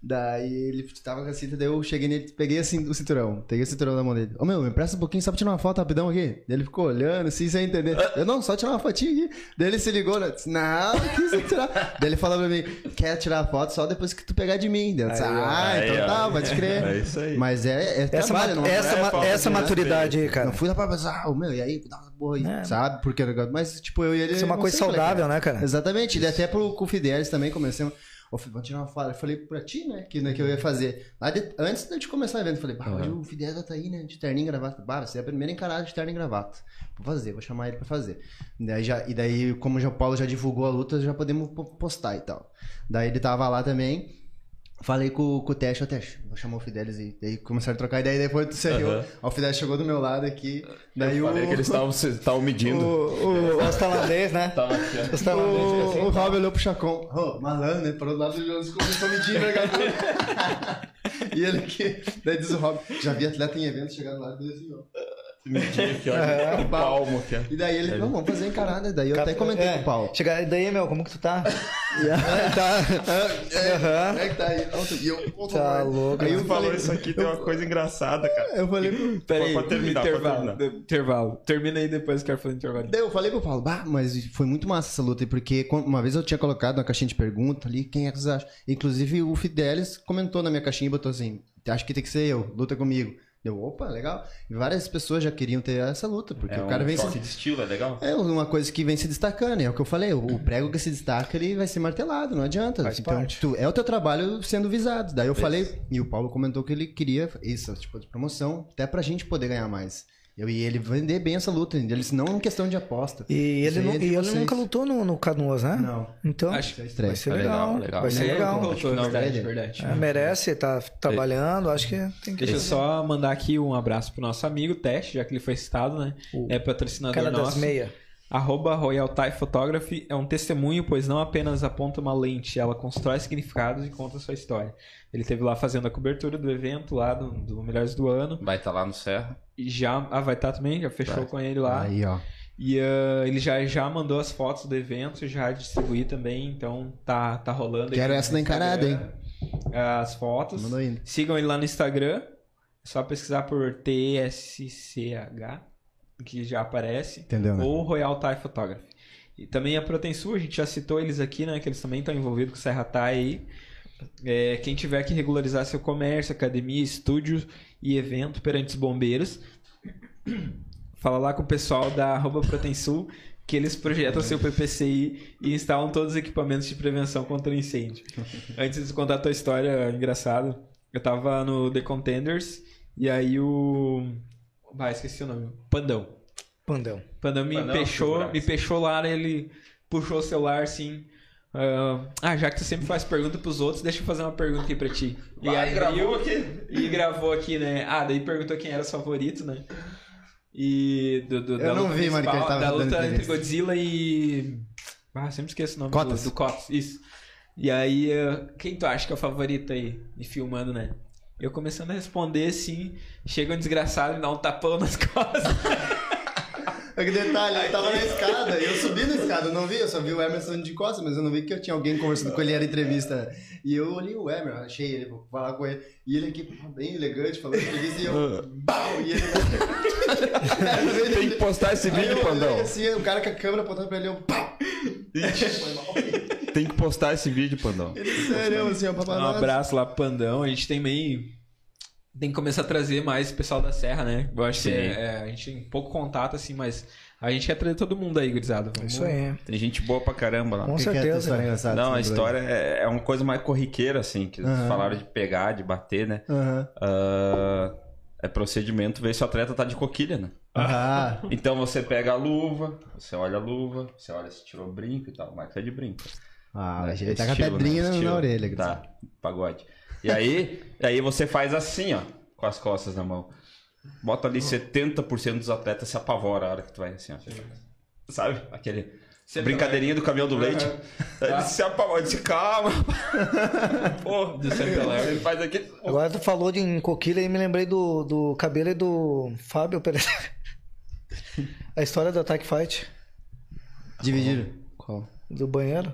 Daí ele tava com a cinta, daí eu cheguei nele, peguei assim o cinturão, peguei o cinturão da mão dele. Ô meu, me empresta um pouquinho só pra tirar uma foto rapidão aqui. Daí ele ficou olhando assim, sem entender. Eu, não, só tirar uma fotinha aqui. Daí ele se ligou, né? Disse, Não, não quis tirar. Daí ele falou pra mim, quer tirar a foto só depois que tu pegar de mim. Daí eu disse, Aí, ah, Aí, então ó. tá, pode crer. É isso aí. Mas é, é Essa, trabalho, não essa, é ma- falta essa de maturidade aí, cara. não fui lá pra pensar, ah, meu, e aí, dá uma porra aí, É. sabe? Porque, mas, tipo, eu e ele. Isso é uma coisa é saudável, é. né, cara? Exatamente, ele até pro, com o Fidelis também comecei. Vamos tirar uma foto. Eu falei pra ti, né, que, né, que eu ia fazer. De- antes de começar o evento, eu falei, bah, hoje o Fidelis vai tá aí, né, de terninho e gravata. Bah, você é a primeira encarada de terno e gravata. Vou fazer, vou chamar ele pra fazer. Daí já, e daí, como o Paulo já divulgou a luta, já podemos po- postar e tal. Daí ele tava lá também. Falei com, com o Tesh, ô Tesh, vou chamar o Fidelis aí. Daí começaram a trocar ideia, e depois tu saiu. O Fidelis chegou do meu lado aqui. Daí Falei o, que eles estavam medindo. O, o, os tailandês, né? Ó. Os tailandês, o, assim. o Rob olhou pro Chacon. Ô, malandro, né? Parou do lado do Jonas começou a medir envergadura. (laughs) e ele aqui. Daí diz o Rob, já vi atleta em evento chegando lá e diz assim, ó. Medir aqui, ó. O palmo aqui. E daí ele, não, vamos fazer encarada. Daí eu até comentei é, com o Paulo. Chega, e daí, meu, como que tu tá? (laughs) tá. Aham. É que tá aí. Nossa, e eu, pô, Tá mano. louco. Aí eu falou falei, isso aqui, tem uma coisa engraçada, cara. eu falei pro... Peraí, Pode terminar, pode intervalo, terminar. intervalo. Termina aí depois, quero fazer intervalo. Daí eu falei pro Paulo, bah, mas foi muito massa essa luta, aí, porque uma vez eu tinha colocado uma caixinha de pergunta ali, quem é que vocês acham? Inclusive o Fidelis comentou na minha caixinha e botou assim, acho que tem que ser eu, luta comigo. Eu, opa, legal. E várias pessoas já queriam ter essa luta, porque É o cara um vem se... de estilo, é legal? É uma coisa que vem se destacando, é o que eu falei, o o prego que se destaca, ele vai ser martelado, não adianta. Faz então, parte. tu, é o teu trabalho sendo visado. Daí eu falei, e o Paulo comentou que ele queria isso, tipo de promoção, até pra gente poder ganhar mais. Eu e ele vender bem essa luta, ele disse, não em questão de aposta. E ele, nu- é e ele nunca lutou no, no Canoas, né? Não. Então, Acho é vai estreia. ser É legal. legal, legal. Vai ser É, legal. não, foi, Não, verdade, verdade. É, merece, tá trabalhando, acho que tem que Deixa eu só mandar aqui um abraço pro nosso amigo Teste, já que ele foi citado, né? O É patrocinador cara das nosso. meia. Arroba Royal Thai Photography é um testemunho, pois não apenas aponta uma lente, ela constrói significados e conta sua história. Ele esteve lá fazendo a cobertura do evento lá do, do Melhores do Ano. Vai estar lá no Serra. E já. Ah, vai estar também, já fechou Vai. com ele lá. Aí, ó. E ah, ele já, já mandou as fotos do evento, já distribuí também, então tá, tá rolando. aí Quero essa da encarada, Instagram, As fotos. Mandou ainda. Sigam ele lá no Instagram. É só pesquisar por TSCH, que já aparece. Entendeu, né? Ou Royal Thai Photography. E também a Protensul, a gente já citou eles aqui, né? Que eles também estão envolvidos com o Serra Thai aí. É, quem tiver que regularizar seu comércio, academia, estúdio e evento perante os bombeiros, (coughs) fala lá com o pessoal da arroba Protensul que eles projetam seu PPCI e instalam todos os equipamentos de prevenção contra incêndio. (laughs) Antes de contar a tua história engraçada, eu tava no The Contenders e aí o... Vai, esqueci o nome. Pandão. Pandão. Pandão me Pandão, pechou, figuraça. me pechou lá, ele puxou o celular assim. ah, ah, já que tu sempre faz pergunta pros outros, deixa eu fazer uma pergunta aqui pra ti. E Vai, abriu- gravou aqui. E gravou aqui, né? Ah, daí perguntou quem era os favoritos, né? E do, do, Eu não vi, mano, que ele tava da luta entre. Godzilla e. Ah, sempre esqueço o nome Cotas. do, do Cotas. Isso. E aí, ah, quem tu acha que é o favorito aí? E filmando, né? Eu começando a responder assim, chega um desgraçado e me dá um tapão nas (laughs) costas. É que detalhe, eu tava na escada, eu subi na escada, eu não vi, eu só vi o Emerson de costas, mas eu não vi que eu tinha alguém conversando com ele, era entrevista. E eu olhei o Emerson, achei ele, vou falar com ele. E ele aqui, bem elegante, falando entrevista, e eu, bau, e ele... (laughs) Tem que postar esse vídeo, Pandão. assim, o cara com a câmera apontando pra ele, eu, pau! Foi mal. Tem que postar esse vídeo, Pandão. Ele, sério, assim, ó, Um papai. abraço lá pro Pandão. A gente tem meio. Tem que começar a trazer mais pessoal da Serra, né? Eu acho que Sim. é, é, a gente tem pouco contato, assim, mas a gente quer trazer todo mundo aí, gurizada. Vamos- Isso aí. Tem gente boa pra caramba lá. Com Que que é certeza. Não, a história é, é uma coisa mais corriqueira, assim, que Aham. falaram de pegar, de bater, né? Aham. Ah, é procedimento ver se o atleta tá de coquilha, né? Ah, Então você pega a luva, você olha a luva, você olha se tirou brinco e tal. O Marcos é de brinco. Ah né? ele tá com a né? pedrinha na- Estilo. na orelha. Tá, pagode. E aí, e aí você faz assim, ó, com as costas na mão. Bota ali 70% dos atletas se apavora a hora que tu vai assim, ó. Sabe? Aquele Sempre brincadeirinha do caminhão do leite. Aham. Aí Tá. Ele se apavora, ele se calma. (laughs) Pô, Alerta. ele faz aquele... Agora tu falou de em coquilha e me lembrei do, do cabelo e do Fábio Pereira. (laughs) A história do Attack Fight, Dividiram. Qual? do banheiro.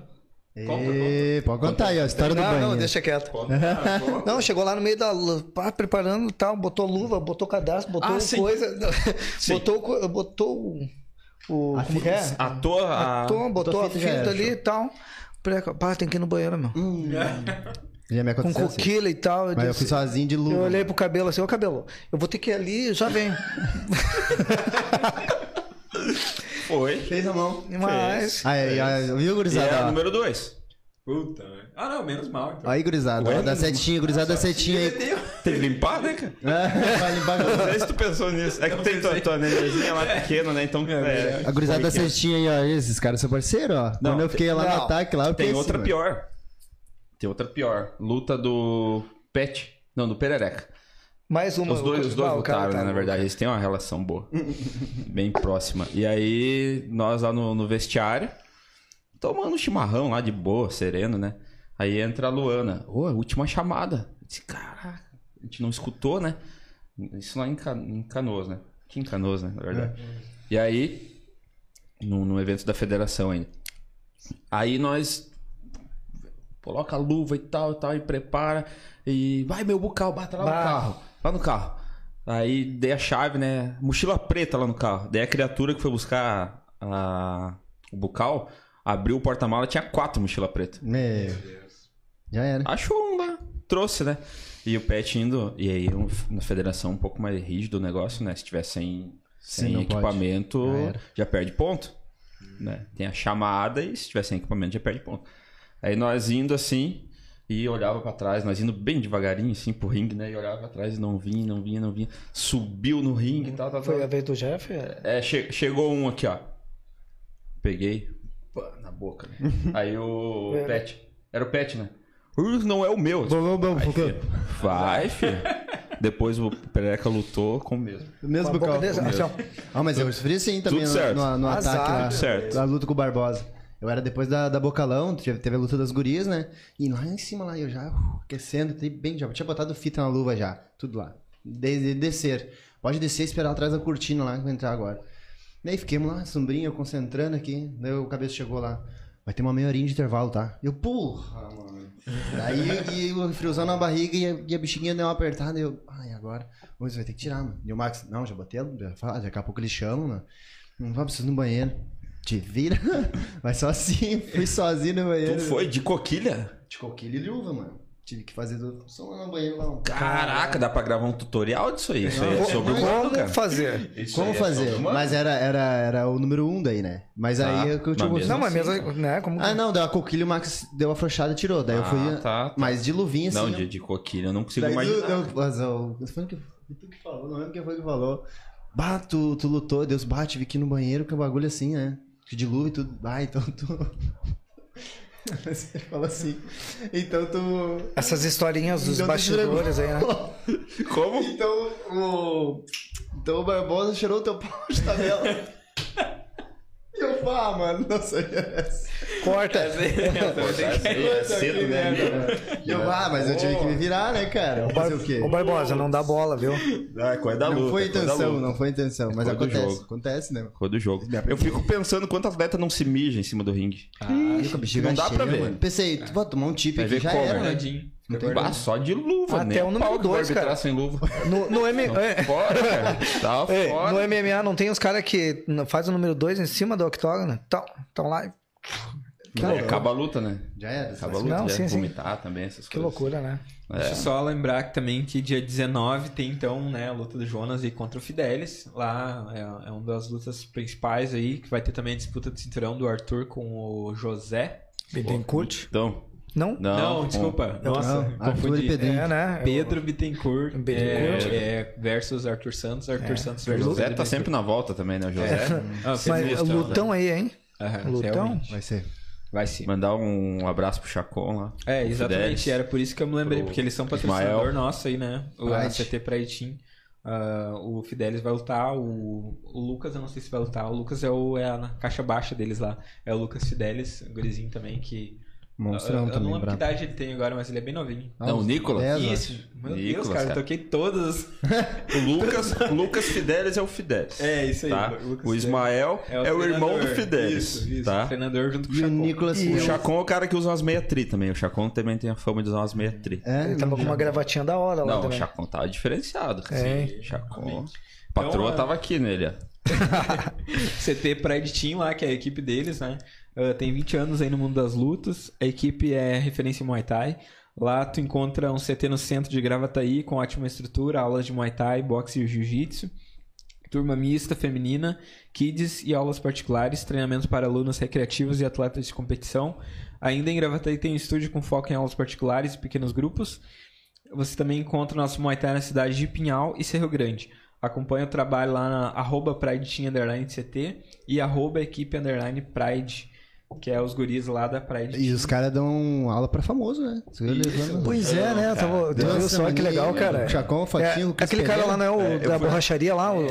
E, pode contar aí, ó, a história do não, banho. não, deixa quieto. (laughs) Não, chegou lá no meio da. pá, preparando e tal, botou luva, botou cadastro, botou Ah, sim. coisa. (laughs) Sim. Botou, botou o. o A como que é? A tua... A... Botou, botou a fita ali e tal. Pá, tem que ir no banheiro, meu. (laughs) Já me Com assim. coquilha e tal. Eu, Mas eu disse- fui sozinho de luva. eu olhei pro cabelo assim, ô cabelo, eu vou ter que ir ali, já vem. Foi. Fez a mão. Mas. Aí, aí, viu, E é gurizada? a ó? número 2. Puta, né? Ah, não, menos mal. Então. Aí, gurizada, Ué? ó, da setinha, gurizada da setinha aí. Tem que limpar, né, cara? É, vai limpar. Não sei se tu pensou nisso. É que tem tua, tua nenenzinha lá pequena, né? Então. É, A gurizada da cestinha aí, ó. Esses caras são parceiros, ó. Não, Quando eu fiquei lá no não, ataque, lá eu Tem outra assim, pior. Tem outra pior. Luta do Pet. Não, do Perereca. Mais uma. Os dois, os dois Ah, lutaram, tá né, na verdade. Eles têm uma relação boa. (laughs) bem próxima. E aí, nós lá no, no vestiário, tomando chimarrão lá de boa, sereno, né? Aí entra a Luana. Ô, última chamada. Eu disse, caraca, a gente não escutou, né? Isso lá em, Ca- em Canoas, né? Aqui em Canoas, né? Na verdade. E aí, no, no evento da federação ainda. Aí nós coloca a luva e tal e tal, e prepara. E vai, meu bucal, bata lá no Bah. carro. Lá no carro. Aí dei a chave, né? Mochila preta lá no carro. Daí a criatura que foi buscar a- o bucal abriu o porta-mala tinha quatro mochila preta. Meu. Já era. Achou um lá, trouxe, né? E o pet indo. E aí na federação um pouco mais rígido o negócio, né? Se tiver sem, sem Sim, pode. equipamento, Já já, perde ponto. Né? Tem a chamada e se tiver sem equipamento já perde ponto. Aí nós indo assim e olhava pra trás, nós indo bem devagarinho assim pro ringue, né? E olhava pra trás e não vinha, não vinha, não vinha. Subiu no ringue e tal, tal, tal. Foi a vez do Jeff? É, che- chegou um aqui, ó. Peguei. pá, na boca. né? (laughs) Aí o É. Pet. Era o Pet, né? "Uh, Não é o meu. Vai, filho. Vai, filho. Depois o Pereca lutou com o mesmo. O mesmo Com a boca bucal. desse- assim, ó. Ah, mas eu sofri assim também Tudo no, certo. no, no Azar. ataque lá. Tudo certo. Na luta com o Barbosa. Eu era depois da, da Bocalão, teve, a luta das gurias, né? E lá em cima, lá, eu já uh, aquecendo, bem, já tinha botado fita na luva já, tudo lá. Desde descer. Pode descer e esperar atrás da cortina lá que entrar agora. Daí fiquemos lá, sombrinho, concentrando aqui. Daí o cabeça chegou lá. Vai ter uma meia horinha de intervalo, tá? Eu, porra, mano. Daí e o friozão na barriga e a, e a deu uma apertada. E eu, ai, agora? Você vai ter que tirar, mano. E o Max, não, já botei, já, daqui a pouco eles chamam, mano. Não vai precisar no banheiro. Te vira. (laughs) Vai só assim, fui sozinho no banheiro. Tu foi de coquilha? De coquilha e luva, mano. Tive que fazer do... só lá no banheiro lá. um- Caraca, dá pra gravar um tutorial disso aí. Isso aí é sobre o mas mano, Como cara. fazer? Isso Como é fazer? Mas era, era, era o número um daí, né? Mas Tá, aí é que eu tinha mas mesmo Não, mas assim, mesmo, né? Como Ah, não, deu a coquilha o Max deu a afrouxada e tirou. Daí eu Ah, fui. tá, tá. Mas de luvinha assim. Não, de, de coquilha eu não consigo imaginar. eu, eu, mas eu, foi o que, tu que falou, não lembro quem foi que falou. Bah, tu, tu lutou, Deus bate, tive que ir no banheiro, que é um bagulho assim, né? De luva e tudo. Ah, então tu. (laughs) Você falou assim. Então tu. Essas historinhas dos então bastidores aí, né? Como? Então o. Então o Barbosa cheirou o teu pau de tabela. E eu falo, ah, mano, não sei essa. Corta. É (laughs) cedo, né? E eu, ah, mas eu tive que me virar, né, cara? Fazer o quê? Ô Barbosa, não dá bola, viu? Ah, coisa da Não luta. foi coisa da intenção, não foi intenção, mas Coisa acontece. jogo. Acontece, né? Cor do jogo. Eu fico pensando quanto atleta não se mija em cima do ringue. Ih, com a bexiga não dá pra cheia, ver. mano. Pensei, tu vai tomar um tip aqui, ver já era, né? Guardadinho. Fica Ah, só de luva, Até né? o número dois, cara. sem luva. No, no, M... é, Fora, cara. Tá (laughs) é, fora. no MMA não tem os caras que faz o número 2 em cima do octógono? Estão lá. e- É, acaba a luta, né? Já era. Acaba a luta, Não, já. sim, sim. vomitar também, essas Que coisas. loucura, né? Deixa eu só lembrar que também que dia 19 tem então né, a luta do Jonas e contra o Fidelis. Lá é, é uma das lutas principais aí, que vai ter também a disputa de cinturão do Arthur com o José. Bittencourt? Então, Não? não, Não, desculpa. Nossa, Não, e confundi. Pedrinho. É, né? Pedro Bittencourt, Bittencourt. É, é, versus Arthur Santos, Arthur Santos O versus José Pedro tá sempre na volta também, né? O José. (laughs) Ah, Mas sinistro, lutão aí, hein? né? Aham, lutão? realmente. Vai ser. Vai sim. Mandar um abraço pro Chacon lá. É, exatamente. Fidelis. Era por isso que eu me lembrei, porque eles são Ismael. patrocinador nosso aí, né? O. ACT Pride Team. Ah, o Fidelis vai lutar, o, o Lucas eu não sei se vai lutar. O Lucas é, o, é a caixa baixa deles lá. É o Lucas Fidelis, um gurizinho também que. Monstrão eu, eu também, não lembro que idade ele tem agora, mas ele é bem novinho. Não, o Nicolas? Dez, eu Isso, meu Deus, Nicolas, cara, eu cara. toquei todas. (laughs) O Lucas, o Lucas Fidelis é o Fidelis. É, isso aí. Tá? O. Ismael é o, irmão do. Fidelis. Isso, isso. Tá? O treinador junto com o E o Chacon. Nicolas. O eu- Chacon é o cara que usa umas meia tri também. O Chacon também tem a fama de usar umas meia tri. É, Ele tava com uma gravatinha da hora lá Não, o também. Chacon tava diferenciado. cara. É. Sim, Chacon. realmente. Patroa Então, é- tava aqui nele, ó. CT Pride Team lá, que é a equipe deles, né? Ah, tem 20 anos aí no mundo das lutas. A equipe é referência em Muay Thai. Lá tu encontra um CT no centro de Gravataí com ótima estrutura, aulas de Muay Thai, boxe e Jiu-Jitsu. Turma mista feminina, kids e aulas particulares, treinamentos para alunos recreativos e atletas de competição. Ainda em Gravataí tem um estúdio com foco em aulas particulares e pequenos grupos. Você também encontra o nosso Muay Thai na cidade de Pinhal e Cerro Grande. Acompanhe o trabalho lá na arroba Pride e arroba equipe Pride, que é os guris lá da Pride E Team. os caras dão aula pra famoso, né? Levando- Pois é, né? Eu tava- tu viu só que legal, cara. O Chacon, o Fatinho, É, aquele cara lá não é o É, da fui- borracharia lá? O...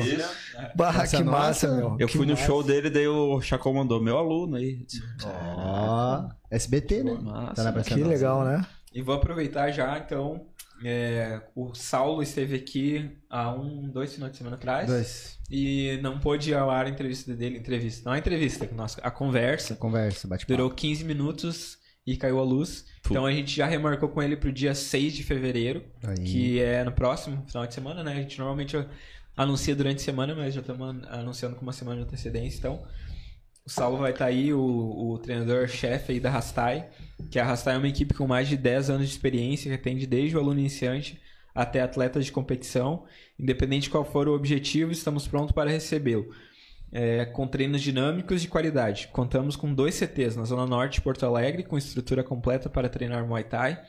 Barra, Essa que nossa- massa, meu. Eu Que fui no massa. show dele, daí o Chacon mandou meu aluno aí. Ó, SBT, né? Massa. Tá Que Nossa. legal, né? E vou aproveitar já, então, É, o Saulo esteve aqui há um, dois finais de semana atrás. Dois. E não pôde ir ao ar a entrevista dele. Entrevista. Não a entrevista, a conversa. Conversa, bate Durou 15 minutos e caiu a luz. Então a gente já remarcou com ele pro dia 6 de fevereiro, Aí. que é no próximo final de semana, né? A gente normalmente anuncia durante a semana, mas já estamos anunciando com uma semana de antecedência. Então, o Saulo vai estar aí, o, o treinador-chefe aí da Rastai, que a Rastai é uma equipe com mais de 10 anos de experiência, que atende desde o aluno iniciante até atletas de competição. Independente de qual for o objetivo, estamos prontos para recebê-lo. É, com treinos dinâmicos de qualidade. Contamos com dois CTs na Zona Norte de Porto Alegre, com estrutura completa para treinar Muay Thai.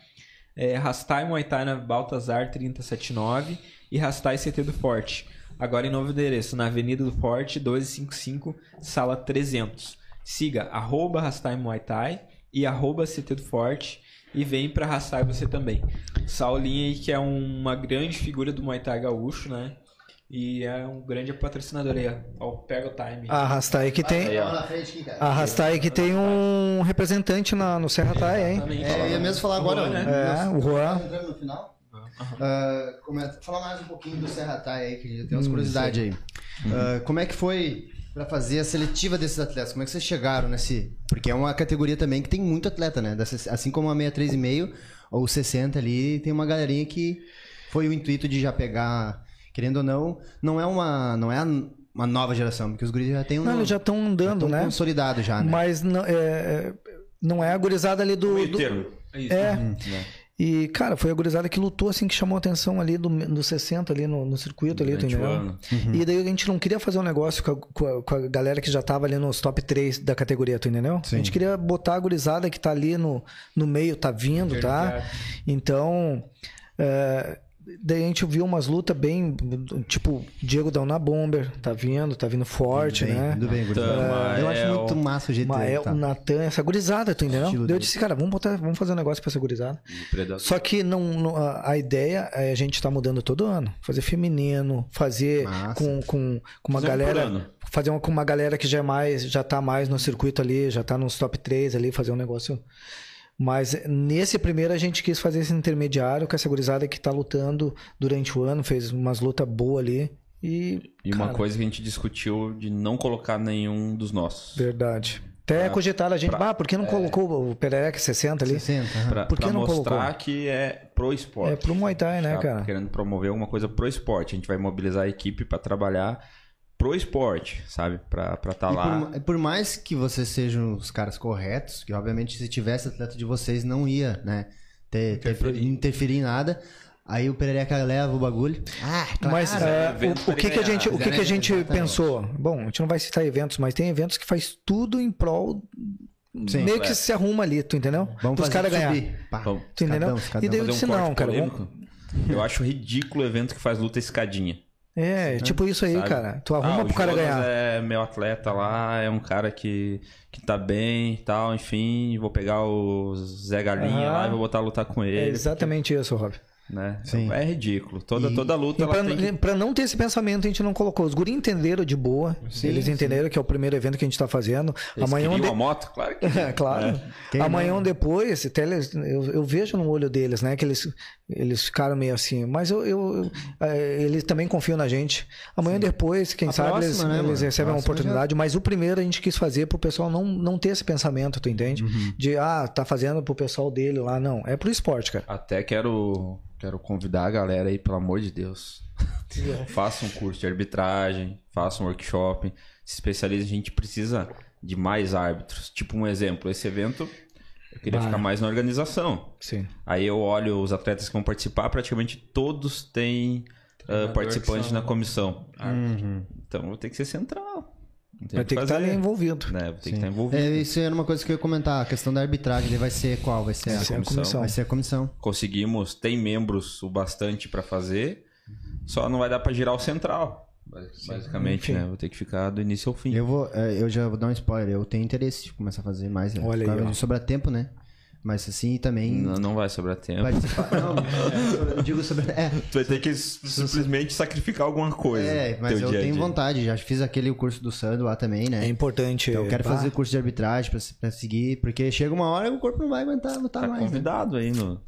É, Rastai Muay Thai na Baltazar 379 e Rastai CT do Forte. Agora em novo endereço, na Avenida do Forte, 1255, sala 300. Siga arroba Rastai Muay Thai e arroba CT do Forte e vem para Rastai você também. Saulinho aí, que é uma grande figura do Muay Thai gaúcho, né? E é um grande patrocinador aí, ó. Pega o time. A Rastai que tem. Aí. A Rastai que tem um representante na, no Serra Tai, hein? É, eu ia mesmo falar agora, Juan, né? É, o Juan. Ah, comenta- fala mais um pouquinho do Serra Tai aí, que tem umas curiosidades aí. Ah, como é que foi pra fazer a seletiva desses atletas? Como é que vocês chegaram nesse. Porque é uma categoria também que tem muito atleta, né? Assim como a 63,5 ou 60 ali, tem uma galerinha que foi o intuito de já pegar, querendo ou não, não é uma, não é a- uma nova geração, porque os guris já têm um. Não, eles já estão andando, tão né? consolidado já, né? Mas não é, é, não é a gurizada ali do. Meio do- termo. Isso. é. né? E, cara, foi a gurizada que lutou, assim, que chamou a atenção ali do, do 60 ali no, no circuito ali, entendeu? ano. E daí a gente não queria fazer um negócio com a, com a- com a galera que já tava ali nos top 3 da categoria, tu entendeu? A gente queria botar a gurizada que tá ali no, no meio, tá vindo, tá? Então, é, daí a gente viu umas lutas bem, tipo, Diego Down na Bomber, tá vindo, tá vindo forte, Bem, né? Tudo bem, gurizada. Mael. Eu acho muito massa o jeito Mael, tá? Natan, essa gurizada, tu entendeu? Daí eu disse, cara, vamos, botar, vamos fazer um negócio pra essa gurizada. Só que não, não- a, a ideia é a gente tá mudando todo ano. Fazer feminino, fazer com, com, com uma Fazer um galera. ano. Fazer uma, com uma galera que já é mais, já tá mais no circuito ali, já tá nos top 3 ali, fazer um negócio. Mas nesse primeiro a gente quis fazer esse intermediário com essa gurizada que tá lutando durante o ano, fez umas lutas boas ali. E. E uma cara, coisa que a gente discutiu de não colocar nenhum dos nossos. Verdade. Até cogitaram a gente, pra- ah, por que não colocou o Pereira 60 ali? 60, aham. Pra, Por que pra não mostrar colocou? que é pro esporte. É pro Muay Thai, né, Tá cara? Querendo promover alguma coisa pro esporte. A gente vai mobilizar a equipe pra trabalhar pro esporte, sabe? Pra estar tá E lá. por, por mais que vocês sejam os caras corretos, que obviamente se tivesse atleta de vocês não ia, né, ter, ter- Interferir. interferir em nada. Aí o Perereca leva o bagulho. Ah, claro. Mas é, evento o, o que, que a gente, o que, que a gente exatamente. pensou? Bom, a gente não vai citar eventos, mas tem eventos que faz tudo em prol. Sim. meio que se arruma ali, tu entendeu? Vamos Os fazer caras ganhar. subir. Pá, Vamos. Tu entendeu? escadão, escadão. E daí eu um disse, corte não, cara. vamos- Eu acho ridículo o evento que faz luta escadinha. É, tipo isso aí, sabe? cara. Tu arruma ah, pro o cara Jonas ganhar. é meu atleta lá, é um cara que, que tá bem e tal, enfim, vou pegar o Zé Galinha Aham. lá e vou botar a lutar com É ele. exatamente isso, Rob. né? Sim. É ridículo. Toda, E- toda luta E ela pra, tem que... pra não ter esse pensamento, a gente não colocou. Os guri entenderam de boa. eles entenderam que é o primeiro evento que a gente tá fazendo. Eles Amanhã de- a moto? Claro que (laughs) É, claro. Quem Amanhã ou depois, até eles- eu, eu vejo no olho deles, né? Que eles, eles ficaram meio assim. Mas eu, eu- eu- é, eles também confiam na gente. Amanhã depois, quem A sabe, eles, próxima, né, eles recebem uma oportunidade. Mas o primeiro a gente quis fazer pro pessoal não, não ter esse pensamento, tu entende? Uhum. De, ah, tá fazendo pro pessoal dele lá. Não, é pro esporte, cara. Até quero, quero convidar a galera aí, pelo amor de Deus. (laughs) faça um curso de arbitragem, faça um workshop, se especialize. A gente precisa de mais árbitros. Tipo um exemplo, esse evento eu queria ficar mais na organização. Sim. Aí eu olho os atletas que vão participar, praticamente todos têm Treinador participantes que são na comissão. Uhum. Então ter que ser central. Tem Vai ter que estar fazer. ali envolvido. Né? Vou ter que estar envolvido. É, isso era uma coisa que eu ia comentar. A questão da arbitragem ele vai ser qual? Vai ser, Vai a, ser a comissão. comissão. vai ser a comissão. Conseguimos, tem membros o bastante pra fazer, só não vai dar pra girar o central. Basi- Basicamente, Enfim. né? Vou ter que ficar do início ao fim. Eu vou, é, eu já vou dar um spoiler. Eu tenho interesse de começar a fazer mais. né? Olha aí, Claro, ó. Sobra tempo, né? Mas assim também Não, não vai sobrar tempo. participar. Não, (laughs) eu digo sobre. É, Tu vai ter que simplesmente sacrificar alguma coisa. é mas eu dia tenho dia. vontade. Já fiz aquele curso do Sandro lá também, né? É importante. Então eu quero bah, fazer curso de arbitragem pra, pra seguir, porque chega uma hora e o corpo não vai aguentar lutar Tá mais. Né? convidado aí no.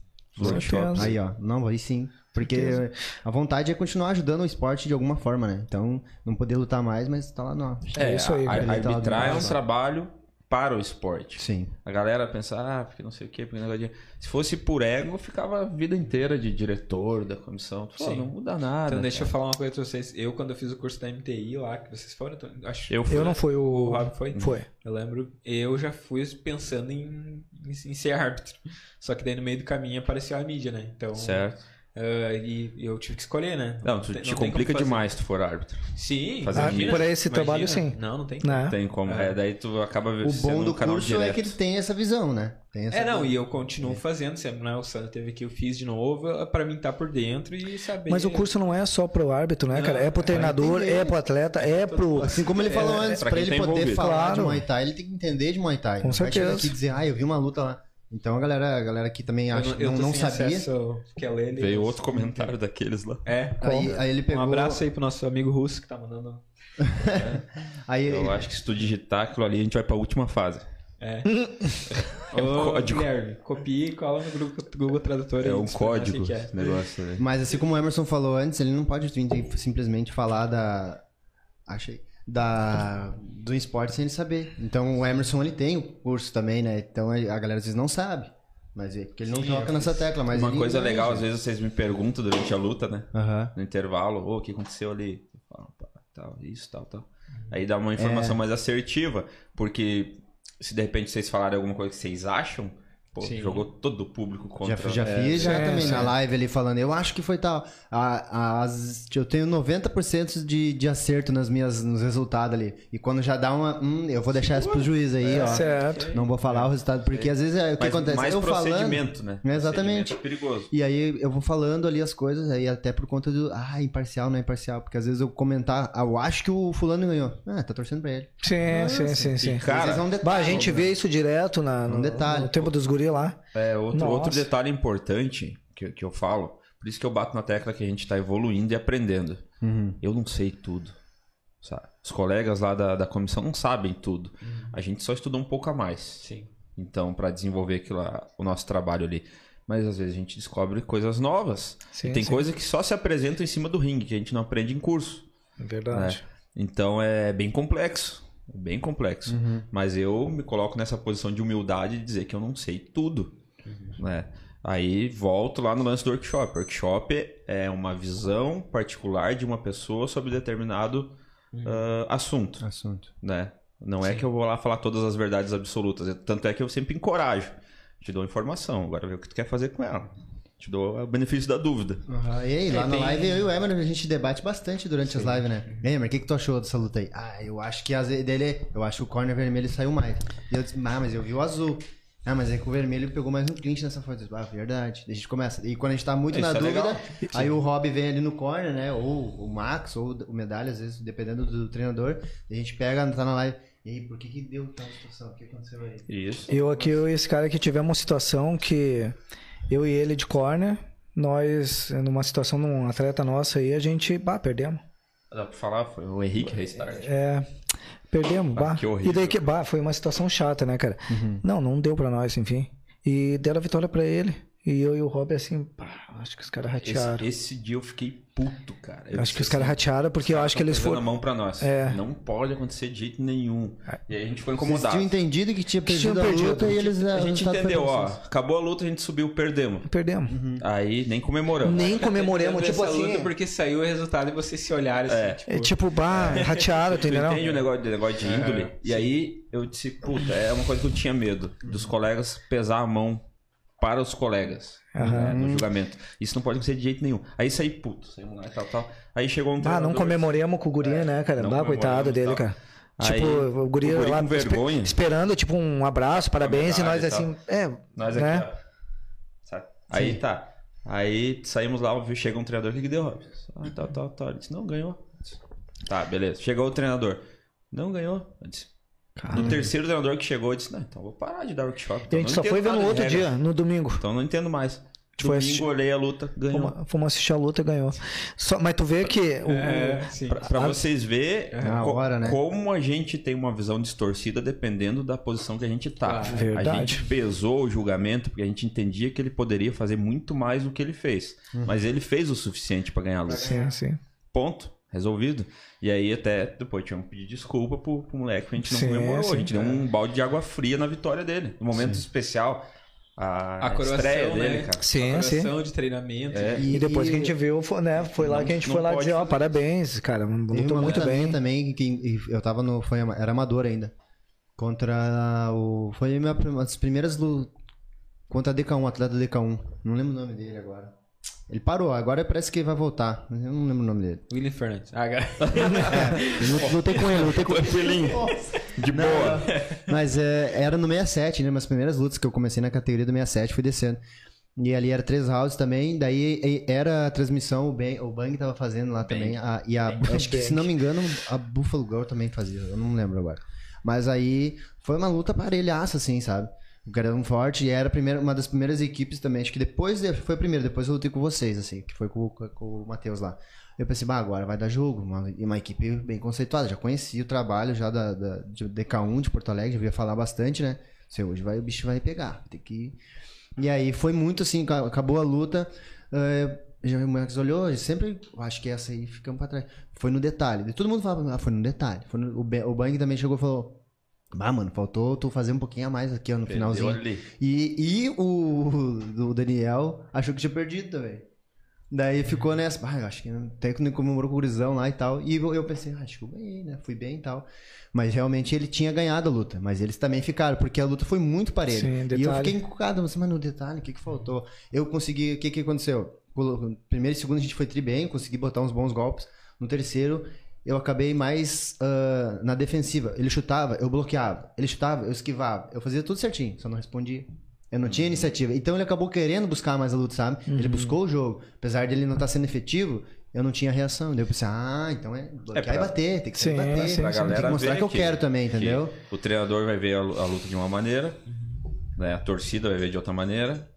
Aí, ó. Não, aí sim. Porque a vontade é continuar ajudando o esporte de alguma forma, né? Então, não poder lutar mais, mas tá lá no. É isso aí, a, cara. a tá arbitrar é um trabalho para o esporte. Sim. A galera pensa, ah, porque não sei o quê, porque negócio de... Se fosse por ego, eu ficava a vida inteira de diretor da comissão. Pô, Sim. não muda nada. Então deixa eu cara. falar uma coisa pra vocês. Eu, quando eu fiz o curso da MTI lá, que vocês foram, então, acho Eu fui. Eu não fui o. o Rob foi? Foi. Eu lembro, eu já fui pensando em, em, em ser árbitro. Só que daí no meio do caminho apareceu a mídia, né? Então, Certo. Ah, e eu tive que escolher, né? Não, tu tem- te complica demais se tu for árbitro. Sim, Fazer imagina, mídia. por esse trabalho, sim. Não, não tem. Né? Tem como. É. É, daí tu acaba O bom do canal curso direto. é que ele tem essa visão, né? Tem essa É, não, visão. e eu continuo fazendo sempre, né? O Sandro teve aqui, eu fiz de novo, pra mim estar por dentro e saber. Mas o curso não é só pro árbitro, né, Não, cara? É pro é, treinador, é pro atleta, é pro. Assim como ele falou antes, pra pra, ele tá poder envolvido. falar de Claro. Muay Thai, ele tem que entender de Muay Thai. Com Não vai chegar certeza. aqui e dizer, ah, eu vi uma luta lá. Então a galera, a galera que também Eu acha, não, eu não, não sabia. ler ele. Veio outro comentário daqueles lá. É. Aí, aí ele pegou. Um abraço aí pro nosso amigo russo que tá mandando. (laughs) Aí Eu acho que se tu digitar aquilo ali, a gente vai pra última fase. É. (laughs) É um Ô, código. Guilherme, copia e cola no Google, Google Tradutor. É um o código que é. esse negócio aí. Mas assim como o Emerson falou antes, ele não pode simplesmente falar da. Achei. Da, do esporte sem ele saber. Então o Emerson ele tem o curso também, né? Então a galera às vezes não sabe. Mas é porque ele não Sim, toca nessa tecla. Mas Uma coisa manja. legal, às vezes vocês me perguntam durante a luta, né? Aham. No intervalo, ô, o que aconteceu ali? Eu falo, pá, tal, isso, tal, tal. Aí dá uma informação mais assertiva, porque se de repente vocês falarem alguma coisa que vocês acham, pô, Sim. jogou todo o público contra... Já, já é, fiz, já sim, também sim. na live ali falando, eu acho que foi tal. A- as- eu tenho 90% de, de acerto nas minhas, nos resultados ali. E quando já dá uma. Hum, eu vou deixar isso pro juiz aí, ó. Certo. Não vou falar o resultado, porque às vezes é o que Mas acontece. mais eu falando. procedimento, né? Exatamente. Procedimento é perigoso. E aí eu vou falando ali as coisas, aí até por conta do. Ah, imparcial, não é imparcial. Porque às vezes eu comentar, ah, eu acho que o fulano ganhou. Ah, tá torcendo pra ele. Sim, sim, sim, sim. Cara, Às vezes é um detalhe. Bah, a gente vê isso direto na, no, Um detalhe. no tempo dos guri lá. É, outro, Nossa. outro detalhe importante que, que eu falo, por isso que eu bato na tecla que a gente tá evoluindo e aprendendo. Uhum. Eu não sei tudo. sabe? Os colegas lá da, da comissão não sabem tudo. A gente só estuda um pouco a mais. Sim. Então, para desenvolver aquilo o nosso trabalho ali. Mas às vezes a gente descobre coisas novas. Sim, e tem sim. coisa que só se apresentam em cima do ringue, que a gente não aprende em curso. É Verdade. Então é bem complexo. É bem complexo. Uhum. Mas eu me coloco nessa posição de humildade de dizer que eu não sei tudo. né? Aí volto lá no lance do workshop. Workshop é uma visão particular de uma pessoa sobre determinado ah, assunto. Assunto. Né? Não é que eu vou lá falar todas as verdades absolutas. Tanto é que eu sempre encorajo. Te dou informação. Agora vê o que tu quer fazer com ela. Te dou o benefício da dúvida. Aham. E aí, lá É, na tem- live, eu e o Emerson, a gente debate bastante durante as lives, né? E Emerson, o que, que tu achou dessa luta aí? Ah, eu acho que as dele. Eu acho que o corner vermelho saiu mais. E eu disse, ah, mas eu vi o azul. Ah, mas é que o vermelho pegou mais um clinch nessa foto. Ah, verdade. Daí a gente começa. E quando a gente tá muito Isso na é dúvida, legal. (laughs) aí o Rob vem ali no corner, né? Ou o Max, ou o Medalha, às vezes, dependendo do treinador. A gente pega, tá na live. E aí, por que que deu tal situação? O que aconteceu aí? Isso. Eu aqui, eu e esse cara aqui tivemos uma situação que eu e ele de corner, nós, numa situação num atleta nosso aí, a gente, bah, perdemos. Dá pra falar? Foi o Henrique Restart. É, perdemos, Ah, bah. que horrível. E daí que, bah, foi uma situação chata, né, cara? Não, não deu pra nós, enfim. E deram a vitória pra ele. E eu e o Rob, assim, pá, acho que os caras ratearam. Esse, esse dia eu fiquei puto, cara. Eu acho que os caras assim, ratearam porque eu "Os acho que eles foram. a mão pra nós. É. Não pode acontecer de jeito nenhum. E aí a gente Vocês incomodado. tinham entendido que tinha Que perdido a perdido. luta e eles... A gente foi entendeu, ó. vocês. Acabou a luta, a gente subiu, perdemos. Perdemos. Aí nem comemoramos. Nem comemoremos, tipo essa luta assim. porque saiu o resultado e vocês se olharam assim, É. tipo, É tipo, bah, ratearam, Tu entendeu? entende o negócio, o negócio de índole? É, e aí eu disse, puta, é uma coisa que eu tinha medo. Dos colegas pesar a mão para os colegas né, no julgamento. Isso não pode acontecer de jeito nenhum. Aí saí, puto, saímos lá e tal, tal. Aí chegou um Ah, não comemoremos com o guri, né, cara? não Dá coitado dele, tal. cara. Aí, tipo, o guri, o guri lá vergonha. esperando, tipo, um abraço, parabéns, e nós assim, é, Nós aqui, né? ó. Sabe? Aí tá. Aí saímos lá, chega um treinador, o que, que deu, Robson? Ah, tal, tal, tal. Ele disse, não, ganhou. Disse, Tá, beleza. Chegou o treinador. Não ganhou. Eu disse, no terceiro treinador que chegou, eu disse, não, então vou parar de dar workshop. Então a gente só foi ver no outro regra. dia, no domingo. Então não entendo mais. foi Domingo assistir- olhei a luta, ganhou. Fomos, fomos assistir a luta e ganhou. Só, mas tu vê que. o- É, sim. Pra, pra vocês ver Na co- hora, né? como a gente tem uma visão distorcida dependendo da posição que a gente tá. Claro. A Verdade. gente pesou o julgamento porque a gente entendia que ele poderia fazer muito mais do que ele fez. Mas ele fez o suficiente pra ganhar a luta. Sim, sim. Ponto. Resolvido. E aí até depois tivemos que pedir desculpa pro, pro moleque que a gente não Sim, comemorou. sim. a gente deu um balde de água fria na vitória dele. No momento especial. A, A coroação, estreia né? dele, cara. Sim, a sim. de treinamento. É. E, depois que a gente viu, foi, né, foi lá Não- que a gente foi lá dizer, ó, fazer parabéns, cara, lutou uma muito bem. também, que eu tava no. Foi, era amador ainda. Contra o. Foi uma das primeiras lutas. Contra a DK1, atleta da DK1. Não lembro o nome dele agora. Ele parou, agora parece que vai voltar. Eu não lembro o nome dele. William Fernandes. Ah, cara. (laughs) É, eu não- lutei com ele, lutei com ele. De boa. Mas é, era no 67, né? Minhas primeiras lutas que eu comecei na categoria do 67, fui descendo. E ali era três rounds também, daí era a transmissão, o Bang, o Bang tava fazendo lá também. a- e a, acho que, se não me engano, a Buffalo Girl também fazia, eu não lembro agora. Mas aí foi uma luta parelhaça, assim, sabe? O um forte e era primeira, uma das primeiras equipes também. Acho que depois, de- foi a primeira, depois eu lutei com vocês, assim, que foi com, com- com o Matheus lá. Eu pensei, bah, agora vai dar jogo. Uma, e uma equipe bem conceituada. Já conhecia o trabalho já da, da de DK1 de Porto Alegre, já via falar bastante, né? Sei, hoje vai, o bicho vai pegar. Tem que. E aí foi muito assim, ca- acabou a luta. eh, já o Max olhou, sempre. Acho que essa aí ficamos pra trás. Foi no detalhe. Todo mundo falava, ah, foi no detalhe. Foi no- o, o Bang também chegou e falou. Ah, mano, faltou tu fazer um pouquinho a mais aqui, ó, no Perdeu finalzinho. ali. E, e o, o Daniel achou que tinha perdido também. Daí ficou nessa, ah, eu acho que o técnico comemorou com o gurizão lá e tal. E eu, eu pensei, ah, acho que eu ganhei, né? Fui bem e tal. Mas realmente ele tinha ganhado a luta. Mas eles também ficaram, porque a luta foi muito parelha. Sim, e eu fiquei encucado, mas, mano, no detalhe, o que, que faltou? Eu consegui, o que, que aconteceu? Primeiro e segundo a gente foi tri bem, consegui botar uns bons golpes. No terceiro, eu acabei mais ah, na defensiva. Ele chutava, eu bloqueava. Ele chutava, eu esquivava. Eu fazia tudo certinho, só não respondia. Eu não tinha iniciativa. Então ele acabou querendo buscar mais a luta, sabe? Ele buscou o jogo. Apesar dele não estar sendo efetivo, eu não tinha reação. Daí eu pensei, ah, então é bloquear pra- e bater. Tem que ser Sim, bater. sim, Pra sim. tem galera que mostrar que eu quero também, que entendeu? O treinador vai ver a luta de uma maneira, né? a torcida vai ver de outra maneira,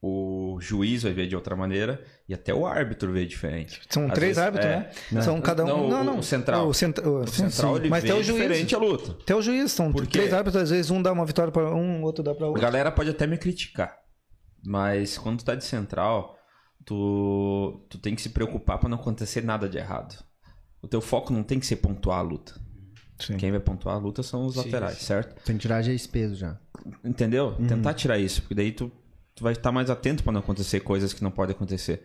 o juiz vai ver de outra maneira e até o árbitro vê diferente. São Às três vezes- árbitros, é. né? São cada um. Não, Não, o- não. o central. O, cent... o, sim, central sim. ele Mas vê o juiz. diferente a luta. Tem o juiz, são três árbitros, às vezes um dá uma vitória para um, o outro dá para A outro. galera pode até me criticar, mas quando tu tá de central, tu, tu tem que se preocupar pra não acontecer nada de errado. O teu foco não tem que ser pontuar a luta. Sim. Quem vai pontuar a luta são os Sim, laterais, sim. certo? Tem que tirar já esse peso já. Entendeu? Uhum. Tentar tirar isso, porque daí tu, tu vai estar mais atento pra não acontecer coisas que não podem acontecer.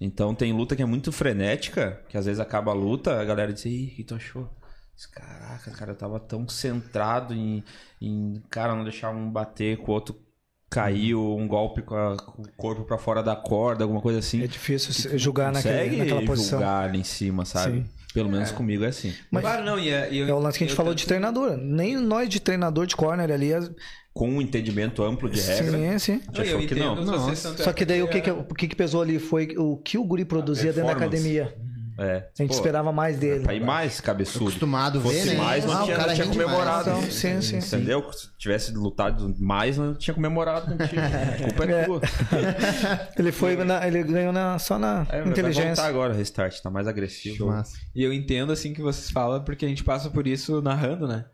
Então tem luta que é muito frenética, que às vezes acaba a luta, a galera diz, Ih, o que tu achou? Caraca, cara, eu tava tão centrado em, em cara, não deixar um bater com o outro cair, ou um golpe com, a- com o corpo pra fora da corda, alguma coisa assim. É difícil julgar naquele, Consegue naquela posição. julgar ali em cima, sabe? Sim. Pelo menos comigo é assim. Mas- claro, não. E, é- e eu- É o lance que a gente falou de treinador. Nem nós de treinador de corner ali. as- Com um entendimento amplo de regra, Sim, sim. Não, eu que não. é Só que daí o que, é- que, o que que pesou ali foi o que o guri produzia dentro da academia. É. A gente Pô, esperava mais dele. Ir mais cabeçudo. Acostumado a ver, Fosse né? mais, não Ah, o tinha, cara não tinha mais. comemorado. Então, sim, sim. Entendeu? Se tivesse lutado mais, não tinha comemorado contigo. (laughs) A culpa é, É. tua. (laughs) Ele foi na- ele ganhou na, só na É, Vai voltar inteligência. agora o restart, tá mais agressivo. Massa. E eu entendo assim que vocês falam, porque a gente passa por isso narrando, né?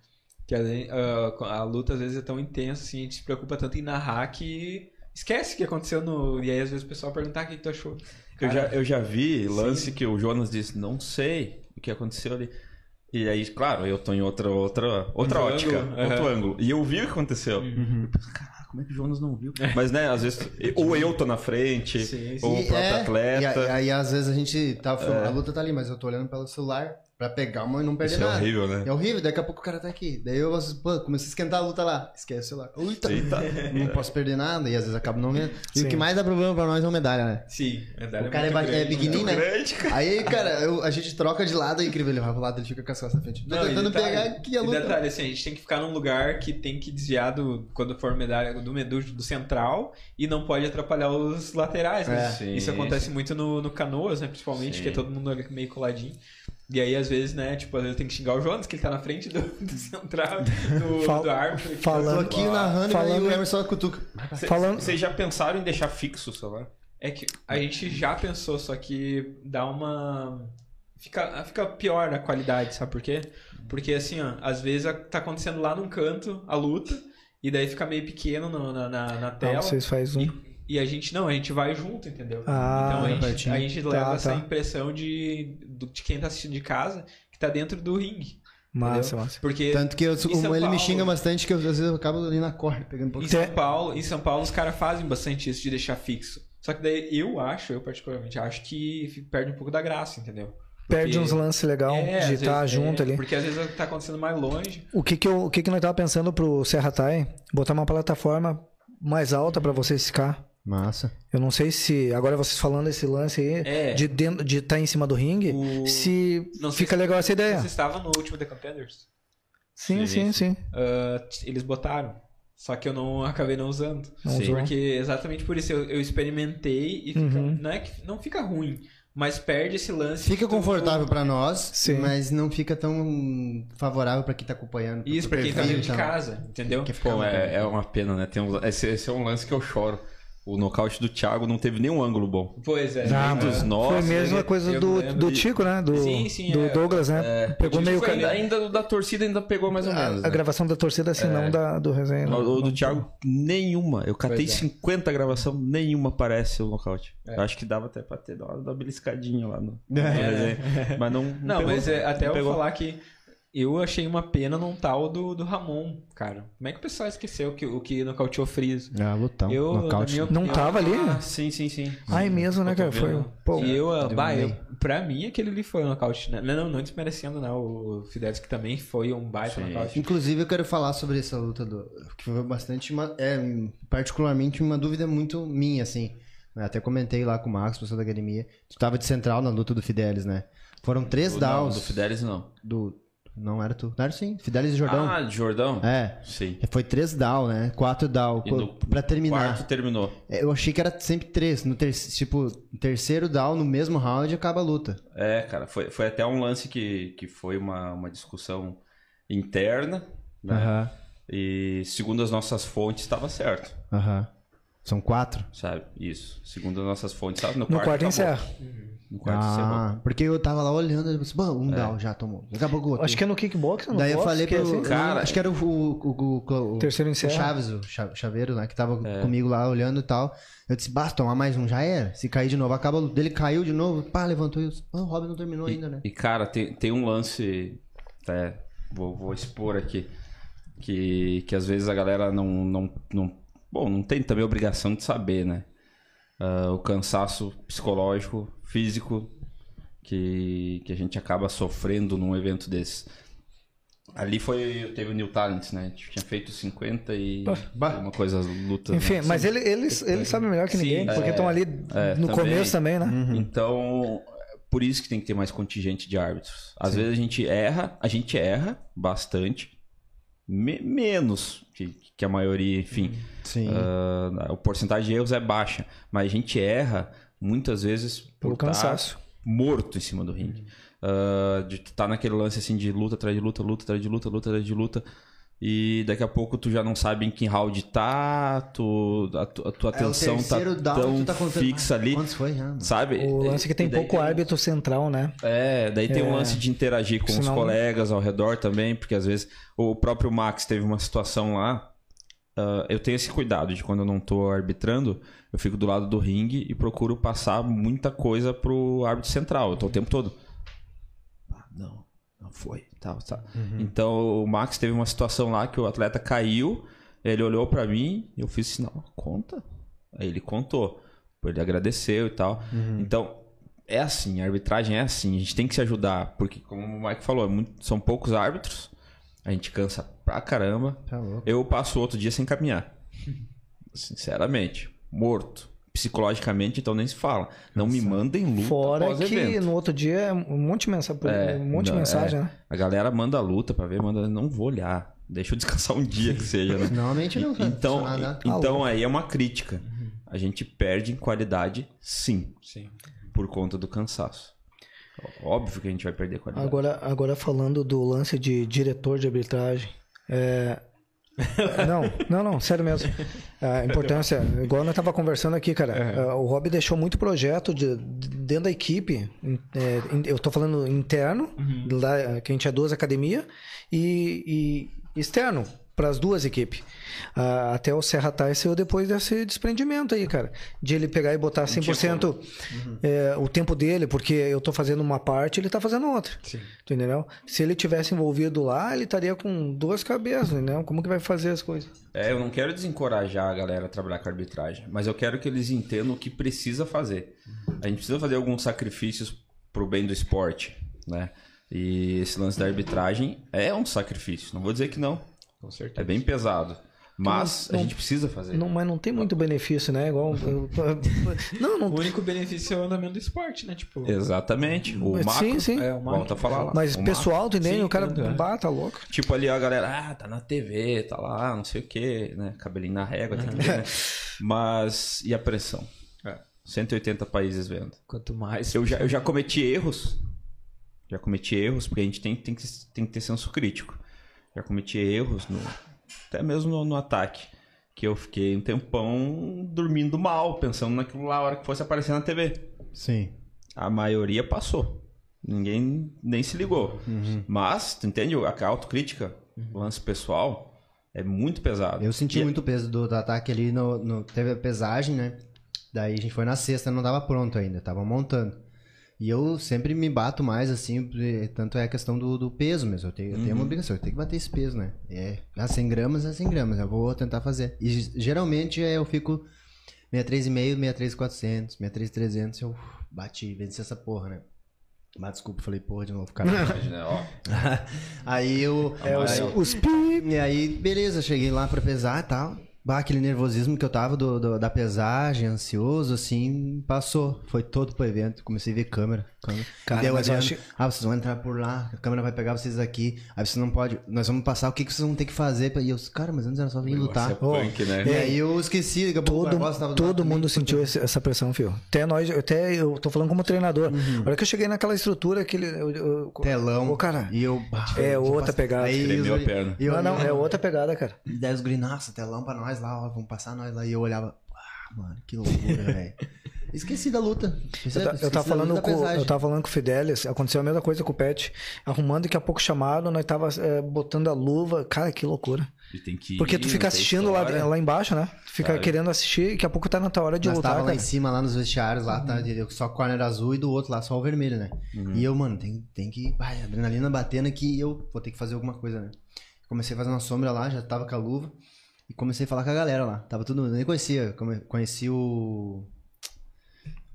Que a, a- a luta às vezes é tão intensa, assim, a gente se preocupa tanto em narrar que esquece o que aconteceu no. E aí às vezes o pessoal pergunta "Ah, o que tu achou. Eu já, eu já vi Sim. lance que o Jonas disse, não sei o que aconteceu ali. E aí, claro, eu tô em outra, outra, outra Outro ótica, ângulo, outro aham. ângulo. E eu vi o que aconteceu. Eu penso, Caraca, como é que o Jonas não viu? Mas, né, às vezes, (laughs) ou eu tô na frente, Sim, sim. ou o próprio é, atleta. E aí, às vezes a gente tá filmando, a luta tá ali, mas eu tô olhando pelo celular pra pegar uma e não perder Isso é nada. horrível, né? É horrível, daqui a pouco o cara tá aqui. Daí eu, pô, comecei a esquentar a luta lá. Esquece o celular. Eita, Eita. não posso perder nada e às vezes acabo não vendo. E Sim. o que mais dá problema pra nós é uma medalha, né? Sim, medalha O cara é, é grande, pequenininho, né? né? Grande, cara. Aí, cara, eu- a gente troca de lado, é incrível. Ele vai pro lado, ele fica com as costas na frente. Tô Não, tentando detalhe- pegar aqui a e luta. detalhe, assim, a gente tem que ficar num lugar que tem que desviar do, quando for medalha do, do, do central e não pode atrapalhar os laterais, né? É. Sim, Isso acontece muito no, no canoas, né? Principalmente, Sim. que é todo mundo ali meio coladinho. E aí, às vezes, né, tipo, às vezes tem que xingar o Jonas, que ele tá na frente do, do central, (laughs) do, Fal- do árbitro. Falando- aqui narrando e Falando- aí o Emerson cutuca. Falando- Vocês já pensaram em deixar fixo o celular? É que a gente já pensou, só que dá uma. Fica, fica pior a qualidade, sabe por quê? Porque assim, ó, às vezes tá acontecendo lá num canto a luta, e daí fica meio pequeno no- na, na, na tela. vocês fazem um. E, e a gente não, a gente vai junto, entendeu? Ah, então a gente, pertinho. a gente Tá, leva essa tá. impressão de, do- de quem tá assistindo de casa que tá dentro do ringue. Massa, entendeu? massa. Porque Tanto que eu, em ele me Paulo- xinga bastante que eu, às vezes eu acabo ali na corda pegando um Em pouquinho. São Paulo, em São Paulo os caras fazem bastante isso de deixar fixo. Só que daí eu acho, eu particularmente acho que perde um pouco da graça, entendeu? Perde Porque- uns lances legal É, de estar vezes- junto é, ali. Porque às vezes tá acontecendo mais longe. O que que, eu, o que que nós tava pensando pro Serra Tai? Botar uma plataforma mais alta pra vocês ficar. Massa. Eu não sei se. Agora vocês falando esse lance aí, É. de estar de tá em cima do ringue, O- se Não fica se- legal essa ideia. Você estava no último The Contenders? Sim, sim, Sim, sim. Ah, t- eles botaram. Só que eu não acabei não usando. Não Sim. Porque exatamente por isso eu, eu experimentei e fica, Uhum. não é que não fica ruim, mas perde esse lance. Fica confortável pra nós, Sim. mas não fica tão favorável pra quem tá acompanhando. Isso, pra quem tá dentro de casa, entendeu? Que Pô, é, é uma pena, né? Tem um- esse, esse é um lance que eu choro. O nocaute do Thiago não teve nenhum ângulo bom. Pois é. Ah, Dos mas nossos, foi a mesma coisa do, do Tico, né? Do, Sim, sim, do é. Douglas, né? Pegou meio. Tipo, ainda, ainda o da torcida ainda pegou mais ou menos. A né? gravação da torcida, assim, não da, do resenha. O, não. o do Thiago, nenhuma. Eu catei Pois é. 50 gravação, nenhuma parece o nocaute. É. Eu acho que dava até pra ter dado uma, beliscadinha lá no, no É. resenha. Mas não. Não, pegou. mas é, até Não eu pegou. falar que eu achei uma pena num tal do, do Ramon, cara. Como é que o pessoal esqueceu que, o que nocauteou Freeze? Ah, lutão. Eu, Nocaute. minha Não tava ali? Ah, sim, sim, sim. Ai, mesmo, né, cara? Foi. Pô, E eu, Deu bah, um eu, pra mim, aquele ali foi um nocaute. Né? Não, não, não desmerecendo, não. O Fidelis que também foi um baita Sim. nocaute. Inclusive, eu quero falar sobre essa luta do. Que foi bastante. Uma, é, particularmente uma dúvida muito minha, assim. Eu Até comentei lá com o Marcos, pessoal da academia. Tu tava de central na luta do Fidelis, né? Foram três Não, downs. do Fidelis não. do- Não era tu. Não era sim. Fidelis e Jordão. Ah, de Jordão? É. Sim. Foi três down, né? Quatro down. E no pra terminar. Quarto terminou. É, Eu achei que era sempre três. No ter... Tipo, terceiro down, no mesmo round, acaba a luta. É, cara, foi, foi até um lance que, que foi uma, uma discussão interna, né? Aham. E segundo as nossas fontes, estava certo, Aham. São quatro? sabe? Isso. Segundo as nossas fontes, estava no, no quarto acabou. encerra. No quarto. Ah, porque eu tava lá olhando e disse, bom, um down já tomou. Daqui a pouco outro. Acho que é no kickbox, no Daí eu falei que é pro. assim. Cara, acho que era o, o, o, o- o- Terceiro o encerra. Chaves, o cha- chaveiro, né? Que tava comigo lá olhando e tal. Eu disse, basta tomar mais um, já era. Se cair de novo, acaba a luta. Ele caiu de novo, pá, levantou e eu disse, "Ah, o Robin não terminou ainda, né? E, cara, tem, tem um lance. Até vou, vou expor aqui. Que, que às vezes a galera não, não, não. Bom, não tem também obrigação de saber, né? Ah, o cansaço psicológico, físico que, que a gente acaba sofrendo num evento desse. Ali foi. Teve o New Talent, né? A gente tinha feito 50 e. Bah. Uma coisa luta. Enfim, né? mas ele, eles, eles sabem melhor que Sim, ninguém, porque estão ali é, no também. começo também, né? Então, por isso que tem que ter mais contingente de árbitros. Às vezes a gente erra, a gente erra bastante, me- menos que, que a maioria, enfim. Sim. Ah, o porcentagem de erros é baixa, mas a gente erra muitas vezes Pelo por tá cansaço. morto em cima do ringue. Ah, de tu tá naquele lance assim de luta atrás de luta, luta atrás de luta, luta atrás de luta. E daqui a pouco tu já não sabe em que round tá, tu, a, tu- a tua É, atenção tá down, tão tá fixa ali. Quantos foi já? mano? Sabe? O lance é que tem daí pouco árbitro central, né? É, daí tem É. um lance de interagir com os Senão- colegas ao redor também, porque às vezes o próprio Max teve uma situação lá. Ah, eu tenho esse cuidado de quando eu não tô arbitrando, eu fico do lado do ringue e procuro passar muita coisa pro árbitro central. Eu tô o tempo todo. Ah, não, não foi. Tal, tal. Então o Max teve uma situação lá que o atleta caiu, ele olhou pra mim e eu fiz sinal, conta. Aí ele contou. Ele agradeceu e tal. Então, é assim, a arbitragem é assim, a gente tem que se ajudar, porque como o Mike falou, é muito- são poucos árbitros, a gente cansa pra caramba. Tá louco. Eu passo outro dia sem caminhar. (laughs) Sinceramente, morto. Psicologicamente, então nem se fala. Não me mandem luta Fora que evento. no outro dia é um monte de mensagem, É, um monte de não, mensagem, é. né? A galera manda luta pra ver, manda, não vou olhar. Deixa eu descansar um dia que seja, né? Normalmente (laughs) não. Então, nada. então aí é uma crítica. A gente perde em qualidade, sim, Sim. por conta do cansaço. Óbvio que a gente vai perder qualidade. Agora, agora falando do lance de diretor de arbitragem, é, Não, não, não, sério mesmo. A importância, igual nós tava conversando aqui, cara, eh, o Rob deixou muito projeto de, de- dentro da equipe. é, eu tô falando interno, lá, que a gente é duas academias, e, e externo, para as duas equipes. Ah, até o Serra Tai saiu depois desse desprendimento aí, cara. De ele pegar e botar 100% é, o tempo dele, porque eu tô fazendo uma parte, ele tá fazendo outra. Sim. Entendeu? Se ele tivesse envolvido lá, ele estaria com duas cabeças, entendeu? Como que vai fazer as coisas? É, eu não quero desencorajar a galera a trabalhar com arbitragem, mas eu quero que eles entendam o que precisa fazer. A gente precisa fazer alguns sacrifícios pro bem do esporte, né? E esse lance da arbitragem é um sacrifício, não vou dizer que não. Com certeza. É bem pesado. Mas Não- a gente precisa fazer. Não, mas não tem muito benefício, né? Igual. (laughs) não, não. O único benefício é o andamento do esporte, né? Tipo, Exatamente. O Mas macro, sim, sim. É, o macro. volta a falar lá. Mas O pessoal, tu entende? O cara é. bata louco. Tipo ali a galera, ah, tá na TV, tá lá, não sei o que, né? Cabelinho na régua, tem que ver, né? (laughs) Mas e a pressão? É. 180 países vendo. Quanto mais. Eu já, eu já cometi erros. Já cometi erros, porque a gente tem, tem, que, tem que ter senso crítico. Já cometi erros, no, até mesmo no, no ataque. Que eu fiquei um tempão dormindo mal, pensando naquilo lá a hora que fosse aparecer na TV. Sim. A maioria passou. Ninguém nem se ligou. Mas, tu entende? A autocrítica, o lance pessoal, é muito pesado. Eu senti E- muito o peso do, do ataque ali no, no- Teve a pesagem, né? Daí a gente foi na sexta, não tava pronto ainda, tava montando. E eu sempre me bato mais, assim, tanto é a questão do, do peso mesmo. Eu tenho, eu tenho uma obrigação, eu tenho que bater esse peso, né? É, a 100 gramas é 100 gramas, eu vou tentar fazer. E geralmente é, eu fico 63,5, 63,400, 63,300, eu bati, venci essa porra, né? Mas desculpa, falei porra de novo, cara. (laughs) Né, ó, (laughs) aí eu. É, os, aí- os pi- e aí, beleza, cheguei lá pra pesar e tal. Bah, aquele nervosismo que eu tava do, do- da pesagem, ansioso, assim, passou. Foi todo pro evento. Comecei a ver câmera. câmera. Cara, E daí eu mas eu olhando, acho- Ah, vocês vão entrar por lá, a câmera vai pegar vocês aqui. Aí vocês não podem. Nós vamos passar, o que, que vocês vão ter que fazer? pra- E eu, cara, mas antes era só vir lutar. É punk, né? E aí eu esqueci, daqui a pouco o Todo, tava todo também. mundo sentiu esse- essa pressão, filho. Até nós, até eu tô falando como treinador. Uhum. A hora que eu cheguei naquela estrutura, aquele. eu- eu- Telão. Ô, cara, E eu. bah, É eu outra passei- pegada. Aí os- a perna. eu não, não, é outra pegada, cara. E daí os gringos, nossa, telão pra nós lá, ó, vamos passar nós lá. E eu olhava, ah, mano, que loucura, (laughs) velho. Esqueci da luta. Eu, ta- eu tava falando com, eu tava falando com o Fidelis, aconteceu a mesma coisa com o Pet, arrumando daqui a pouco chamado, nós tava é, botando a luva, cara, que loucura. E tem que Porque ir, tu fica assistindo lá, lá embaixo, né? Tu fica Sabe? querendo assistir e daqui a pouco tá na tua hora de Nós lutar, tava lá cara. em cima, lá nos vestiários, lá, tá, de- só corner azul e do outro lá só o vermelho, né? E eu, mano, tem, tem que. Ai, adrenalina batendo aqui eu vou ter que fazer alguma coisa, né? Comecei a fazer uma sombra lá, já tava com a luva. E comecei a falar com a galera lá. Tava tudo. Eu nem conhecia. Conheci o.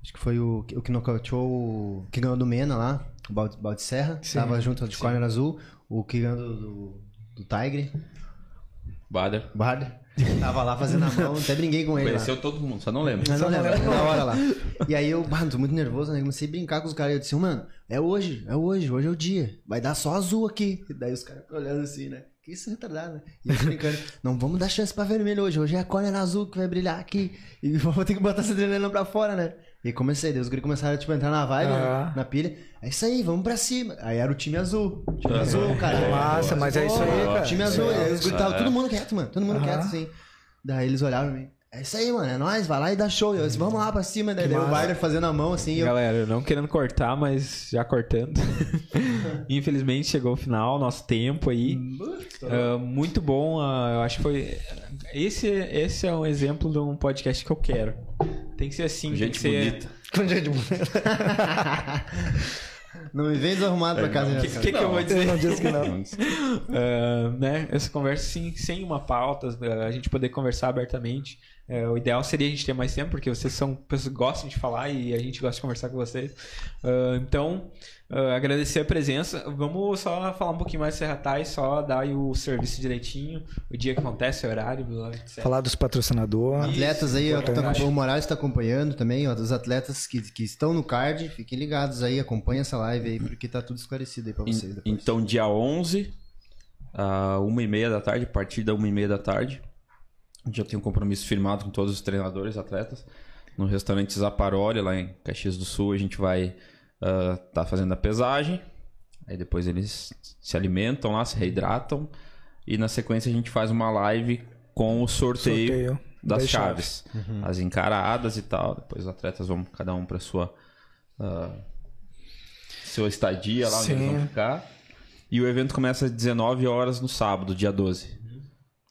Acho que foi o, o que nocauteou o. Que ganhou do Mena lá, o Balde, Balde Serra. Sim, tava junto de corner azul. O que ganhou do, do, do Tigre, Bader. Bard. Tava lá fazendo a mão, até brinquei com ele. lá. Conheceu todo mundo, só não lembra. Mas não Só não lembro, lembro. na hora lá. E aí eu, mano, tô muito nervoso, né? Comecei a brincar com os caras. Eu disse, mano, é hoje, é hoje, hoje é o dia. Vai dar só azul aqui. E daí os caras ficam olhando assim, né? Que isso é retardado, né? E eu brincando, (laughs) não vamos dar chance pra vermelho hoje. Hoje é a corner azul que vai brilhar aqui. E (laughs) vou ter que botar essa adrenalina pra fora, né? E comecei, daí os gringos começaram tipo, a entrar na vibe, Ah. né? na pilha. É isso aí, vamos pra cima. Aí era o time azul. Time azul, cara. Massa, mas é isso aí, cara. Time azul. É, aí os gringos estavam é. todo mundo quieto, mano. Todo mundo quieto, assim. Daí eles olhavam pra mim. É isso aí, mano. É nóis, vai lá e dá show. Eu disse, vamos lá pra cima. Daí Que daí o. Barder fazendo a mão assim. e Eu... Galera, não querendo cortar, mas já cortando. (laughs) Infelizmente chegou o final, nosso tempo aí. Ah, muito bom, ah, eu acho que foi. Esse, esse é um exemplo de um podcast que eu quero. Tem que ser assim, tem Gente ser. bonita. (laughs) Com gente bonita. (laughs) Não me vem desarrumado pra casa. O né, que, que, que eu vou Eu dizer? não disse que não. Ah, né, essa conversa sim, sem uma pauta, a gente poder conversar abertamente. É, o ideal seria a gente ter mais tempo, porque vocês são pessoas que gostam de falar e a gente gosta de conversar com vocês. Ah, então, ah, agradecer a presença. Vamos só falar um pouquinho mais de Serra Thai, só dar aí o serviço direitinho, o dia que acontece, o horário, etc. Falar dos patrocinadores. Atletas aí, ó, tá, o Morales tá acompanhando também, ó, os atletas que, que estão no card, fiquem ligados aí, acompanhem essa live aí, porque tá tudo esclarecido aí pra vocês. Depois. Então, dia 11, a uma e meia da tarde, a partir da uma e meia da tarde, já tem um compromisso firmado com todos os treinadores, atletas. No restaurante Zaparoli, lá em Caxias do Sul, a gente vai estar fazendo a pesagem. Aí depois eles se alimentam lá, se reidratam. E na sequência a gente faz uma live com o sorteio, Sorteio das, das chaves. As encaradas e tal. Depois os atletas vão cada um para sua ah, sua estadia lá onde eles vão Sim. ficar. E o evento começa às 19 horas no sábado, dia 12.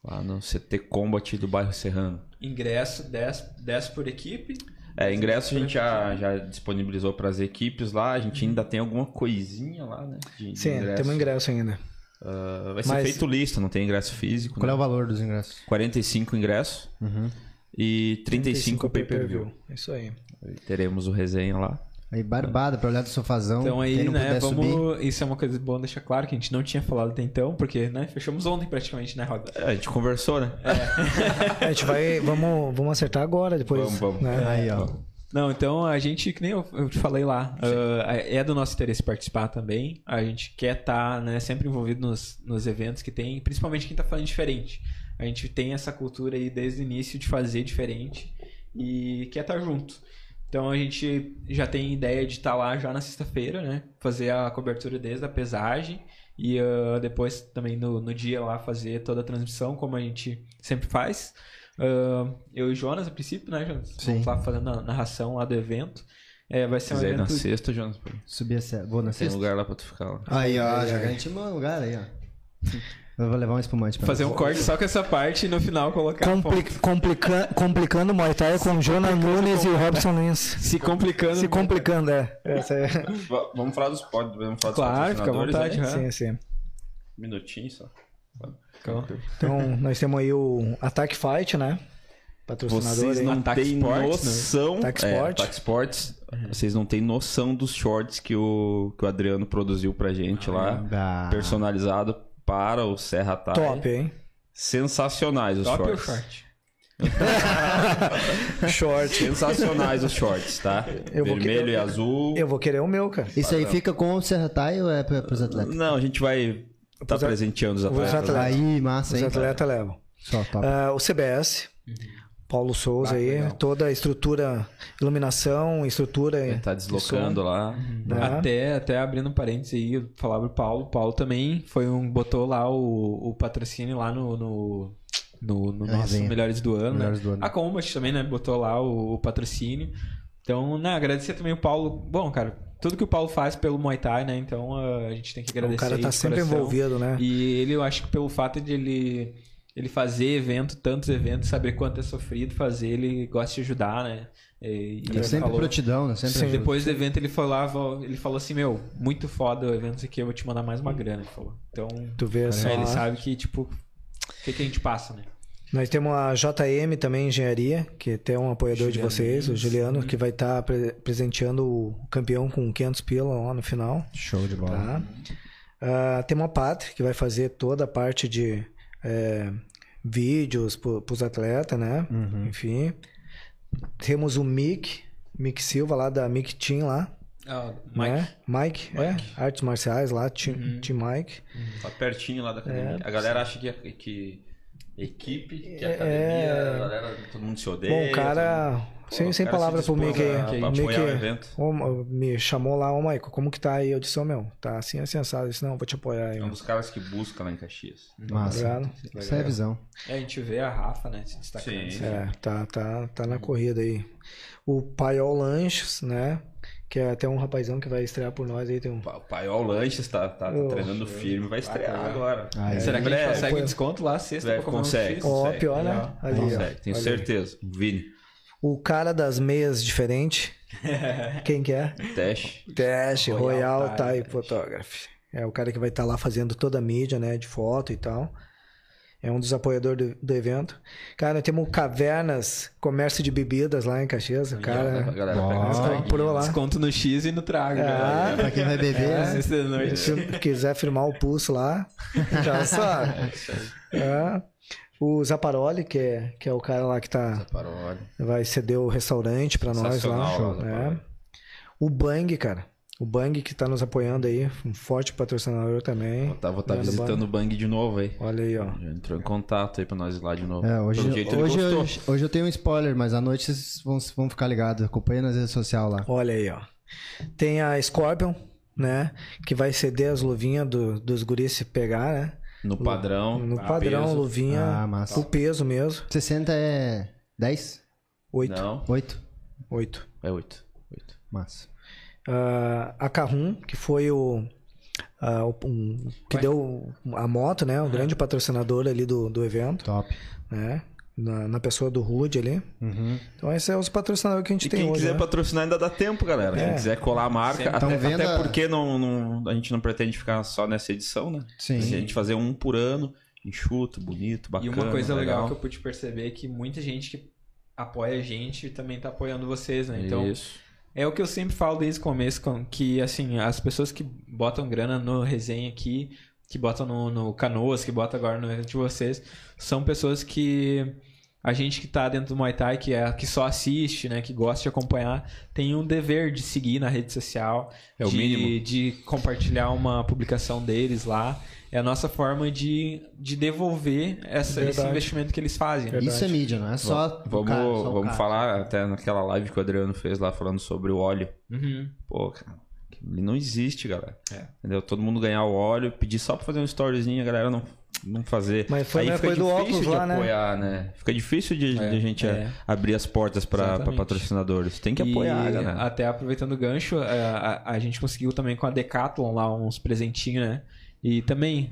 Lá no CT Combat do bairro Serrano. Ingresso 10, 10 por equipe. É, ingresso a gente já, já disponibilizou para as equipes lá. A gente ainda tem alguma coisinha lá, né? de- Sim, ingresso. temos ingresso ainda. Ah, vai ser Mas- feito lista, não tem ingresso físico. Qual é né? o valor dos ingressos? 45 ingressos e 35 pay-per-view. Isso aí. Teremos o resenha lá. Aí, barbada, pra olhar do sofazão. Então aí, né, puder subir. vamos. Isso é uma coisa boa deixar claro que a gente não tinha falado até então, porque, né, fechamos ontem praticamente, né, Rob? É, a gente conversou, né? A gente vai. Vamos, vamos acertar agora, depois. Vamos, vamos. né? Aí, ó. Não, então a gente, que nem eu, eu te falei lá, ah, é do nosso interesse participar também. A gente quer estar né, sempre envolvido nos, nos eventos que tem, principalmente quem tá falando diferente. A gente tem essa cultura aí desde o início de fazer diferente e quer estar junto. Então a gente já tem ideia de estar lá já na sexta-feira, né? Fazer a cobertura desde a pesagem e ah, depois também no, no dia lá fazer toda a transmissão, como a gente sempre faz. Ah, eu e o Jonas, a princípio, né, Jonas? Sim. Vamos lá fazendo a narração lá do evento. É, vai ser um ir na evento. sexta, Jonas. Subir a serra. Vou na tem sexta. lugar lá pra tu ficar lá. Aí, ó, já garantimos um lugar aí, ó. (laughs) Eu vou levar um espumante pra Fazer um corte só com essa parte e no final colocar. Compli complica complicando o Muay Thai com Jonas Nunes e o Robson Lins. Se complicando. Se complicando, é. É. Va- Vamos falar dos pod, vamos falar dos Claro, fica à patrocinadores vontade. aham. Sim, sim. Um minutinho só. Então, Então, nós temos aí o Attack Fight, né? Patrocinador Vocês não têm né? noção. Ataque é, Sport. Ataque Sports. Vocês não têm noção dos shorts que o, que o Adriano produziu pra gente lá. Ah. Personalizado para o Serra Thai. Top, hein? Sensacionais os top ou shorts. short? (laughs) Short. Sensacionais os shorts, tá? Eu vou Vermelho que- e azul. Eu vou querer o meu, cara. Isso aí fica com o Serra Thai ou é pra, pros atletas? Não, a gente vai estar Os a- presenteando os os atletas. atletas. né? Aí, massa, Os hein? atletas levam. Só, top. Ah, o CBS, Paulo Souza Ah, aí, legal. toda a estrutura, iluminação, estrutura. Tá deslocando lá. Né? Até, até abrindo um parênteses aí, eu falava pro Paulo. O Paulo também foi um. botou lá o, o patrocínio lá no. no... No, no nosso. Melhores do Ano. Melhores né? do Ano. A Combat também, né? Botou lá o, o patrocínio. Então, né, agradecer também o Paulo. Bom, cara, tudo que o Paulo faz pelo Muay Thai, né? Então ah, a gente tem que agradecer. O cara tá sempre coração. envolvido, né? E ele, eu acho que pelo fato de ele, ele fazer evento, tantos eventos, saber quanto é sofrido fazer, ele gosta de ajudar, né? E, e É sempre falou- prontidão, né? Sempre Sim. depois do evento ele falava, ele falou assim, meu, muito foda o evento aqui, eu vou te mandar mais uma grana, ele falou. Então, Tu vê só. ele sabe que, tipo, o que, que a gente passa, né? Nós temos a JM também Engenharia, que é um apoiador de Juliano vocês, o. Juliano, que vai estar presenteando o campeão com 500 pila lá no final. Show de bola. Tá? Ah, temos a Pátria, que vai fazer toda a parte de é, vídeos para os atletas, né? Uhum. Enfim. Temos o Mick, Mick Silva lá da Mick Team lá. Ah, Né? Mike, é, artes marciais lá, Team, Uhum. team Mike. Tá pertinho lá da academia. a galera acha que, que equipe, que É. academia, a galera, todo mundo se odeia. Bom, o cara, sem, sem cara palavra se pro Mickey. pra o Mickey evento. me chamou lá, ô Michael, como que tá aí? Eu disse, ô meu, tá assim, assim, assado. Eu disse, não, vou te apoiar aí. É um dos caras que busca lá em Caxias. Massa. Obrigado. Essa é a visão. É, a gente vê a Rafa, né, se destacando. Sim. assim. É, tá, tá, tá na corrida aí. O Paiol Lanches, né? Que é até um rapazão que vai estrear por nós aí. Tem um... O Paiol Lanches tá, tá, tá Oh, treinando firme, vai estrear agora. Ah, é. Será que a gente consegue desconto lá sexta Breve pra um consegue. X? Ó, pior, né? Legal. Ali, ó. Consegue, tenho Ali. certeza. Vini, O cara das meias diferente. (laughs) Quem que é? teste. Teste, Royal Royal Type Type Photography. É o cara que vai estar lá fazendo toda a mídia, né? De foto e tal. É um dos apoiadores do, do evento. Cara, nós temos o Cavernas Comércio de Bebidas lá em Caxias. O A cara galera Ó. pega essa comprou lá. Desconto no X e no trago. Ah, né? Pra quem vai beber, É, né? noite. Se quiser firmar o pulso lá, já (laughs) sabe. É. O Zaparoli, que é, que é o cara lá que tá, Parole. vai ceder o restaurante pra nós lá. Sensacional, É. Zaparoli. O Bang, cara. O Bang que tá nos apoiando aí, um forte patrocinador também. Vou estar vou tá Grande visitando o Bang de novo aí. Olha aí, ó. Já entrou em contato aí pra nós ir lá de novo. É, hoje, Pelo jeito hoje, ele hoje, hoje eu tenho um spoiler, mas à noite vocês vão, vão ficar ligados. Acompanha nas redes sociais lá. Olha aí, ó. Tem a Scorpion, né? Que vai ceder as luvinhas do- dos guris se pegar, né? No padrão. No a padrão, peso. luvinha, Ah, massa. o peso mesmo. 60 é 10? Oito. Não, 8? Oito. é 8. 8. Massa. Ah, a Carrum, que foi o, o- um- que deu a moto, né? O grande patrocinador ali do, do evento, Top. né? Na, na pessoa do Rude ali. Uhum. Então esses são os patrocinadores que a gente E tem quem hoje. quiser né? patrocinar ainda dá tempo, galera. É. Quem quiser colar a marca, Sempre. até, Então, venda- até porque não, não- a gente não pretende ficar só nessa edição, né? Sim. Se a gente fazer um por ano, enxuto, bonito, E bacana. uma coisa legal. legal que eu pude perceber é que muita gente que apoia a gente também tá apoiando vocês, né? Então, Isso. É o que eu sempre falo desde o começo, com- que assim, as pessoas que botam grana no resenha aqui, que botam no, no Canoas, que botam agora no evento de vocês, são pessoas que a gente que tá dentro do Muay Thai, que, é, que só assiste, né, que gosta de acompanhar, tem um dever de seguir na rede social, É o de, mínimo. de compartilhar uma publicação deles lá. É a nossa forma de, de devolver essa, esse Verdade. investimento que eles fazem. né? Isso é mídia, não é só. o Vamos, cara, só vamos cara. falar até naquela live que o Adriano fez lá falando sobre o óleo. Uhum. Pô, cara, ele não existe, galera. É. Entendeu? Todo mundo ganhar o óleo, pedir só pra fazer um storyzinho, a galera não, não fazer. Mas foi Aí na fica do difícil óculos de lá, né? apoiar, né? Fica difícil de, de a gente é. abrir as portas pra, pra Exatamente. patrocinadores. Tem que apoiar, e galera. Até aproveitando o gancho, a, a- a gente conseguiu também com a Decathlon lá uns presentinhos, né? E também,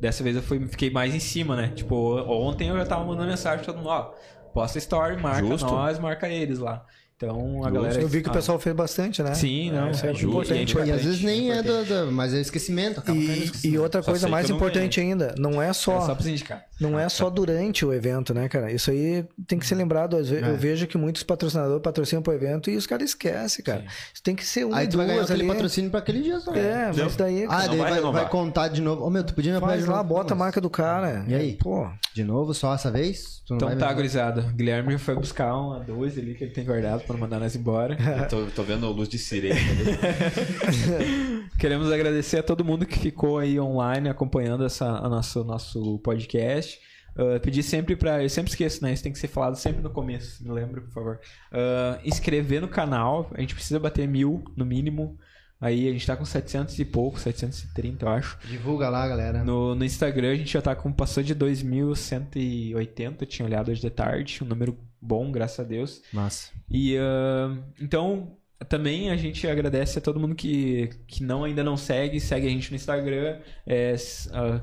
dessa vez eu fui, fiquei mais em cima, né? Tipo, ontem eu já tava mandando mensagem pra todo mundo, ó, posta story, marca Justo. nós, marca eles lá. Então a Justo. galera. Eu vi que o ah, pessoal fez bastante, né? Sim, não, isso é importante. E E às vezes nem é do, do- Mas é esquecimento. Acaba E, e esquecimento. outra Só coisa mais eu importante ainda, não é É só, só pros indicar. não é só durante o evento, né, cara? Isso aí tem que ser lembrado. Às vezes, É. Eu vejo que muitos patrocinadores patrocinam pro evento e os caras esquecem, cara. Isso tem que ser um Aí e tu vai ganhar duas aquele ali. patrocínio pra aquele dia só. É, mas daí, Ah, daí vai vai, vai contar de novo. Ô meu, tu podia me apoiar faz lá, bota a marca do cara. E aí? Pô, De novo, só essa vez? Então tá, gurizada. Guilherme já foi buscar uma 12 ali que ele tem guardado pra não mandar nós embora. (laughs) Tô, tô vendo a luz de sirene. (laughs) Queremos agradecer a todo mundo que ficou aí online acompanhando essa, a nosso, nosso podcast. Uh, pedir sempre pra. Eu sempre esqueço, né? Isso tem que ser falado sempre no começo. Me lembra, por favor. Uh, inscrever no canal. A gente precisa bater mil, no mínimo. Aí a gente tá com 700 e pouco, 730, eu acho. Divulga lá, galera. No, no Instagram a gente já tá com. Passou de 2.180, eu tinha olhado hoje de tarde. Um número bom, graças a Deus. Massa. E ah, então também a gente agradece a todo mundo que, que não ainda não segue, segue a gente no Instagram. É, ah,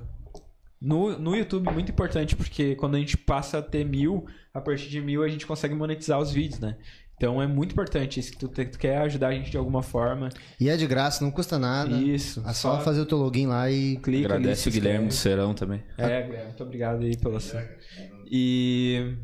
no, no YouTube, muito importante, porque quando a gente passa a ter mil, a partir de mil a gente consegue monetizar os vídeos, né? Então é muito importante. Se tu, te- tu quer ajudar a gente de alguma forma, E é de graça, não custa nada. isso. É só fazer o teu login lá e. clica ali, Agradece se o Guilherme do. Serão também. É, Guilherme, muito obrigado aí pela sua. E.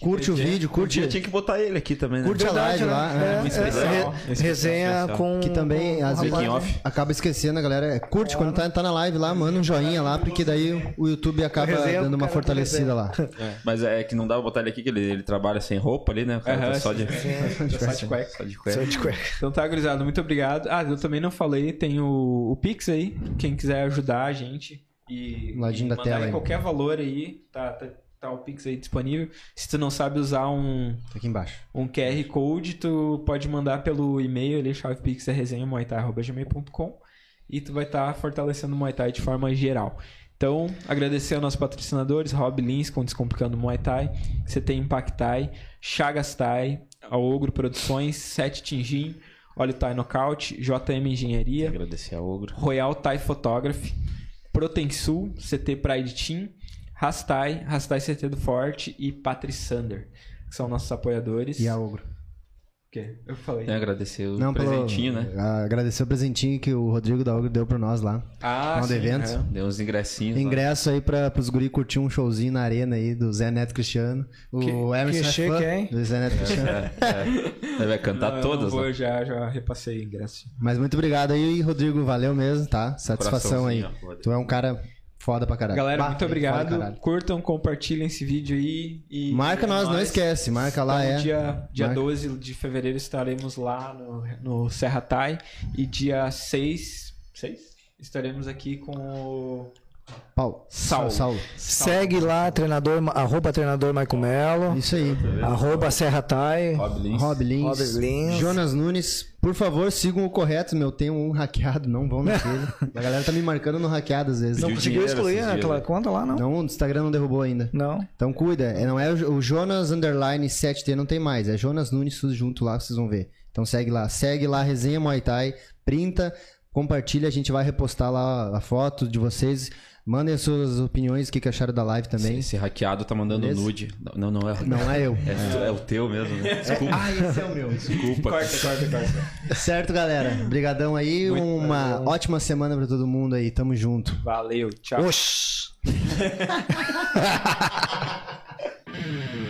Curte o vídeo, curte. Tinha que botar ele aqui também, né? Curte a live lá. É, é. Especial, é, especial, resenha especial. com. Que também, às vezes, acaba esquecendo, a galera. É, Curte quando tá, tá na live lá, manda um joinha lá, porque daí o YouTube acaba Resenha dando uma fortalecida lá. (laughs) Mas é que não dá pra botar ele aqui, que ele, ele trabalha sem roupa ali, né? O cara tá só de, (laughs) Só de cueca. só de cueca. Então tá, gurizada, muito obrigado. Ah, eu também não falei, tem o, o Pix aí, quem quiser ajudar a gente e, No ladinho e da mandar tela qualquer valor aí, tá, tá, tá o Pix aí disponível. Se tu não sabe usar um, Tá Aqui embaixo. um QR Code, tu pode mandar pelo e-mail ali, chavepix.resenhamuaitai.gmail.com e tu vai estar fortalecendo o Muay Thai de forma geral. Então, agradecer aos nossos patrocinadores, Rob Lins com Descomplicando Muay Thai, CT Impact Thai, Chagas Thai, a Ogro Produções, Sete Tingin, Olho Thai Knockout, JM Engenharia, Agradecer a Ogro. Royal Thai Photography, Protensul, CT Pride Team, Rastai, Rastai CT do Forte e Patri Sander, que são nossos apoiadores. E a Ogro. O quê? Eu falei. É, agradecer o Não, pelo- presentinho, né? Agradecer o presentinho que o Rodrigo da Ogro deu pra nós lá. Ah, sim, evento. é. Deu uns ingressinhos. lá. Ingresso aí pra, pros guri curtir um showzinho na arena aí do Zé Neto Cristiano. O Que- Emerson que é chique, fã hein? do Zé Neto Cristiano. É, é. Ele vai cantar Não, eu todas, não vou, né? já, já repassei o ingresso. Mas muito obrigado aí, Rodrigo. Valeu mesmo, tá? Satisfação aí. Ó, Tu é um cara foda pra caralho. Galera, Bah, muito obrigado. Curtam, compartilhem esse vídeo aí. E Marca nós, não nós. esquece. Marca lá, Então, é. Dia, dia Marca. 12 de fevereiro estaremos lá no, no Serra Thai. E dia 6, 6 estaremos aqui com o Paulo. Saulo. Saulo. Segue lá, treinador, arroba treinador Maico Melo, Isso aí. arroba Serra Tai. Rob Lins. Rob Lins, Rob Lins. Jonas Nunes, por favor, sigam o correto, meu. Tem um hackeado, não vão naquele. (laughs) A galera tá me marcando no hackeado às vezes. Não Pediu conseguiu excluir aquela né? conta lá, não? Não, o Instagram não derrubou ainda. Não. Então cuida, é, não é o o Jonas Underline 7T, não tem mais. É Jonas Nunes tudo junto lá, vocês vão ver. Então segue lá, segue lá, resenha Muay Thai, printa, compartilha, a gente vai repostar lá a foto de vocês. Mandem as suas opiniões, o que, que acharam da live também. Esse hackeado tá mandando Beleza? nude. Não, não é. Não é eu. É, é o teu mesmo, né? Desculpa. Ah, esse é o meu. Desculpa. Certo, galera. Obrigadão aí. Uma ótima semana pra todo mundo aí. Tamo junto. Valeu, tchau. Oxi. (laughs)